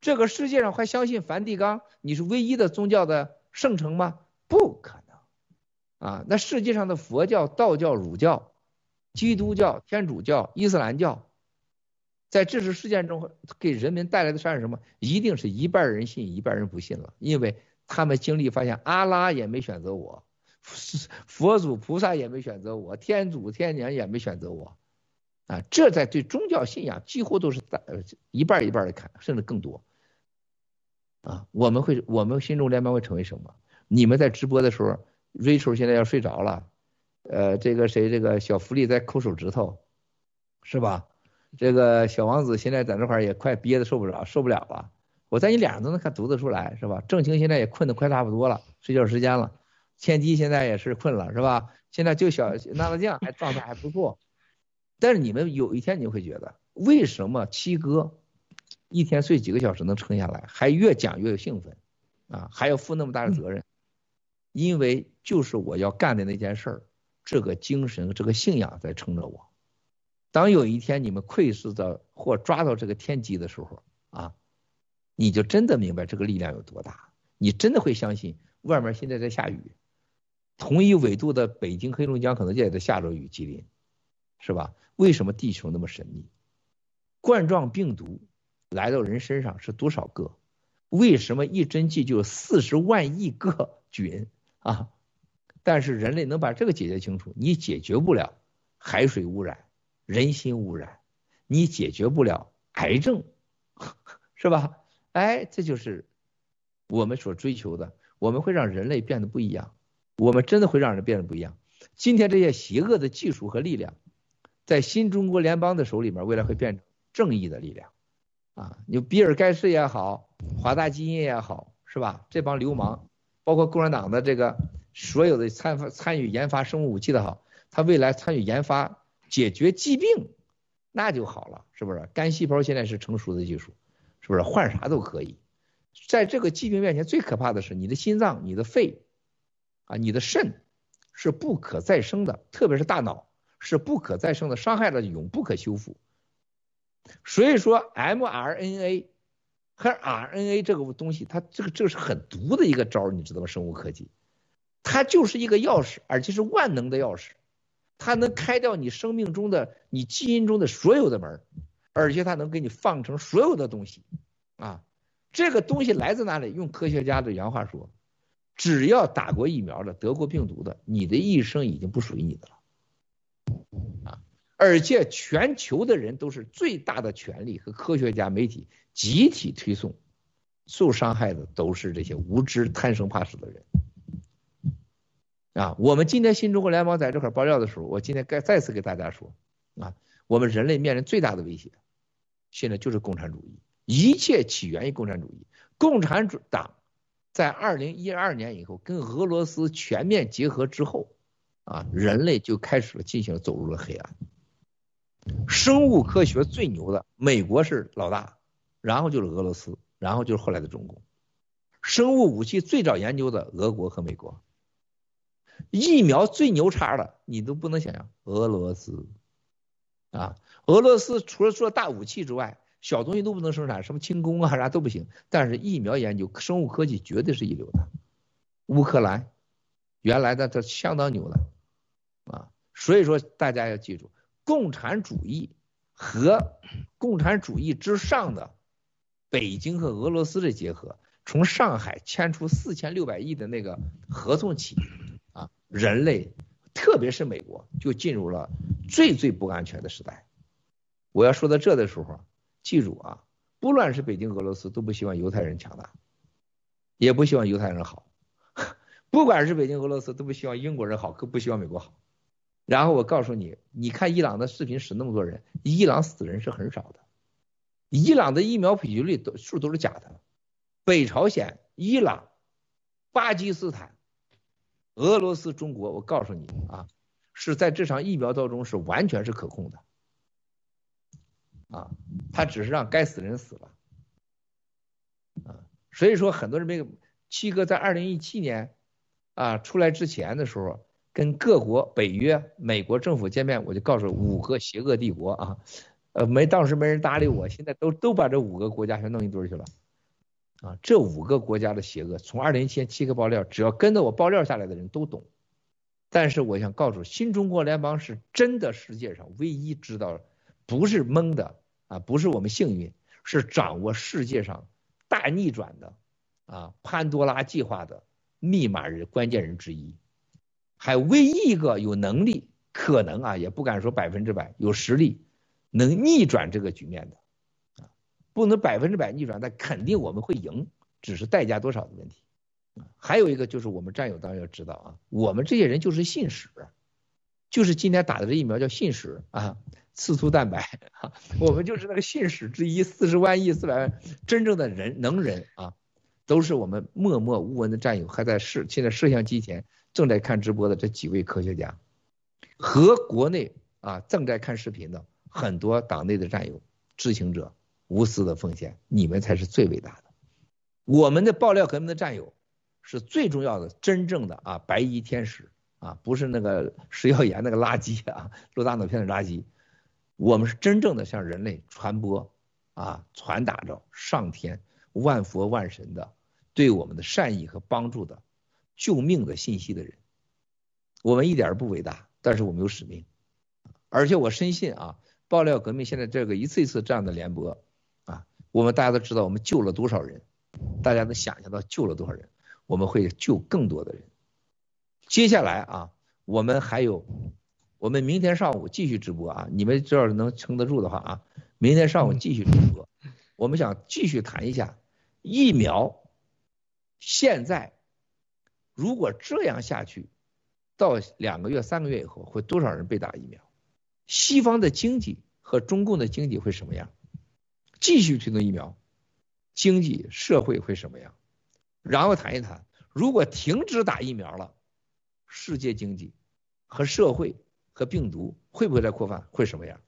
这个世界上还相信梵蒂冈？你是唯一的宗教的圣城吗？不可能啊！那世界上的佛教、道教、儒教、基督教、天主教、伊斯兰教，在这次事件中给人民带来的算是什么？一定是一半人信，一半人不信了，因为他们经历发现，阿拉也没选择我，佛祖菩萨也没选择我，天主天娘也没选择我啊！这在对宗教信仰几乎都是一半一半的看，甚至更多。啊，我们会，我们新中联邦会成为什么？你们在直播的时候，Rachel 现在要睡着了，呃，这个谁，这个小福利在抠手指头，是吧？这个小王子现在在这块儿也快憋得受不了，受不了了。我在你脸上都能看读得出来，是吧？郑清现在也困得快差不多了，睡觉时间了。千机现在也是困了，是吧？现在就小娜娜酱还状态还不错，但是你们有一天你会觉得，为什么七哥？一天睡几个小时能撑下来，还越讲越兴奋，啊，还要负那么大的责任，因为就是我要干的那件事儿，这个精神、这个信仰在撑着我。当有一天你们窥视到或抓到这个天机的时候，啊，你就真的明白这个力量有多大，你真的会相信外面现在在下雨，同一纬度的北京、黑龙江可能也在下着雨，吉林，是吧？为什么地球那么神秘？冠状病毒。来到人身上是多少个？为什么一针剂就有四十万亿个菌 啊？但是人类能把这个解决清楚，你解决不了海水污染、人心污染，你解决不了癌症，是吧？哎，这就是我们所追求的，我们会让人类变得不一样，我们真的会让人变得不一样。今天这些邪恶的技术和力量，在新中国联邦的手里面，未来会变成正义的力量。啊，你比尔盖茨也好，华大基因也好，是吧？这帮流氓，包括共产党的这个所有的参参与研发生物武器的好，他未来参与研发解决疾病，那就好了，是不是？干细胞现在是成熟的技术，是不是？换啥都可以。在这个疾病面前，最可怕的是你的心脏、你的肺，啊，你的肾是不可再生的，特别是大脑是不可再生的，伤害了永不可修复。所以说，mRNA 和 RNA 这个东西，它这个这个是很毒的一个招，你知道吗？生物科技，它就是一个钥匙，而且是万能的钥匙，它能开掉你生命中的、你基因中的所有的门，而且它能给你放成所有的东西啊。这个东西来自哪里？用科学家的原话说，只要打过疫苗的、得过病毒的，你的一生已经不属于你的了。啊而且全球的人都是最大的权力和科学家、媒体集体推送，受伤害的都是这些无知、贪生怕死的人。啊，我们今天新中国联邦在这块爆料的时候，我今天该再次给大家说，啊，我们人类面临最大的威胁，现在就是共产主义，一切起源于共产主义。共产主党在二零一二年以后跟俄罗斯全面结合之后，啊，人类就开始了进行了走入了黑暗。生物科学最牛的，美国是老大，然后就是俄罗斯，然后就是后来的中共。生物武器最早研究的，俄国和美国。疫苗最牛叉的，你都不能想象，俄罗斯。啊，俄罗斯除了做大武器之外，小东西都不能生产，什么轻工啊啥都不行。但是疫苗研究、生物科技绝对是一流的。乌克兰，原来的这相当牛的，啊，所以说大家要记住。共产主义和共产主义之上的北京和俄罗斯的结合，从上海签出四千六百亿的那个合同起，人类特别是美国就进入了最最不安全的时代。我要说到这的时候，记住啊，不论是北京、俄罗斯，都不希望犹太人强大，也不希望犹太人好，不管是北京、俄罗斯，都不希望英国人好，更不希望美国好。然后我告诉你，你看伊朗的视频死那么多人，伊朗死人是很少的，伊朗的疫苗普及率都数都是假的，北朝鲜、伊朗、巴基斯坦、俄罗斯、中国，我告诉你啊，是在这场疫苗当中是完全是可控的，啊，他只是让该死人死了，啊，所以说很多人没有，七哥在二零一七年啊出来之前的时候。跟各国北约、美国政府见面，我就告诉五个邪恶帝国啊，呃，没当时没人搭理我，现在都都把这五个国家全弄一堆去了，啊，这五个国家的邪恶，从二零一七年七个爆料，只要跟着我爆料下来的人都懂。但是我想告诉新中国联邦是真的世界上唯一知道，不是蒙的啊，不是我们幸运，是掌握世界上大逆转的啊，潘多拉计划的密码人关键人之一。还唯一一个有能力，可能啊，也不敢说百分之百有实力能逆转这个局面的，不能百分之百逆转，但肯定我们会赢，只是代价多少的问题。还有一个就是我们战友当然要知道啊，我们这些人就是信使，就是今天打的这疫苗叫信使啊，刺突蛋白，我们就是那个信使之一，四十万亿四百万真正的人能人啊，都是我们默默无闻的战友，还在摄现在摄像机前。正在看直播的这几位科学家，和国内啊正在看视频的很多党内的战友、知情者无私的奉献，你们才是最伟大的。我们的爆料革命的战友是最重要的，真正的啊白衣天使啊，不是那个食药盐那个垃圾啊，录大脑片的垃圾。我们是真正的向人类传播啊传达着上天万佛万神的对我们的善意和帮助的。救命的信息的人，我们一点不伟大，但是我们有使命，而且我深信啊，爆料革命现在这个一次一次这样的联播，我们大家都知道我们救了多少人，大家能想象到救了多少人，我们会救更多的人，接下来啊，我们还有，我们明天上午继续直播啊，你们只要是能撑得住的话啊，明天上午继续直播，我们想继续谈一下疫苗，现在如果这样下去，到两个月、三个月以后，会多少人被打疫苗？西方的经济和中共的经济会什么样？继续推动疫苗，经济社会会什么样？然后谈一谈，如果停止打疫苗了，世界经济和社会和病毒会不会再扩散？会什么样？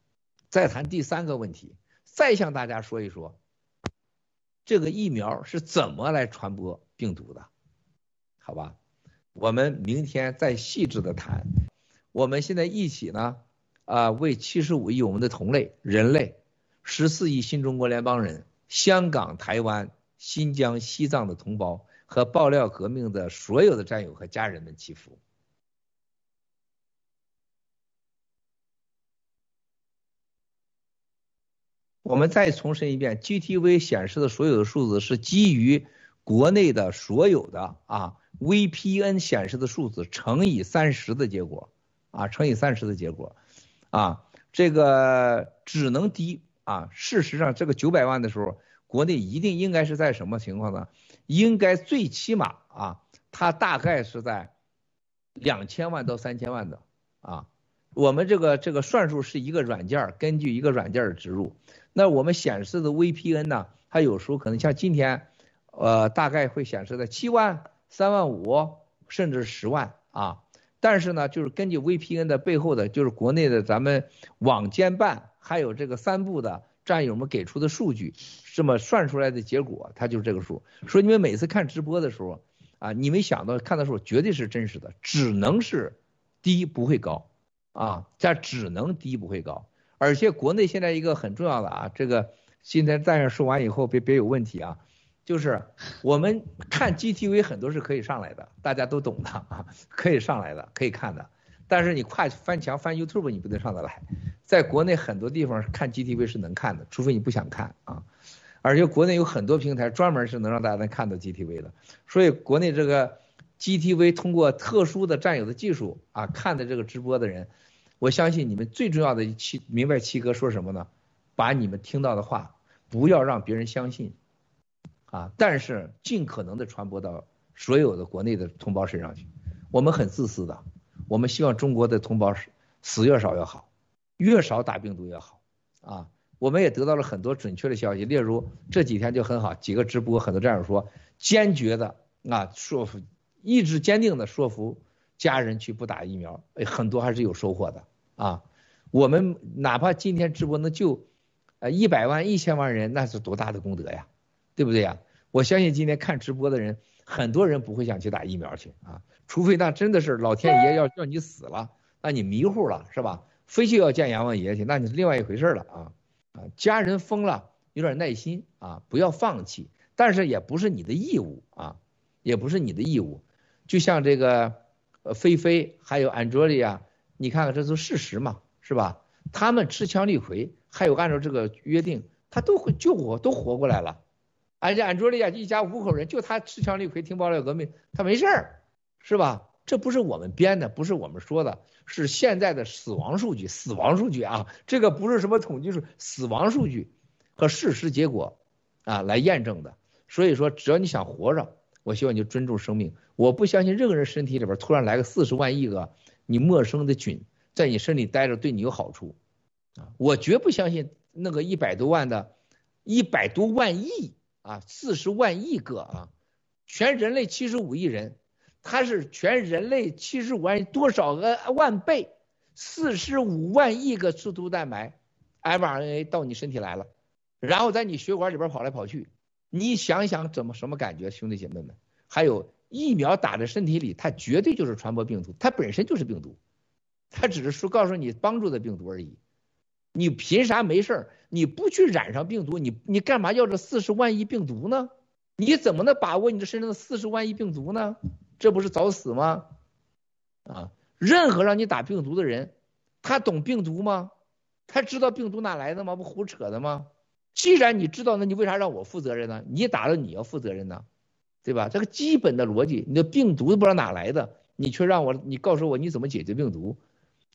再谈第三个问题，再向大家说一说，这个疫苗是怎么来传播病毒的？好吧，我们明天再细致的谈。我们现在一起呢，啊，为七十五亿我们的同类人类。十四亿新中国联邦人、香港、台湾、新疆、西藏的同胞和爆料革命的所有的战友和家人们祈福。我们再重申一遍，GTV 显示的所有的数字是基于国内的所有的啊 VPN 显示的数字乘以三十的结果啊，乘以三十的结果啊，这个只能低。啊，事实上，这个九百万的时候，国内一定应该是在什么情况呢？应该最起码啊，它大概是在两千万到三千万的啊。我们这个这个算术是一个软件，根据一个软件的植入。那我们显示的 VPN 呢，它有时候可能像今天，呃，大概会显示在七万、三万五，甚至十万啊。但是呢，就是根据 VPN 的背后的，就是国内的咱们网监办。还有这个三部的战友们给出的数据，这么算出来的结果，它就是这个数。说你们每次看直播的时候啊，你没想到看的时候绝对是真实的，只能是低不会高啊，这只能低不会高。而且国内现在一个很重要的啊，这个今天在这说完以后别别有问题啊，就是我们看 GTV 很多是可以上来的，大家都懂的啊，可以上来的，可以看的。但是你跨翻墙翻 YouTube 你不能上得来，在国内很多地方看 GTV 是能看的，除非你不想看啊。而且国内有很多平台专门是能让大家能看到 GTV 的，所以国内这个 GTV 通过特殊的战友的技术啊看的这个直播的人，我相信你们最重要的七明白七哥说什么呢？把你们听到的话不要让别人相信啊，但是尽可能的传播到所有的国内的同胞身上去，我们很自私的。我们希望中国的同胞是死越少越好，越少打病毒越好啊！我们也得到了很多准确的消息，例如这几天就很好，几个直播很多战友说，坚决的啊说服，意志坚定的说服家人去不打疫苗，哎，很多还是有收获的啊！我们哪怕今天直播能救呃一百万、一千万人，那是多大的功德呀，对不对呀？我相信今天看直播的人，很多人不会想去打疫苗去啊。除非那真的是老天爷要叫你死了，那你迷糊了是吧？非去要见阎王爷去，那你是另外一回事了啊啊！家人疯了，有点耐心啊，不要放弃，但是也不是你的义务啊，也不是你的义务。就像这个呃菲菲还有安卓利亚，你看看这都事实嘛，是吧？他们持枪立槐，还有按照这个约定，他都会救活，都活过来了。而且安卓利亚一家五口人，就他持枪立槐听爆料革命，他没事儿。是吧？这不是我们编的，不是我们说的，是现在的死亡数据，死亡数据啊，这个不是什么统计数，死亡数据和事实结果啊来验证的。所以说，只要你想活着，我希望你就尊重生命。我不相信任何人身体里边突然来个四十万亿个你陌生的菌在你身体待着对你有好处啊！我绝不相信那个一百多万的，一百多万亿啊，四十万亿个啊，全人类七十五亿人。它是全人类七十五万多少个万倍，四十五万亿个刺突蛋白，mRNA 到你身体来了，然后在你血管里边跑来跑去，你想想怎么什么感觉，兄弟姐妹们？还有疫苗打在身体里，它绝对就是传播病毒，它本身就是病毒，它只是说告诉你帮助的病毒而已。你凭啥没事儿？你不去染上病毒，你你干嘛要这四十万亿病毒呢？你怎么能把握你这身上的四十万亿病毒呢？这不是找死吗？啊，任何让你打病毒的人，他懂病毒吗？他知道病毒哪来的吗？不胡扯的吗？既然你知道，那你为啥让我负责任呢？你打了你要负责任呢，对吧？这个基本的逻辑，你的病毒都不知道哪来的，你却让我，你告诉我你怎么解决病毒，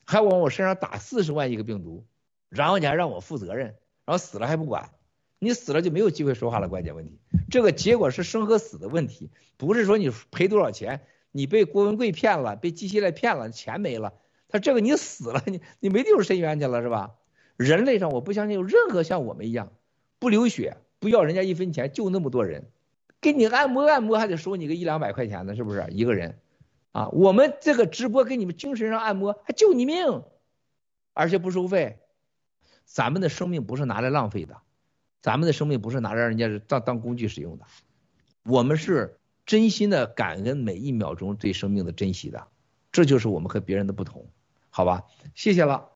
还往我身上打四十万亿个病毒，然后你还让我负责任，然后死了还不管，你死了就没有机会说话了。关键问题，这个结果是生和死的问题，不是说你赔多少钱，你被郭文贵骗了，被机械类骗了，钱没了，他这个你死了，你你没地方伸冤去了是吧？人类上我不相信有任何像我们一样不流血，不要人家一分钱，就那么多人，给你按摩按摩还得收你个一两百块钱呢，是不是一个人？啊，我们这个直播给你们精神上按摩，还救你命，而且不收费。咱们的生命不是拿来浪费的，咱们的生命不是拿来让人家当当工具使用的，我们是真心的感恩每一秒钟对生命的珍惜的，这就是我们和别人的不同，好吧？谢谢了。